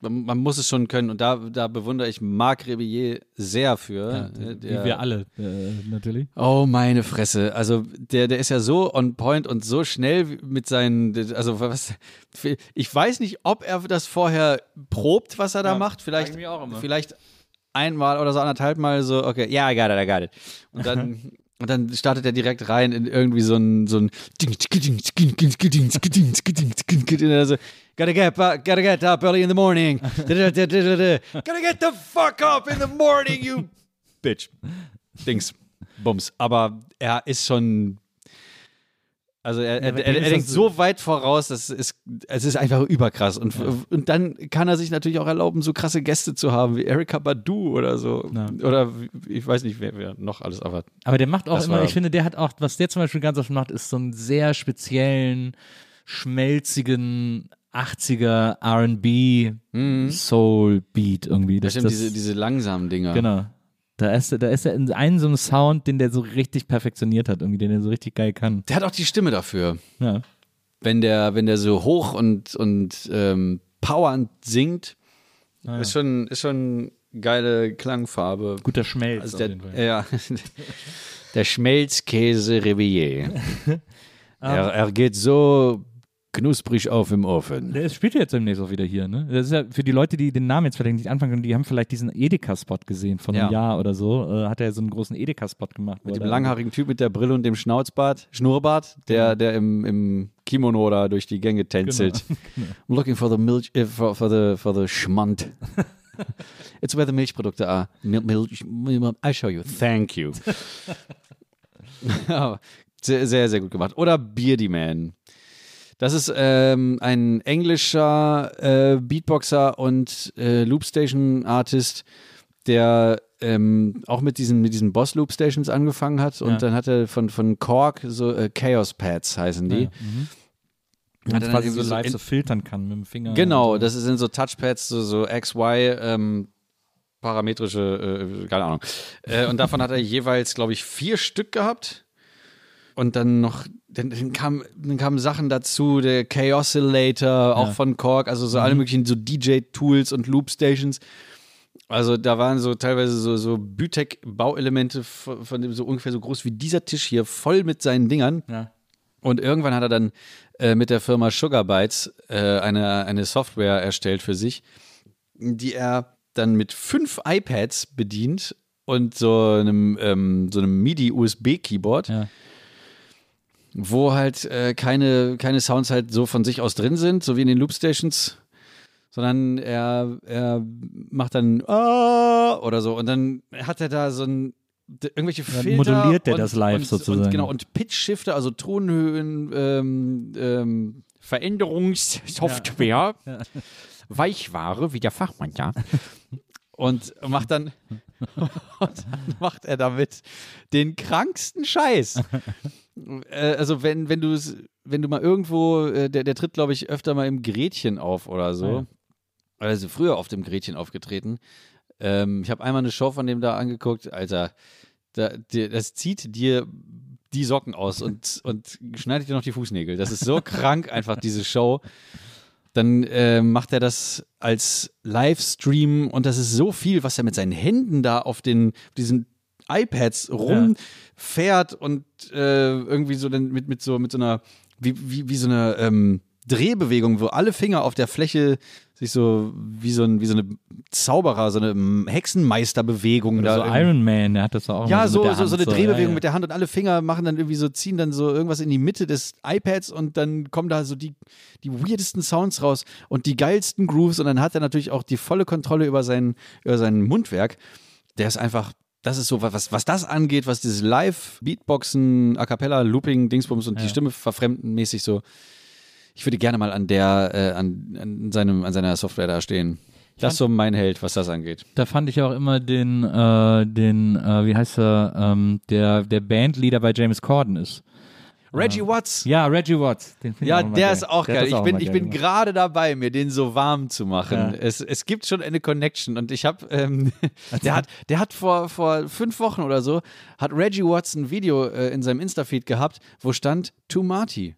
man, man muss es schon können. Und da, da bewundere ich Marc Rebillet sehr für. Ja, äh, wie der- wir alle, äh, natürlich. Oh, meine Fresse. Also, der, der ist ja so on point und so schnell mit seinen. Also, was. Ich weiß nicht, ob er das vorher probt, was er da Ja, macht. Vielleicht, vielleicht einmal oder so anderthalb Mal so, okay, ja, I got it, I got it. Und dann. Und dann startet er direkt rein in irgendwie so ein so ein so, Gotta get gotta get up early in the morning. Gotta get the fuck up in the morning, you bitch. Dings. Bums. Aber er ist schon also er, er, er, er denkt das- so weit voraus, das ist, es ist einfach überkrass. Und, und dann kann er sich natürlich auch erlauben, so krasse Gäste zu haben wie Erika Badu oder so. Ja. Oder ich weiß nicht, wer, wer noch alles, aber Aber der macht auch Das immer, war- ich finde, der hat auch, was der zum Beispiel ganz oft macht, ist so einen sehr speziellen, schmelzigen 80er RB Soul Beat irgendwie. das stimmt, diese, diese langsamen Dinger. Genau. Da ist, er- da ist er in einem so einem Sound, den der so richtig perfektioniert hat, irgendwie, den er so richtig geil kann. Der hat auch die Stimme dafür. Ja. Wenn der, wenn der so hoch und, und ähm, powernd singt, Ah, ja. ist schon, ist schon geile Klangfarbe. Guter Schmelz. Also der, ja, der Schmelzkäse Revillier. er, er geht so knusprig auf im Ofen. Der spielt jetzt demnächst auch wieder hier, ne? Das ist ja für die Leute, die den Namen jetzt vielleicht nicht anfangen können, die haben vielleicht diesen Edeka-Spot gesehen von einem Ja. Jahr oder so. Äh, hat er so einen großen Edeka-Spot gemacht. Mit dem langhaarigen Typ mit der Brille und dem Schnauzbart, Schnurrbart, der, der im, im Kimono da durch die Gänge tänzelt. I'm looking for the milk, äh, for, for the, for the Schmand. It's where the Milchprodukte are. Mil Milch, I show you. Thank you. Sehr, sehr, sehr gut gemacht. Oder Beardy Man. Das ist ähm, ein englischer äh, Beatboxer und äh, Loopstation-Artist, der ähm, auch mit diesen, mit diesen Boss-Loopstations angefangen hat. Und Ja. dann hat er von, von Korg so äh, Chaos Pads heißen die. Ja, mhm. Hat er quasi so so live in- so filtern kann mit dem Finger. Genau, so. das sind so Touchpads, so, so XY, ähm, parametrische, äh, keine Ahnung. Äh, und davon hat er jeweils, glaube ich, vier Stück gehabt. Und dann noch, dann, dann, kam, dann kamen Sachen dazu, der Chaosillator, auch Ja. von Korg, also so alle möglichen so DJ-Tools und Loopstations. Also da waren so teilweise so, so Bütek-Bauelemente von, von dem so ungefähr so groß wie dieser Tisch hier, voll mit seinen Dingern. Ja. Und irgendwann hat er dann äh, mit der Firma Sugar Bytes äh, eine, eine Software erstellt für sich, die er dann mit fünf iPads bedient und so einem, ähm, so einem MIDI-USB-Keyboard, Ja. Wo halt äh, keine, keine Sounds halt so von sich aus drin sind, so wie in den Loopstations, sondern er, er macht dann ah oder so und dann hat er da so ein irgendwelche Dann Filter moduliert er und, das live und, sozusagen. Und, genau, und Pitch-Shifter, also Tonhöhen, ähm, ähm, Veränderungssoftware, Weichware, wie der Fachmann, ja. Und macht dann, und dann macht er damit den kranksten Scheiß. Äh, also wenn, wenn du wenn du mal irgendwo, äh, der, der tritt, glaube ich, öfter mal im Gretchen auf oder so. Ah, ja. Also früher auf dem Gretchen aufgetreten. Ähm, ich habe einmal eine Show von dem da angeguckt, Alter. Da, dir, das zieht dir die Socken aus und, und schneidet dir noch die Fußnägel. Das ist so krank, einfach diese Show. Dann äh, macht er das als Livestream und das ist so viel, was er mit seinen Händen da auf den auf diesen iPads rumfährt und äh, irgendwie so dann mit, mit so mit so einer wie, wie, wie so eine ähm, Drehbewegung, wo alle Finger auf der Fläche sich so wie so, ein, wie so eine Zauberer, so eine Hexenmeisterbewegung Oder so irgendwie- Iron Man, der hat das auch ja, so, so, der so, Hand eine Drehbewegung ja, ja. mit der Hand und alle Finger machen dann irgendwie so, ziehen dann so irgendwas in die Mitte des iPads und dann kommen da so die, die weirdesten Sounds raus und die geilsten Grooves und dann hat er natürlich auch die volle Kontrolle über sein, über sein Mundwerk. Der ist einfach, das ist so, was, was das angeht, was dieses Live, Beatboxen, A Cappella, Looping, Dingsbums und die Ja. Stimme verfremden mäßig so. ich würde gerne mal an der, äh, an, an, seinem, an seiner Software da stehen. Das ist so mein Held, was das angeht. Da fand ich auch immer den, äh, den, äh, wie heißt er, ähm, der, der Bandleader bei James Corden ist. Reggie Watts. Ja, Reggie Watts. Den Ja, auch der geil. ist auch Der geil. das Ich bin, ich bin gerade dabei, mir den so warm zu machen. Ja. Es, es gibt schon eine Connection und ich habe, ähm, der hat, der hat vor, vor fünf Wochen oder so, hat Reggie Watts ein Video äh, in seinem Insta-Feed gehabt, wo stand To Marty.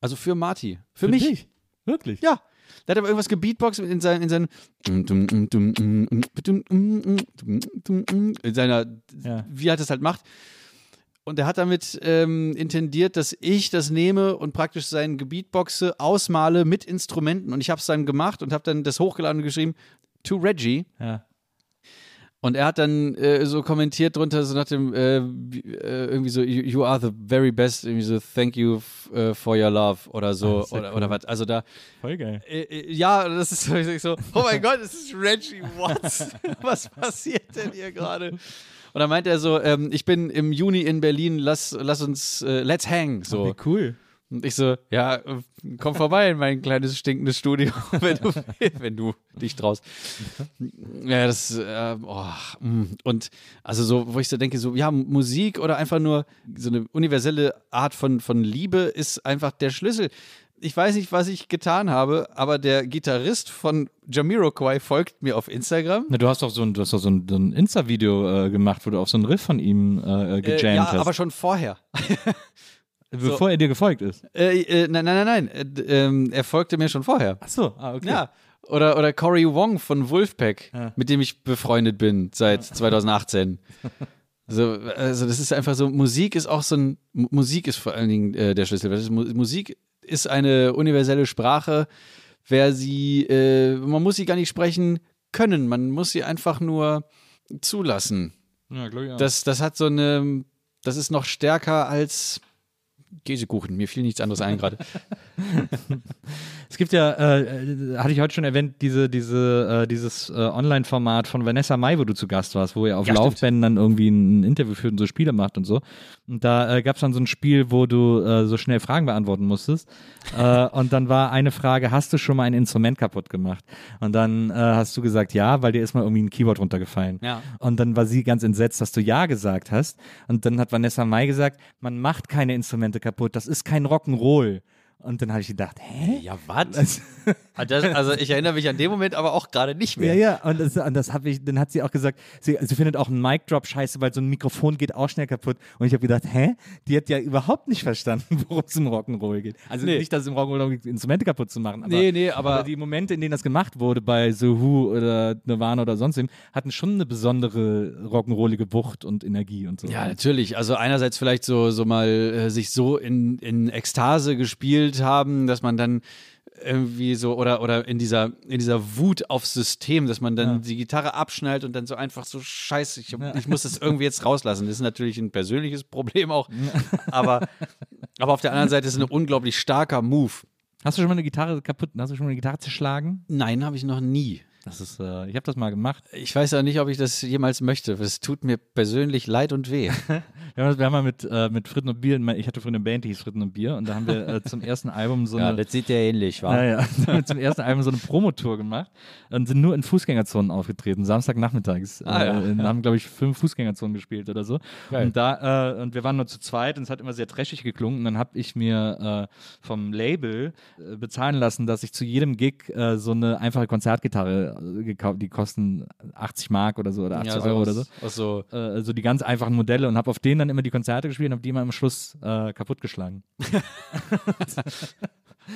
Also für Marty. Für, mich. dich? Wirklich? Ja. Der hat aber irgendwas gebeatboxt in seinen, in seinen, in seiner, Ja. wie er das halt macht. Und er hat damit ähm, intendiert, dass ich das nehme und praktisch sein Gebeatboxe ausmale mit Instrumenten. Und ich habe es dann gemacht und habe dann das hochgeladen und geschrieben, to Reggie. Ja. Und er hat dann äh, so kommentiert drunter, so nach dem, äh, äh, irgendwie so, you, you are the very best, irgendwie so, thank you äh, for your love oder so, das ja oder, cool. oder was. Also da, Voll geil. äh, äh, ja, das ist so, oh mein Gott, es ist Reggie Watts. Was passiert denn hier gerade? Und dann meint er so, ähm, ich bin im Juni in Berlin, lass, lass uns, äh, let's hang. So. Wie cool. Und ich so, ja, komm vorbei in mein kleines stinkendes Studio, wenn du, wenn du dich traust. Ja, das, äh, oh, mm. und also so, wo ich so denke, so, ja, Musik oder einfach nur so eine universelle Art von, von Liebe ist einfach der Schlüssel. Ich weiß nicht, was ich getan habe, aber der Gitarrist von Jamiroquai folgt mir auf Instagram. Na, du hast doch so ein, du hast doch so ein, so ein Insta-Video äh, gemacht, wo du auf so einen Riff von ihm äh, Äh, gejammt ja, hast. aber schon vorher. bevor er dir gefolgt ist. Äh, äh, nein, nein, nein, nein. Äh, ähm, er folgte mir schon vorher. Ach so, ah, okay. Ja. Oder, oder Cory Wong von Wolfpack, Ja. mit dem ich befreundet bin seit 2018. So, also das ist einfach so, Musik ist auch so ein, Mu- Musik ist vor allen Dingen äh, der Schlüssel. Musik ist eine universelle Sprache. Wer sie, äh, man muss sie gar nicht sprechen können, man muss sie einfach nur zulassen. Ja, glaub ich auch. Das, das hat so eine, das ist noch stärker als Käsekuchen. Mir fiel nichts anderes ein gerade. Es gibt ja, äh, äh, hatte ich heute schon erwähnt, diese, diese, äh, dieses äh, Online-Format von Vanessa Mai, wo du zu Gast warst, wo ihr auf Ja, stimmt. Laufbändern irgendwie ein Interview führt und so Spiele macht und so. Und da äh, gab es dann so ein Spiel, wo du äh, so schnell Fragen beantworten musstest. und dann war eine Frage, hast du schon mal ein Instrument kaputt gemacht? Und dann hast du gesagt, ja, weil dir ist mal irgendwie ein Keyboard runtergefallen. Ja. Und dann war sie ganz entsetzt, dass du ja gesagt hast. Und dann hat Vanessa Mai gesagt, man macht keine Instrumente kaputt, das ist kein Rock'n'Roll. Und dann habe ich gedacht, hä? Ja, was? also ich erinnere mich an den Moment aber auch gerade nicht Ja, ja, und das, und das habe ich, dann hat sie auch gesagt, sie, sie findet auch einen Mic-Drop scheiße, weil so ein Mikrofon geht auch schnell kaputt. Und ich habe gedacht, hä? Die hat ja überhaupt nicht verstanden, worum es im Rock'n'Roll geht. Also Nee. nicht, dass es im Rock'n'Roll geht, Instrumente kaputt zu machen, aber, Nee, nee, aber- die Momente, in denen das gemacht wurde, bei The Who oder Nirvana oder sonst wem, hatten schon eine besondere rock'n'rollige Wucht und Energie und so. Ja, natürlich. Also einerseits vielleicht so, so mal äh, sich so in, in Ekstase gespielt haben, dass man dann irgendwie so oder oder in dieser in dieser Wut aufs System, dass man dann Ja. die Gitarre abschnallt und dann so einfach so scheiße, ich, ich muss das irgendwie jetzt rauslassen. Das ist natürlich ein persönliches Problem auch, aber aber auf der anderen Seite ist es ein unglaublich starker Move. Hast du schon mal eine Gitarre kaputt, hast du schon mal eine Gitarre zerschlagen? Nein, habe ich noch nie. Das ist, äh, ich habe das mal gemacht. Ich weiß ja nicht, ob ich das jemals möchte. Es tut mir persönlich leid und weh. Wir haben, wir haben mal mit, äh, mit Fritten und Bier, ich hatte früher eine Band, die hieß Fritten und Bier und da haben wir äh, zum ersten Album so eine, sieht ja ähnlich, ja, ja, da haben wir zum ersten Album so eine Promotour gemacht und sind nur in Fußgängerzonen aufgetreten, Samstagnachmittags. Ah, ja, äh, ja. haben, glaube ich, fünf Fußgängerzonen gespielt oder so. Geil. Und da, äh, und wir waren nur zu zweit und es hat immer sehr trashig geklungen und dann habe ich mir äh, vom Label äh, bezahlen lassen, dass ich zu jedem Gig äh, so eine einfache Konzertgitarre äh, gekauft, die kosten 80 Mark oder so oder 80 Euro oder so. Aus so Äh, so die ganz einfachen Modelle und habe auf denen dann immer die Konzerte gespielt und habe die immer am Schluss äh, kaputtgeschlagen.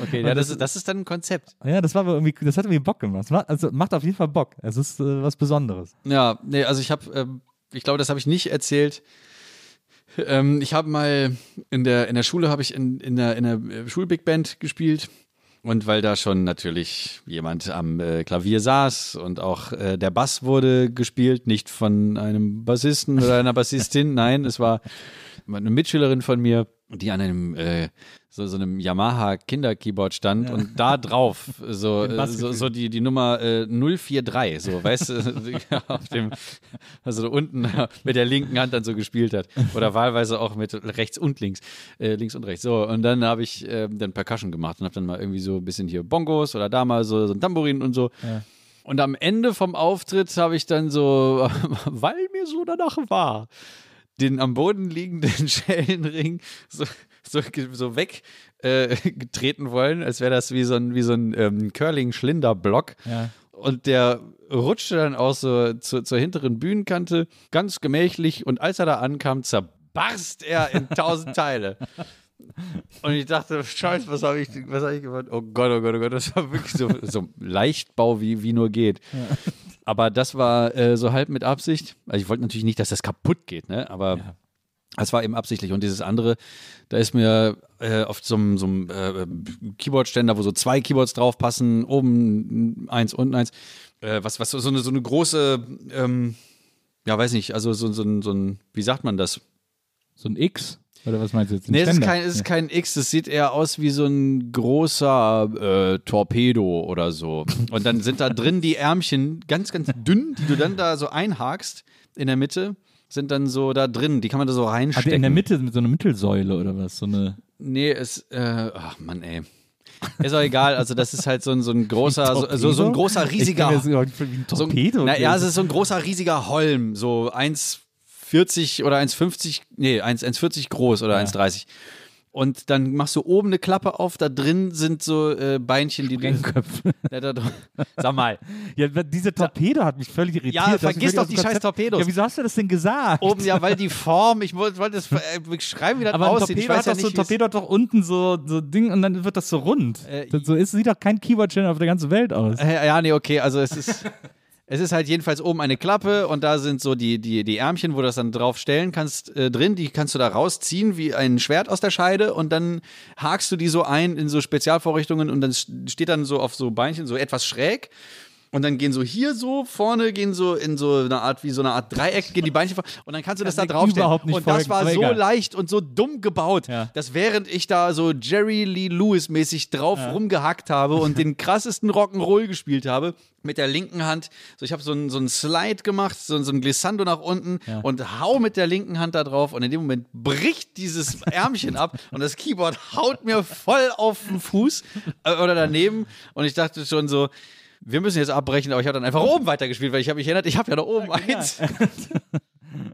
Okay, ja, das, ist, das ist dann ein Konzept. Ja, das war aber irgendwie, das hat irgendwie Bock gemacht. Macht, also macht auf jeden Fall Bock. Es ist äh, was Besonderes. Ja, nee, also ich habe, ähm, ich glaube, das habe ich nicht erzählt. Ähm, ich habe mal in der, in der Schule habe ich in, in der, in der äh, Schulbig Band gespielt. Und weil da schon natürlich jemand am äh, Klavier saß und auch äh, der Bass wurde gespielt, nicht von einem Bassisten oder einer Bassistin, nein, es war eine Mitschülerin von mir. Die an einem äh, so, so einem Yamaha Kinder-Keyboard stand und da drauf so, so, so die, die Nummer äh, 043, so, weißt du, auf dem, also so unten mit der linken Hand dann so gespielt hat. Oder wahlweise auch mit rechts und links, äh, links und rechts. So, und dann habe ich äh, dann Percussion gemacht und habe dann mal irgendwie so ein bisschen hier Bongos oder da mal so, so ein Tambourin und so. Und am Ende vom Auftritt habe ich dann so, weil mir so danach war, den am Boden liegenden Schellenring so, so, so weg äh, wollen, als wäre das wie so ein, wie so ein ähm, Curling-Schlinder-Block. Ja. Und der rutschte dann auch so zu, zur hinteren Bühnenkante, ganz gemächlich. Und als er da ankam, zerbarst er in tausend Teile. Und ich dachte, Scheiße, was habe ich, was hab ich gemacht? Oh Gott, oh Gott, oh Gott, das war wirklich so, so Leichtbau, wie, wie nur geht. Aber das war äh, so halb mit Absicht. Also ich wollte natürlich nicht, dass das kaputt geht, ne? Aber das war eben absichtlich. Und dieses andere, da ist mir äh, auf so einem, so einem äh, Keyboard-Ständer, wo so zwei Keyboards draufpassen, oben eins, unten eins, äh, was, was so, so, eine, so eine große, ähm, ja, weiß nicht, also so, so, ein- so ein, wie sagt man das? So ein X? Oder was meinst du jetzt? Ein Nee, es ist, kein, es ist kein X, es sieht eher aus wie so ein großer äh, Torpedo oder so. Und dann sind da drin die Ärmchen ganz, ganz dünn, die du dann da so einhakst in der Mitte, sind dann so da drin, die kann man da so reinstecken. der in der Mitte mit so einer Mittelsäule oder was? So eine. Nee, es, äh, ach Mann, ey. Ist auch egal, also das ist halt so ein, so ein großer, so, so, ein großer, riesiger. Ich das wie ein so ein, Torpedo. na, ja, es ist so ein großer, riesiger Holm, so 1,40 oder 1,50, nee, 1 1,40 groß oder 1,30. Und dann machst du oben eine Klappe auf, da drin sind so äh, Beinchen, die du. Sprengköpfe. Ja, da, sag mal, Ja, diese Torpedo hat mich völlig irritiert. Ja, vergiss doch die scheiß. Torpedos. Ja, wieso hast du das denn gesagt? oben, ja, weil die Form, ich wollte das äh, beschreiben, wie das aber ein aussieht. Torpedo hat ja doch so, nicht, wie es- Torpedo hat doch unten so, so Ding und dann wird das so rund. Äh, so ist, sieht doch kein Keyboard-Channel auf der ganzen Welt aus. Äh, Ja, nee, okay, also es ist. Es ist halt jedenfalls oben eine Klappe und da sind so die, die, die Ärmchen, wo du das dann drauf stellen kannst, äh, drin. Die kannst du da rausziehen wie ein Schwert aus der Scheide und dann hakst du die so ein in so Spezialvorrichtungen und dann steht dann so auf so Beinchen so etwas schräg. Und dann gehen so hier so vorne, gehen so in so eine Art, wie so eine Art Dreieck, gehen die Beinchen vor und dann kannst du das da Kann ich draufstellen. nicht und das folgen, war aber so leicht und so dumm gebaut, Ja. dass während ich da so Jerry Lee Lewis mäßig drauf rumgehackt habe und den krassesten Rock'n'Roll gespielt habe, mit der linken Hand, so ich habe so einen so einen Slide gemacht, so, so ein Glissando nach unten und hau mit der linken Hand da drauf und in dem Moment bricht dieses Ärmchen ab und das Keyboard haut mir voll auf den Fuß äh, oder daneben und ich dachte schon so, wir müssen jetzt abbrechen, aber ich habe dann einfach oben weitergespielt, weil ich habe mich erinnert, ich habe ja da oben eins.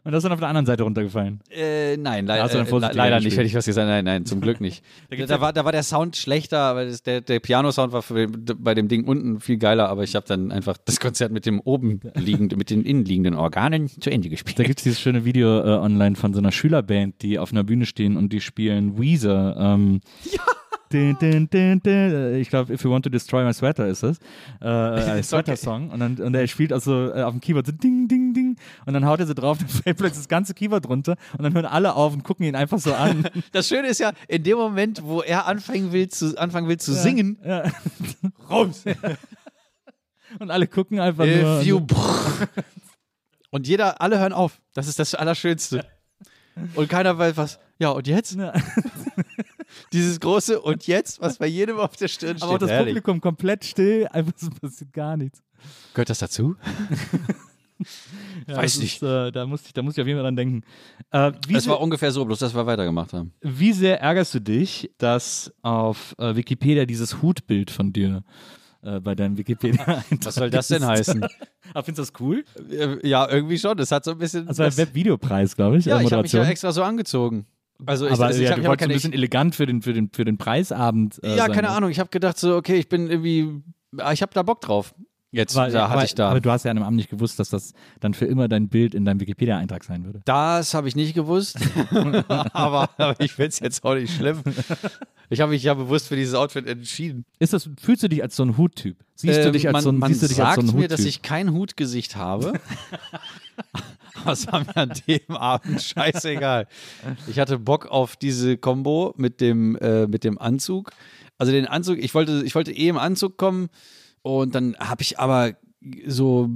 Und das ist dann auf der anderen Seite runtergefallen. Äh, nein, du dann äh, vorsichtig leider nicht, hätte ich was gesagt. Nein, nein, zum Glück nicht. da, da, war, da war der Sound schlechter, aber das, der, der Piano-Sound war für, bei dem Ding unten viel geiler, aber ich habe dann einfach das Konzert mit dem oben liegenden, mit den innenliegenden Organen zu Ende gespielt. Da gibt es dieses schöne Video äh, online von so einer Schülerband, die auf einer Bühne stehen und die spielen Weezer. Ähm, ja. Din, din, din, din. Ich glaube, If You Want to Destroy My Sweater ist das. Äh, ein Sweater-Song. Und, dann, und er spielt also äh, auf dem Keyboard so Ding, Ding, Ding. Und dann haut er so drauf, dann fällt plötzlich das ganze Keyboard runter. Und dann hören alle auf und gucken ihn einfach so an. Das Schöne ist ja, in dem Moment, wo er anfangen will zu, anfangen will zu singen, Ja. raus. Und alle gucken einfach nur. If you und jeder, alle hören auf. Das ist das Allerschönste. Und keiner weiß was. Ja, und jetzt? Ja. Dieses große und jetzt, was bei jedem auf der Stirn steht. Aber auch das Herrlich. Publikum komplett still, einfach so passiert gar nichts. Gehört das dazu? Ja, Weiß das nicht. Ist, äh, da, musste ich, da musste ich auf jeden Fall dran denken. Äh, sehr, war ungefähr so, bloß dass wir weitergemacht haben. wie sehr ärgerst du dich, dass auf äh, Wikipedia dieses Hutbild von dir äh, bei deinem Wikipedia Was soll das denn heißen? Aber findest du das cool? Äh, ja, irgendwie schon. Das hat so ein bisschen. Das war ein das, Webvideopreis, glaube ich. ja, äh, ich habe mich ja extra so angezogen. Also ich, aber also ich ja, hab, du wolltest ein bisschen elegant für den, für den, für den Preisabend. Äh, ja, keine Ahnung. Ich habe gedacht so, okay, ich bin irgendwie, ah, ich habe da Bock drauf. Jetzt, Aber, da hatte aber, ich da. aber du hast ja an dem Abend nicht gewusst, dass das dann für immer dein Bild in deinem Wikipedia-Eintrag sein würde. Das habe ich nicht gewusst, aber, aber ich finde es jetzt auch nicht schlimm. Ich habe mich ja bewusst für dieses Outfit entschieden. Ist das, fühlst du dich als so ein Huttyp? Siehst du Ähm, dich als man, so ein, man siehst du dich sagt als so ein mir, Huttyp? dass ich kein Hutgesicht habe. Es war mir an dem Abend scheißegal. Ich hatte Bock auf diese Combo mit dem, äh, mit dem Anzug. Also den Anzug, ich wollte, ich wollte eh im Anzug kommen und dann habe ich aber so,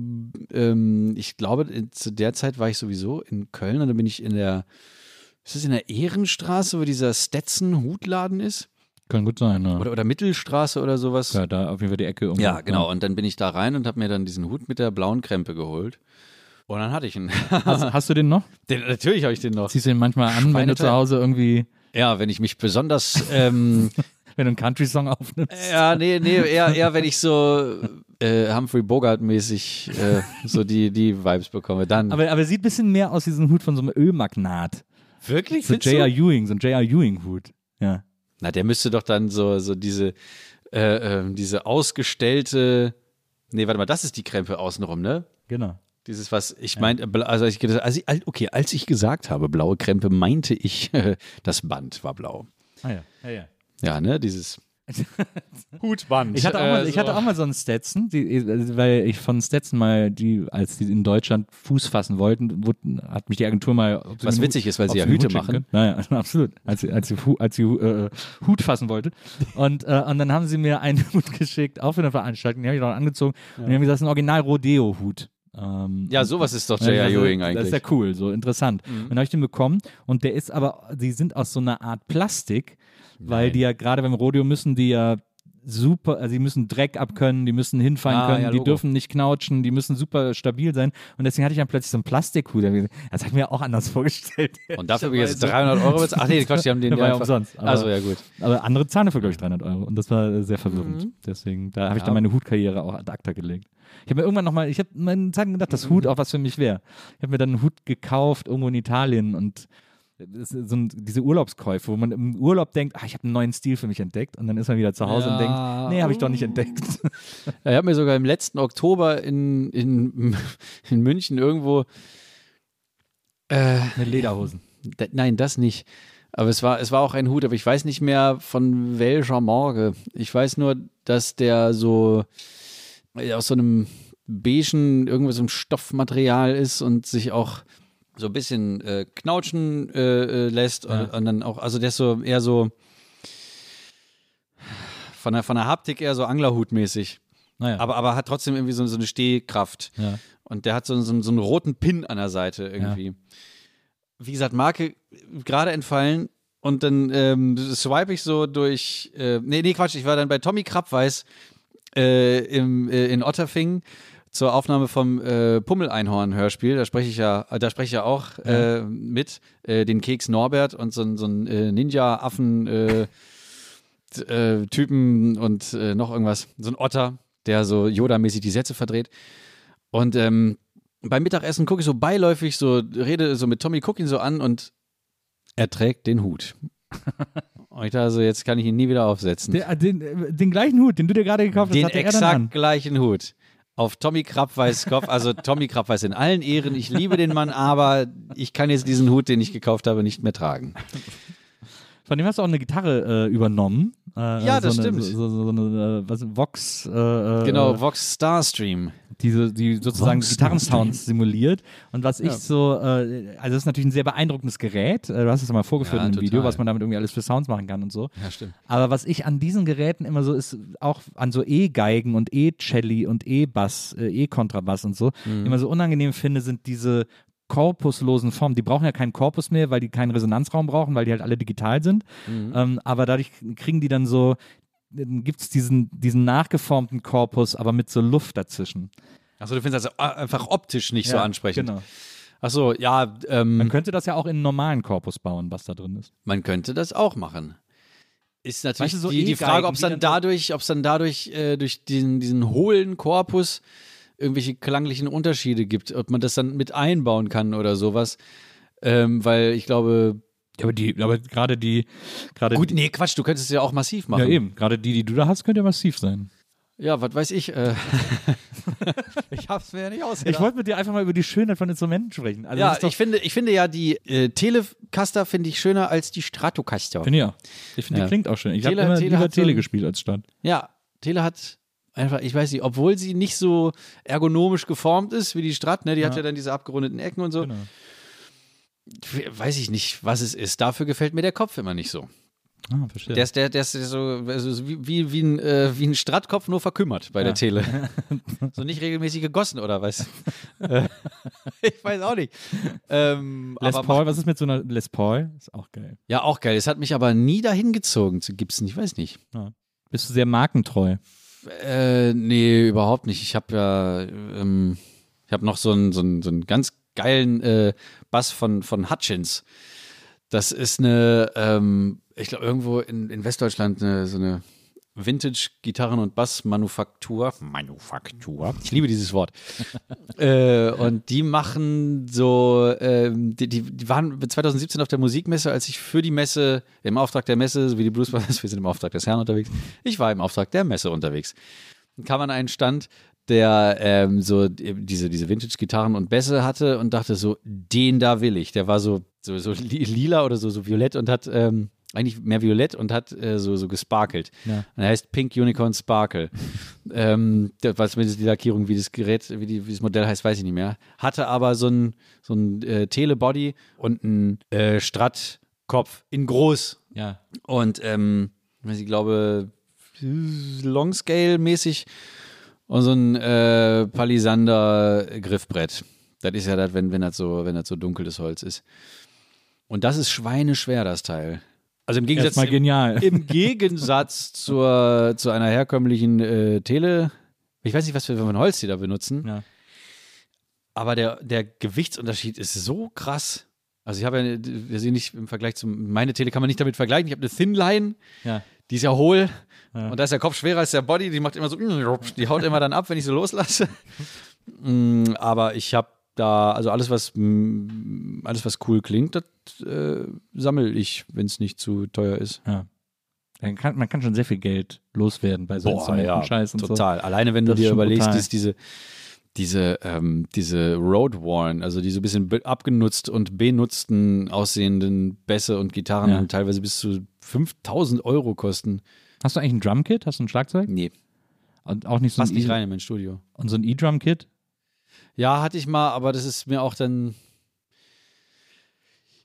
ähm, ich glaube, zu der Zeit war ich sowieso in Köln und dann bin ich in der ist das in der Ehrenstraße, wo dieser Stetson-Hutladen ist? Kann gut sein, ne? Oder, oder Mittelstraße oder sowas? ja, da auf jeden Fall die Ecke. irgendwo. Ja, genau. Und dann bin ich da rein und habe mir dann diesen Hut mit der blauen Krempe geholt. Und dann hatte ich ihn. Hast, hast du den noch? den, natürlich habe ich den noch. Ziehst du den manchmal an, wenn du zu Hause irgendwie, Ja, wenn ich mich besonders. Ähm, wenn du einen Country-Song aufnimmst? ja, nee, nee, eher, eher wenn ich so äh, Humphrey Bogart-mäßig äh, so die, die Vibes bekomme. Dann. Aber, aber sieht ein bisschen mehr aus wie so ein Hut von so einem Ölmagnat. wirklich? So? J.R. Ewing, so ein J.R. Ewing-Hut. Ja. Na, der müsste doch dann so, so diese, äh, ähm, diese ausgestellte. Nee, warte mal, das ist die Krempe außenrum, ne? Genau. Dieses, was ich meinte, also, als ich, gesagt- als ich, okay, als ich gesagt habe, blaue Krempe, meinte ich, das Band war blau. Ah ja, ja, ja. Ja, ne, dieses Hutband. Ich hatte, auch äh, mal, ich so. hatte auch mal so einen Stetson, die, also, weil ich von Stetson mal, die, als die in Deutschland Fuß fassen wollten, wurden, hat mich die Agentur mal. ob sie Was witzig Hut- ist, weil sie ja Hüte Hut machen. Naja, absolut. Als sie, als sie, als sie äh, Hut fassen wollte. Und, äh, und dann haben sie mir einen Hut geschickt, auch für eine Veranstaltung, die habe ich dann angezogen. Und die haben gesagt, das ist ein Original-Rodeo-Hut. Ähm, Ja, sowas ist doch J.R. das- Ewing Das eigentlich. Mhm. ist ja cool, so interessant. Und dann habe ich den bekommen und der ist aber, die sind aus so einer Art Plastik, weil die ja gerade beim Rodeo müssen die ja super, also die müssen Dreck abkönnen, die müssen hinfallen Ah, können, ja, die dürfen nicht knautschen, die müssen super stabil sein und deswegen hatte ich dann plötzlich so einen Plastikhut. Das habe ich mir auch anders vorgestellt. Und dafür habe ich jetzt 300 Euro bezahlt. Ach nee, Quatsch, die haben den ja umsonst, aber- Also ja, gut. Aber andere zahlen dafür, glaube ich, 300 Euro. Und das war sehr verwirrend. Deswegen, da habe ich dann meine Hutkarriere auch ad acta gelegt. Ich habe mir irgendwann nochmal, ich habe meine Zeit gedacht, dass Hut auch was für mich wäre. Ich habe mir dann einen Hut gekauft, irgendwo in Italien und ist so ein, diese Urlaubskäufe, wo man im Urlaub denkt, ah, ich habe einen neuen Stil für mich entdeckt und dann ist man wieder zu Hause und Ja. denkt, nee, habe ich doch nicht entdeckt. Ja, ich habe mir sogar im letzten Oktober in, in, in München irgendwo. Äh, Mit Lederhosen. nein, das nicht. Aber es war, es war auch ein Hut, aber ich weiß nicht mehr von welcher Morge. Ich weiß nur, dass der so äh, aus so einem beigen, irgendwo so einem Stoffmaterial ist und sich auch so ein bisschen äh, knautschen äh, äh, lässt Ja. und, und dann auch, also der ist so eher so von der, von der Haptik eher so Anglerhutmäßig. Naja. Aber, aber hat trotzdem irgendwie so, so eine Stehkraft. ja. Und der hat so, so, so einen roten Pin an der Seite irgendwie. Wie gesagt, Marke gerade entfallen und dann ähm, swipe ich so durch. Äh, nee, nee, Quatsch, ich war dann bei Tommy Krabweis äh, im, äh, in Otterfing zur Aufnahme vom äh, Pummel-Einhorn-Hörspiel. Da spreche ich ja, da spreche ich ja auch äh, mit, äh, den Keks Norbert und so, ein- so ein äh, Ninja-Affen. Äh, äh, Typen und äh, noch irgendwas, so ein Otter, der so Yoda-mäßig die Sätze verdreht. Und ähm, beim Mittagessen gucke ich so beiläufig, so rede so mit Tommy, gucke ihn so an und er trägt den Hut. und ich dachte so, jetzt kann ich ihn nie wieder aufsetzen. Der, den, äh, den gleichen Hut, den du dir gerade gekauft hast, den hatte er dann exakt an. gleichen Hut. Auf Tommy Krabweis Kopf, also Tommy Krabweis in allen Ehren. Ich liebe den Mann, aber ich kann jetzt diesen Hut, den ich gekauft habe, nicht mehr tragen. Von dem hast du auch eine Gitarre äh, übernommen. Äh, Ja, das so eine, stimmt. So, so, so eine äh, was, Vox. Äh, äh, Genau, Vox Starstream. diese, die sozusagen Vox Gitarrensounds simuliert. Und was ich Ja. so, äh, also das ist natürlich ein sehr beeindruckendes Gerät. Äh, Du hast es ja mal vorgeführt Ja, in dem Video, was man damit irgendwie alles für Sounds machen kann und so. Ja, stimmt. Aber was ich an diesen Geräten immer so ist, auch an so E-Geigen und E-Celli und E-Bass, äh, E-Kontrabass und so, Mhm. immer so unangenehm finde, sind diese korpuslosen Formen. Die brauchen ja keinen Korpus mehr, weil die keinen Resonanzraum brauchen, weil die halt alle digital sind. Mhm. Ähm, aber dadurch kriegen die dann so, gibt es diesen, diesen nachgeformten Korpus, aber mit so Luft dazwischen. Achso, du findest das einfach optisch nicht so Ja, ansprechend. Genau. Achso, ja, ähm, Man könnte das ja auch in einen normalen Korpus bauen, was da drin ist. Man könnte das auch machen. Ist natürlich Weißt du, so die, die Frage, ob es dann dann so- dadurch, ob es dann dadurch äh, durch diesen, diesen hohlen Korpus irgendwelche klanglichen Unterschiede gibt, ob man das dann mit einbauen kann oder sowas. Ähm, weil ich glaube, Ja, aber die, aber gerade die, gerade gut, nee, Quatsch, du könntest es ja auch massiv machen. ja eben, gerade die, die du da hast, könnte ja massiv sein. Ja, was weiß ich. Äh, ich hab's mir ja nicht ausgedacht. Ich wollte mit dir einfach mal über die Schönheit von Instrumenten sprechen. Also ja, ich finde, ich finde ja die äh, Telecaster finde ich schöner als die Stratocaster. finde ja. Ich finde, Ja. die klingt auch schön. Ich habe Tele- immer Tele lieber Tele gespielt als Stadt. Ja, Tele hat einfach, ich weiß nicht, obwohl sie nicht so ergonomisch geformt ist wie die Strat, ne, die hat Ja. ja dann diese abgerundeten Ecken und so. Genau. Weiß ich nicht, was es ist. Dafür gefällt mir der Kopf immer nicht so. Ah, verstehe. Der ist, der, der ist so also wie, wie, ein, äh, wie ein Strattkopf, nur verkümmert bei Ja. der Tele. so nicht regelmäßig gegossen oder was? ich weiß auch nicht. Ähm, Les Paul, was ist mit so einer Les Paul? Ist auch geil. ja, auch geil. Es hat mich aber nie dahin gezogen zu Gibson. Ich weiß nicht. Bist du sehr markentreu? Äh, nee, überhaupt nicht. Ich habe ja, ähm, ich habe noch so einen, so einen, so einen ganz geilen äh, Bass von, von Hutchins. Das ist eine, ähm, ich glaube, irgendwo in, in Westdeutschland eine, so eine Vintage-Gitarren- und Bassmanufaktur. Manufaktur. Ich liebe dieses Wort. äh, und die machen so, ähm, die, die, waren 2017 auf der Musikmesse, als ich für die Messe, im Auftrag der Messe, so wie die Blues Brothers, wir sind im Auftrag des Herrn unterwegs, ich war im Auftrag der Messe unterwegs. Dann kam an einen Stand, der ähm, so diese, diese Vintage-Gitarren und Bässe hatte und dachte so, den da will ich. Der war so, so, so li- lila oder so, so violett und hat ähm, eigentlich mehr violett und hat äh, so, so gesparkelt. Ja. Und er heißt Pink Unicorn Sparkle. ähm, das war zumindest die Lackierung, wie das Gerät, wie, die, wie das Modell heißt, weiß ich nicht mehr. Hatte aber so ein, so ein äh, Telebody und ein äh, Strat-Kopf in groß. Ja. Und ähm, ich glaube, Longscale-mäßig und so ein äh, Palisander-Griffbrett. Das ist ja das, wenn, wenn das so, wenn das so dunkles Holz ist. Und das ist schweineschwer, das Teil. Also im Gegensatz, Erstmal genial. im Gegensatz zur, zu einer herkömmlichen äh, Tele, ich weiß nicht, was wir für ein Holz die da benutzen, Ja. aber der, der Gewichtsunterschied ist so krass. Also ich habe ja, wir sehen nicht im Vergleich zu, meine Tele kann man nicht damit vergleichen. Ich habe eine Thin Line, Ja. die ist ja hohl Ja. und da ist der Kopf schwerer als der Body. Die macht immer so, die haut immer dann ab, wenn ich so loslasse. Mm, aber ich habe da, also alles was, alles was cool klingt, das äh, sammle ich, wenn es nicht zu teuer ist. Ja. Man kann, man kann schon sehr viel Geld loswerden bei so Instrumenten-Scheiß und total. Alleine wenn du Das ist dir überlegst, dass diese diese ähm, diese Road Worn, also die so ein bisschen abgenutzt und benutzten aussehenden Bässe und Gitarren Ja. teilweise bis zu 5000 Euro kosten. so. Hast du eigentlich ein Drumkit? Hast du ein Schlagzeug? Nee, Und auch nicht so passt ein nicht E- rein in mein Studio. Und so ein E-Drum-Kit? Ja, hatte ich mal, aber das ist mir auch dann.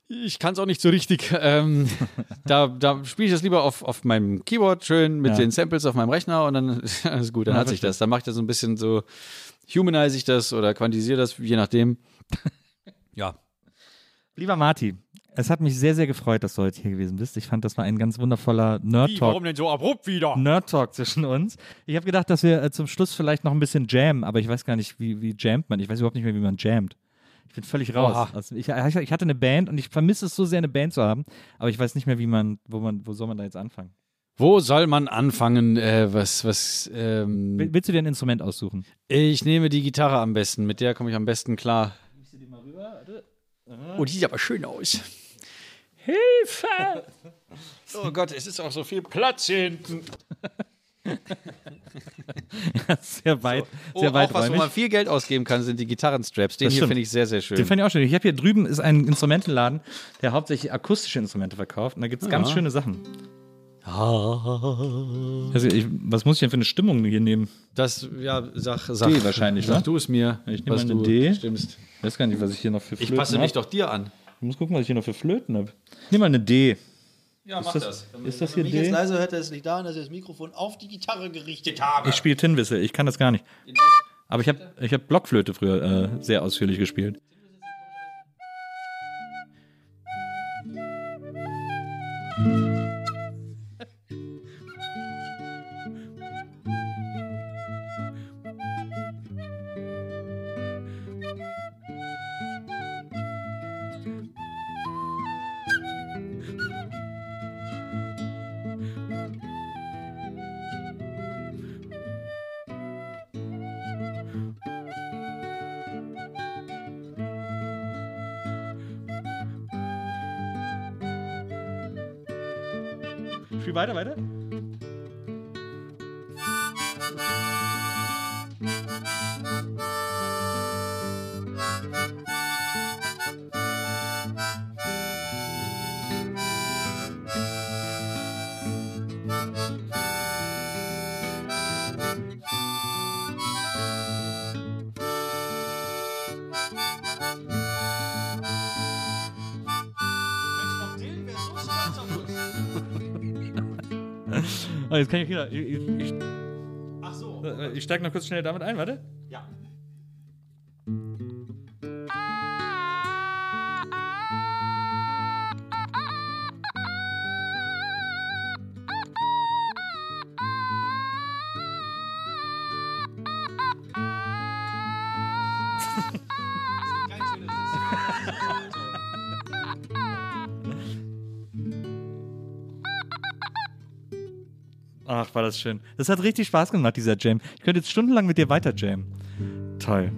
Ich kann es auch nicht so richtig. Ähm, da da spiele ich das lieber auf, auf meinem Keyboard schön mit Ja. den Samples auf meinem Rechner und dann ist alles gut, dann Ja, hat sich das. Dann mache ich das so ein bisschen so, humanize ich das oder quantisiere das, je nachdem. Ja. Lieber Marti, es hat mich sehr, sehr gefreut, dass du heute hier gewesen bist. Ich fand, das war ein ganz wundervoller Nerd-Talk. denn so abrupt wieder? Nerd-Talk zwischen uns. Ich habe gedacht, dass wir äh, zum Schluss vielleicht noch ein bisschen jammen, aber ich weiß gar nicht, wie, wie jammt man. Ich weiß überhaupt nicht mehr, wie man jammt. Ich bin völlig raus. Also ich, ich hatte eine Band und ich vermisse es so sehr, eine Band zu haben, aber ich weiß nicht mehr, wie man, wo man, wo soll man da jetzt anfangen? Wo soll man anfangen? Äh, was, was, ähm, Will- Willst du dir ein Instrument aussuchen? ich nehme die Gitarre am besten, mit der komme ich am besten klar. Oh, die sieht aber schön aus. Hilfe! Oh Gott, es ist auch so viel Platz hier hinten. sehr weit, Oh, sehr auch was, wo man viel Geld ausgeben kann, sind die Gitarrenstraps. Den Das hier finde ich sehr, sehr schön. Den fand ich auch schön. Ich habe hier drüben ist ein Instrumentenladen, der hauptsächlich akustische Instrumente verkauft. Und da gibt es ganz schöne Sachen. Also ich, was muss ich denn für eine Stimmung hier nehmen? Das, ja, sag, sag, D wahrscheinlich, sag ne? du es mir, Ich nehme eine du D. stimmst. Ich weiß gar nicht, was ich hier noch für Ich Flöten passe hab. mich doch dir an. Ich muss gucken, was ich hier noch für Flöten habe. Nimm mal eine D. Ja, mach das. Ist das hier D? leise hört, es nicht daran, dass ich das Mikrofon auf die Gitarre gerichtet habe. Ich spiele Tin Whistle, ich kann das gar nicht. Aber ich habe ich hab Blockflöte früher äh, sehr ausführlich gespielt. Oh, jetzt kann ich wieder. Ich, ich, ich, Ach so. Ich steige noch kurz schnell damit ein, warte. Ja. Ach, war das schön. Das hat richtig Spaß gemacht, dieser Jam. Ich könnte jetzt stundenlang mit dir weiter jammen. Toll.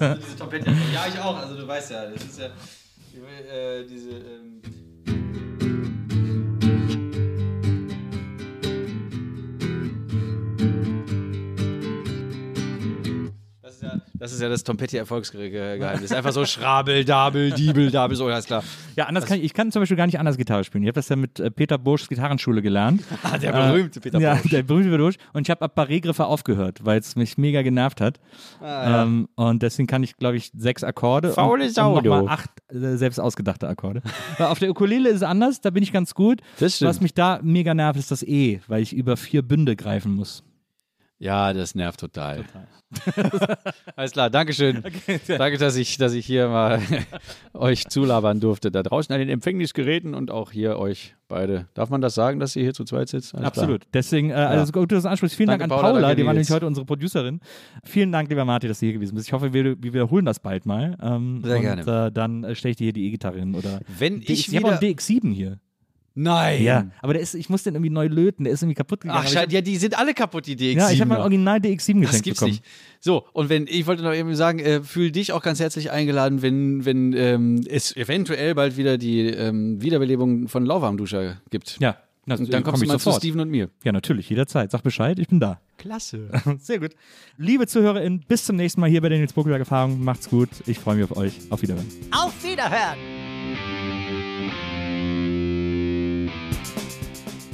Ja, diese Trompete. Ja, ich auch. Also du weißt ja, das ist ja äh, diese. Ähm das, ist ja, das ja Trompetti-Erfolgsgeheimnis. Einfach so Schrabel, Dabel, Diebel, Dabel, so, alles klar. Ja, anders kann ich, ich kann zum Beispiel gar nicht anders Gitarre spielen. Ich habe das ja mit äh, Peter Burschs Gitarrenschule gelernt. Ah, der berühmte Peter ja, Bursch. der berühmte Peter Bursch. Und ich habe ab Barré-Griffe aufgehört, weil es mich mega genervt hat. Ah, ähm, und deswegen kann ich, glaube ich, sechs Akkorde. Faule und, Sau, und nochmal du. acht äh, selbst ausgedachte Akkorde. Auf der Ukulele ist es anders, da bin ich ganz gut. Das stimmt. Was mich da mega nervt, ist das E, weil ich über vier Bünde greifen muss. Ja, das nervt total. Alles klar, Dankeschön. Danke, dass ich, dass ich hier mal euch zulabern durfte. Da draußen an den Empfängnisgeräten und auch hier euch beide. Darf man das sagen, dass ihr hier zu zweit sitzt? Alles klar. Absolut. Deswegen, äh, also gut, dass du das ansprichst. Vielen Danke, Dank an Paula, Paula, die war nämlich heute unsere Producerin. Vielen Dank, lieber Martin, dass du hier gewesen bist. Ich hoffe, wir, wir wiederholen das bald mal. Ähm, Sehr und, gerne. Äh, dann äh, stelle ich dir hier die E-Gitarre hin. Oder Wenn ich ich habe auch einen DX7 hier. Nein! Ja, aber der ist, ich muss den irgendwie neu löten. Der ist irgendwie kaputt gegangen. Ach, scheiße, ja, die sind alle kaputt, die DX7. Ja, ich habe mein. Original DX7 geschenkt Das gibt's bekommen. nicht. So, und wenn, ich wollte noch eben sagen, äh, fühl dich auch ganz herzlich eingeladen, wenn, wenn ähm, es eventuell bald wieder die ähm, Wiederbelebung von Lauwarmduscher gibt. Ja, na, Und dann komm kommst du ich mal zu sofort. Steven und mir. Ja, natürlich, jederzeit. Sag Bescheid, ich bin da. Klasse. Sehr gut. Liebe ZuhörerInnen, bis zum nächsten Mal hier bei den Nils Buckelberg Erfahrungen. Macht's gut. Ich freue mich auf euch. Auf Wiedersehen. Auf Wiederhören!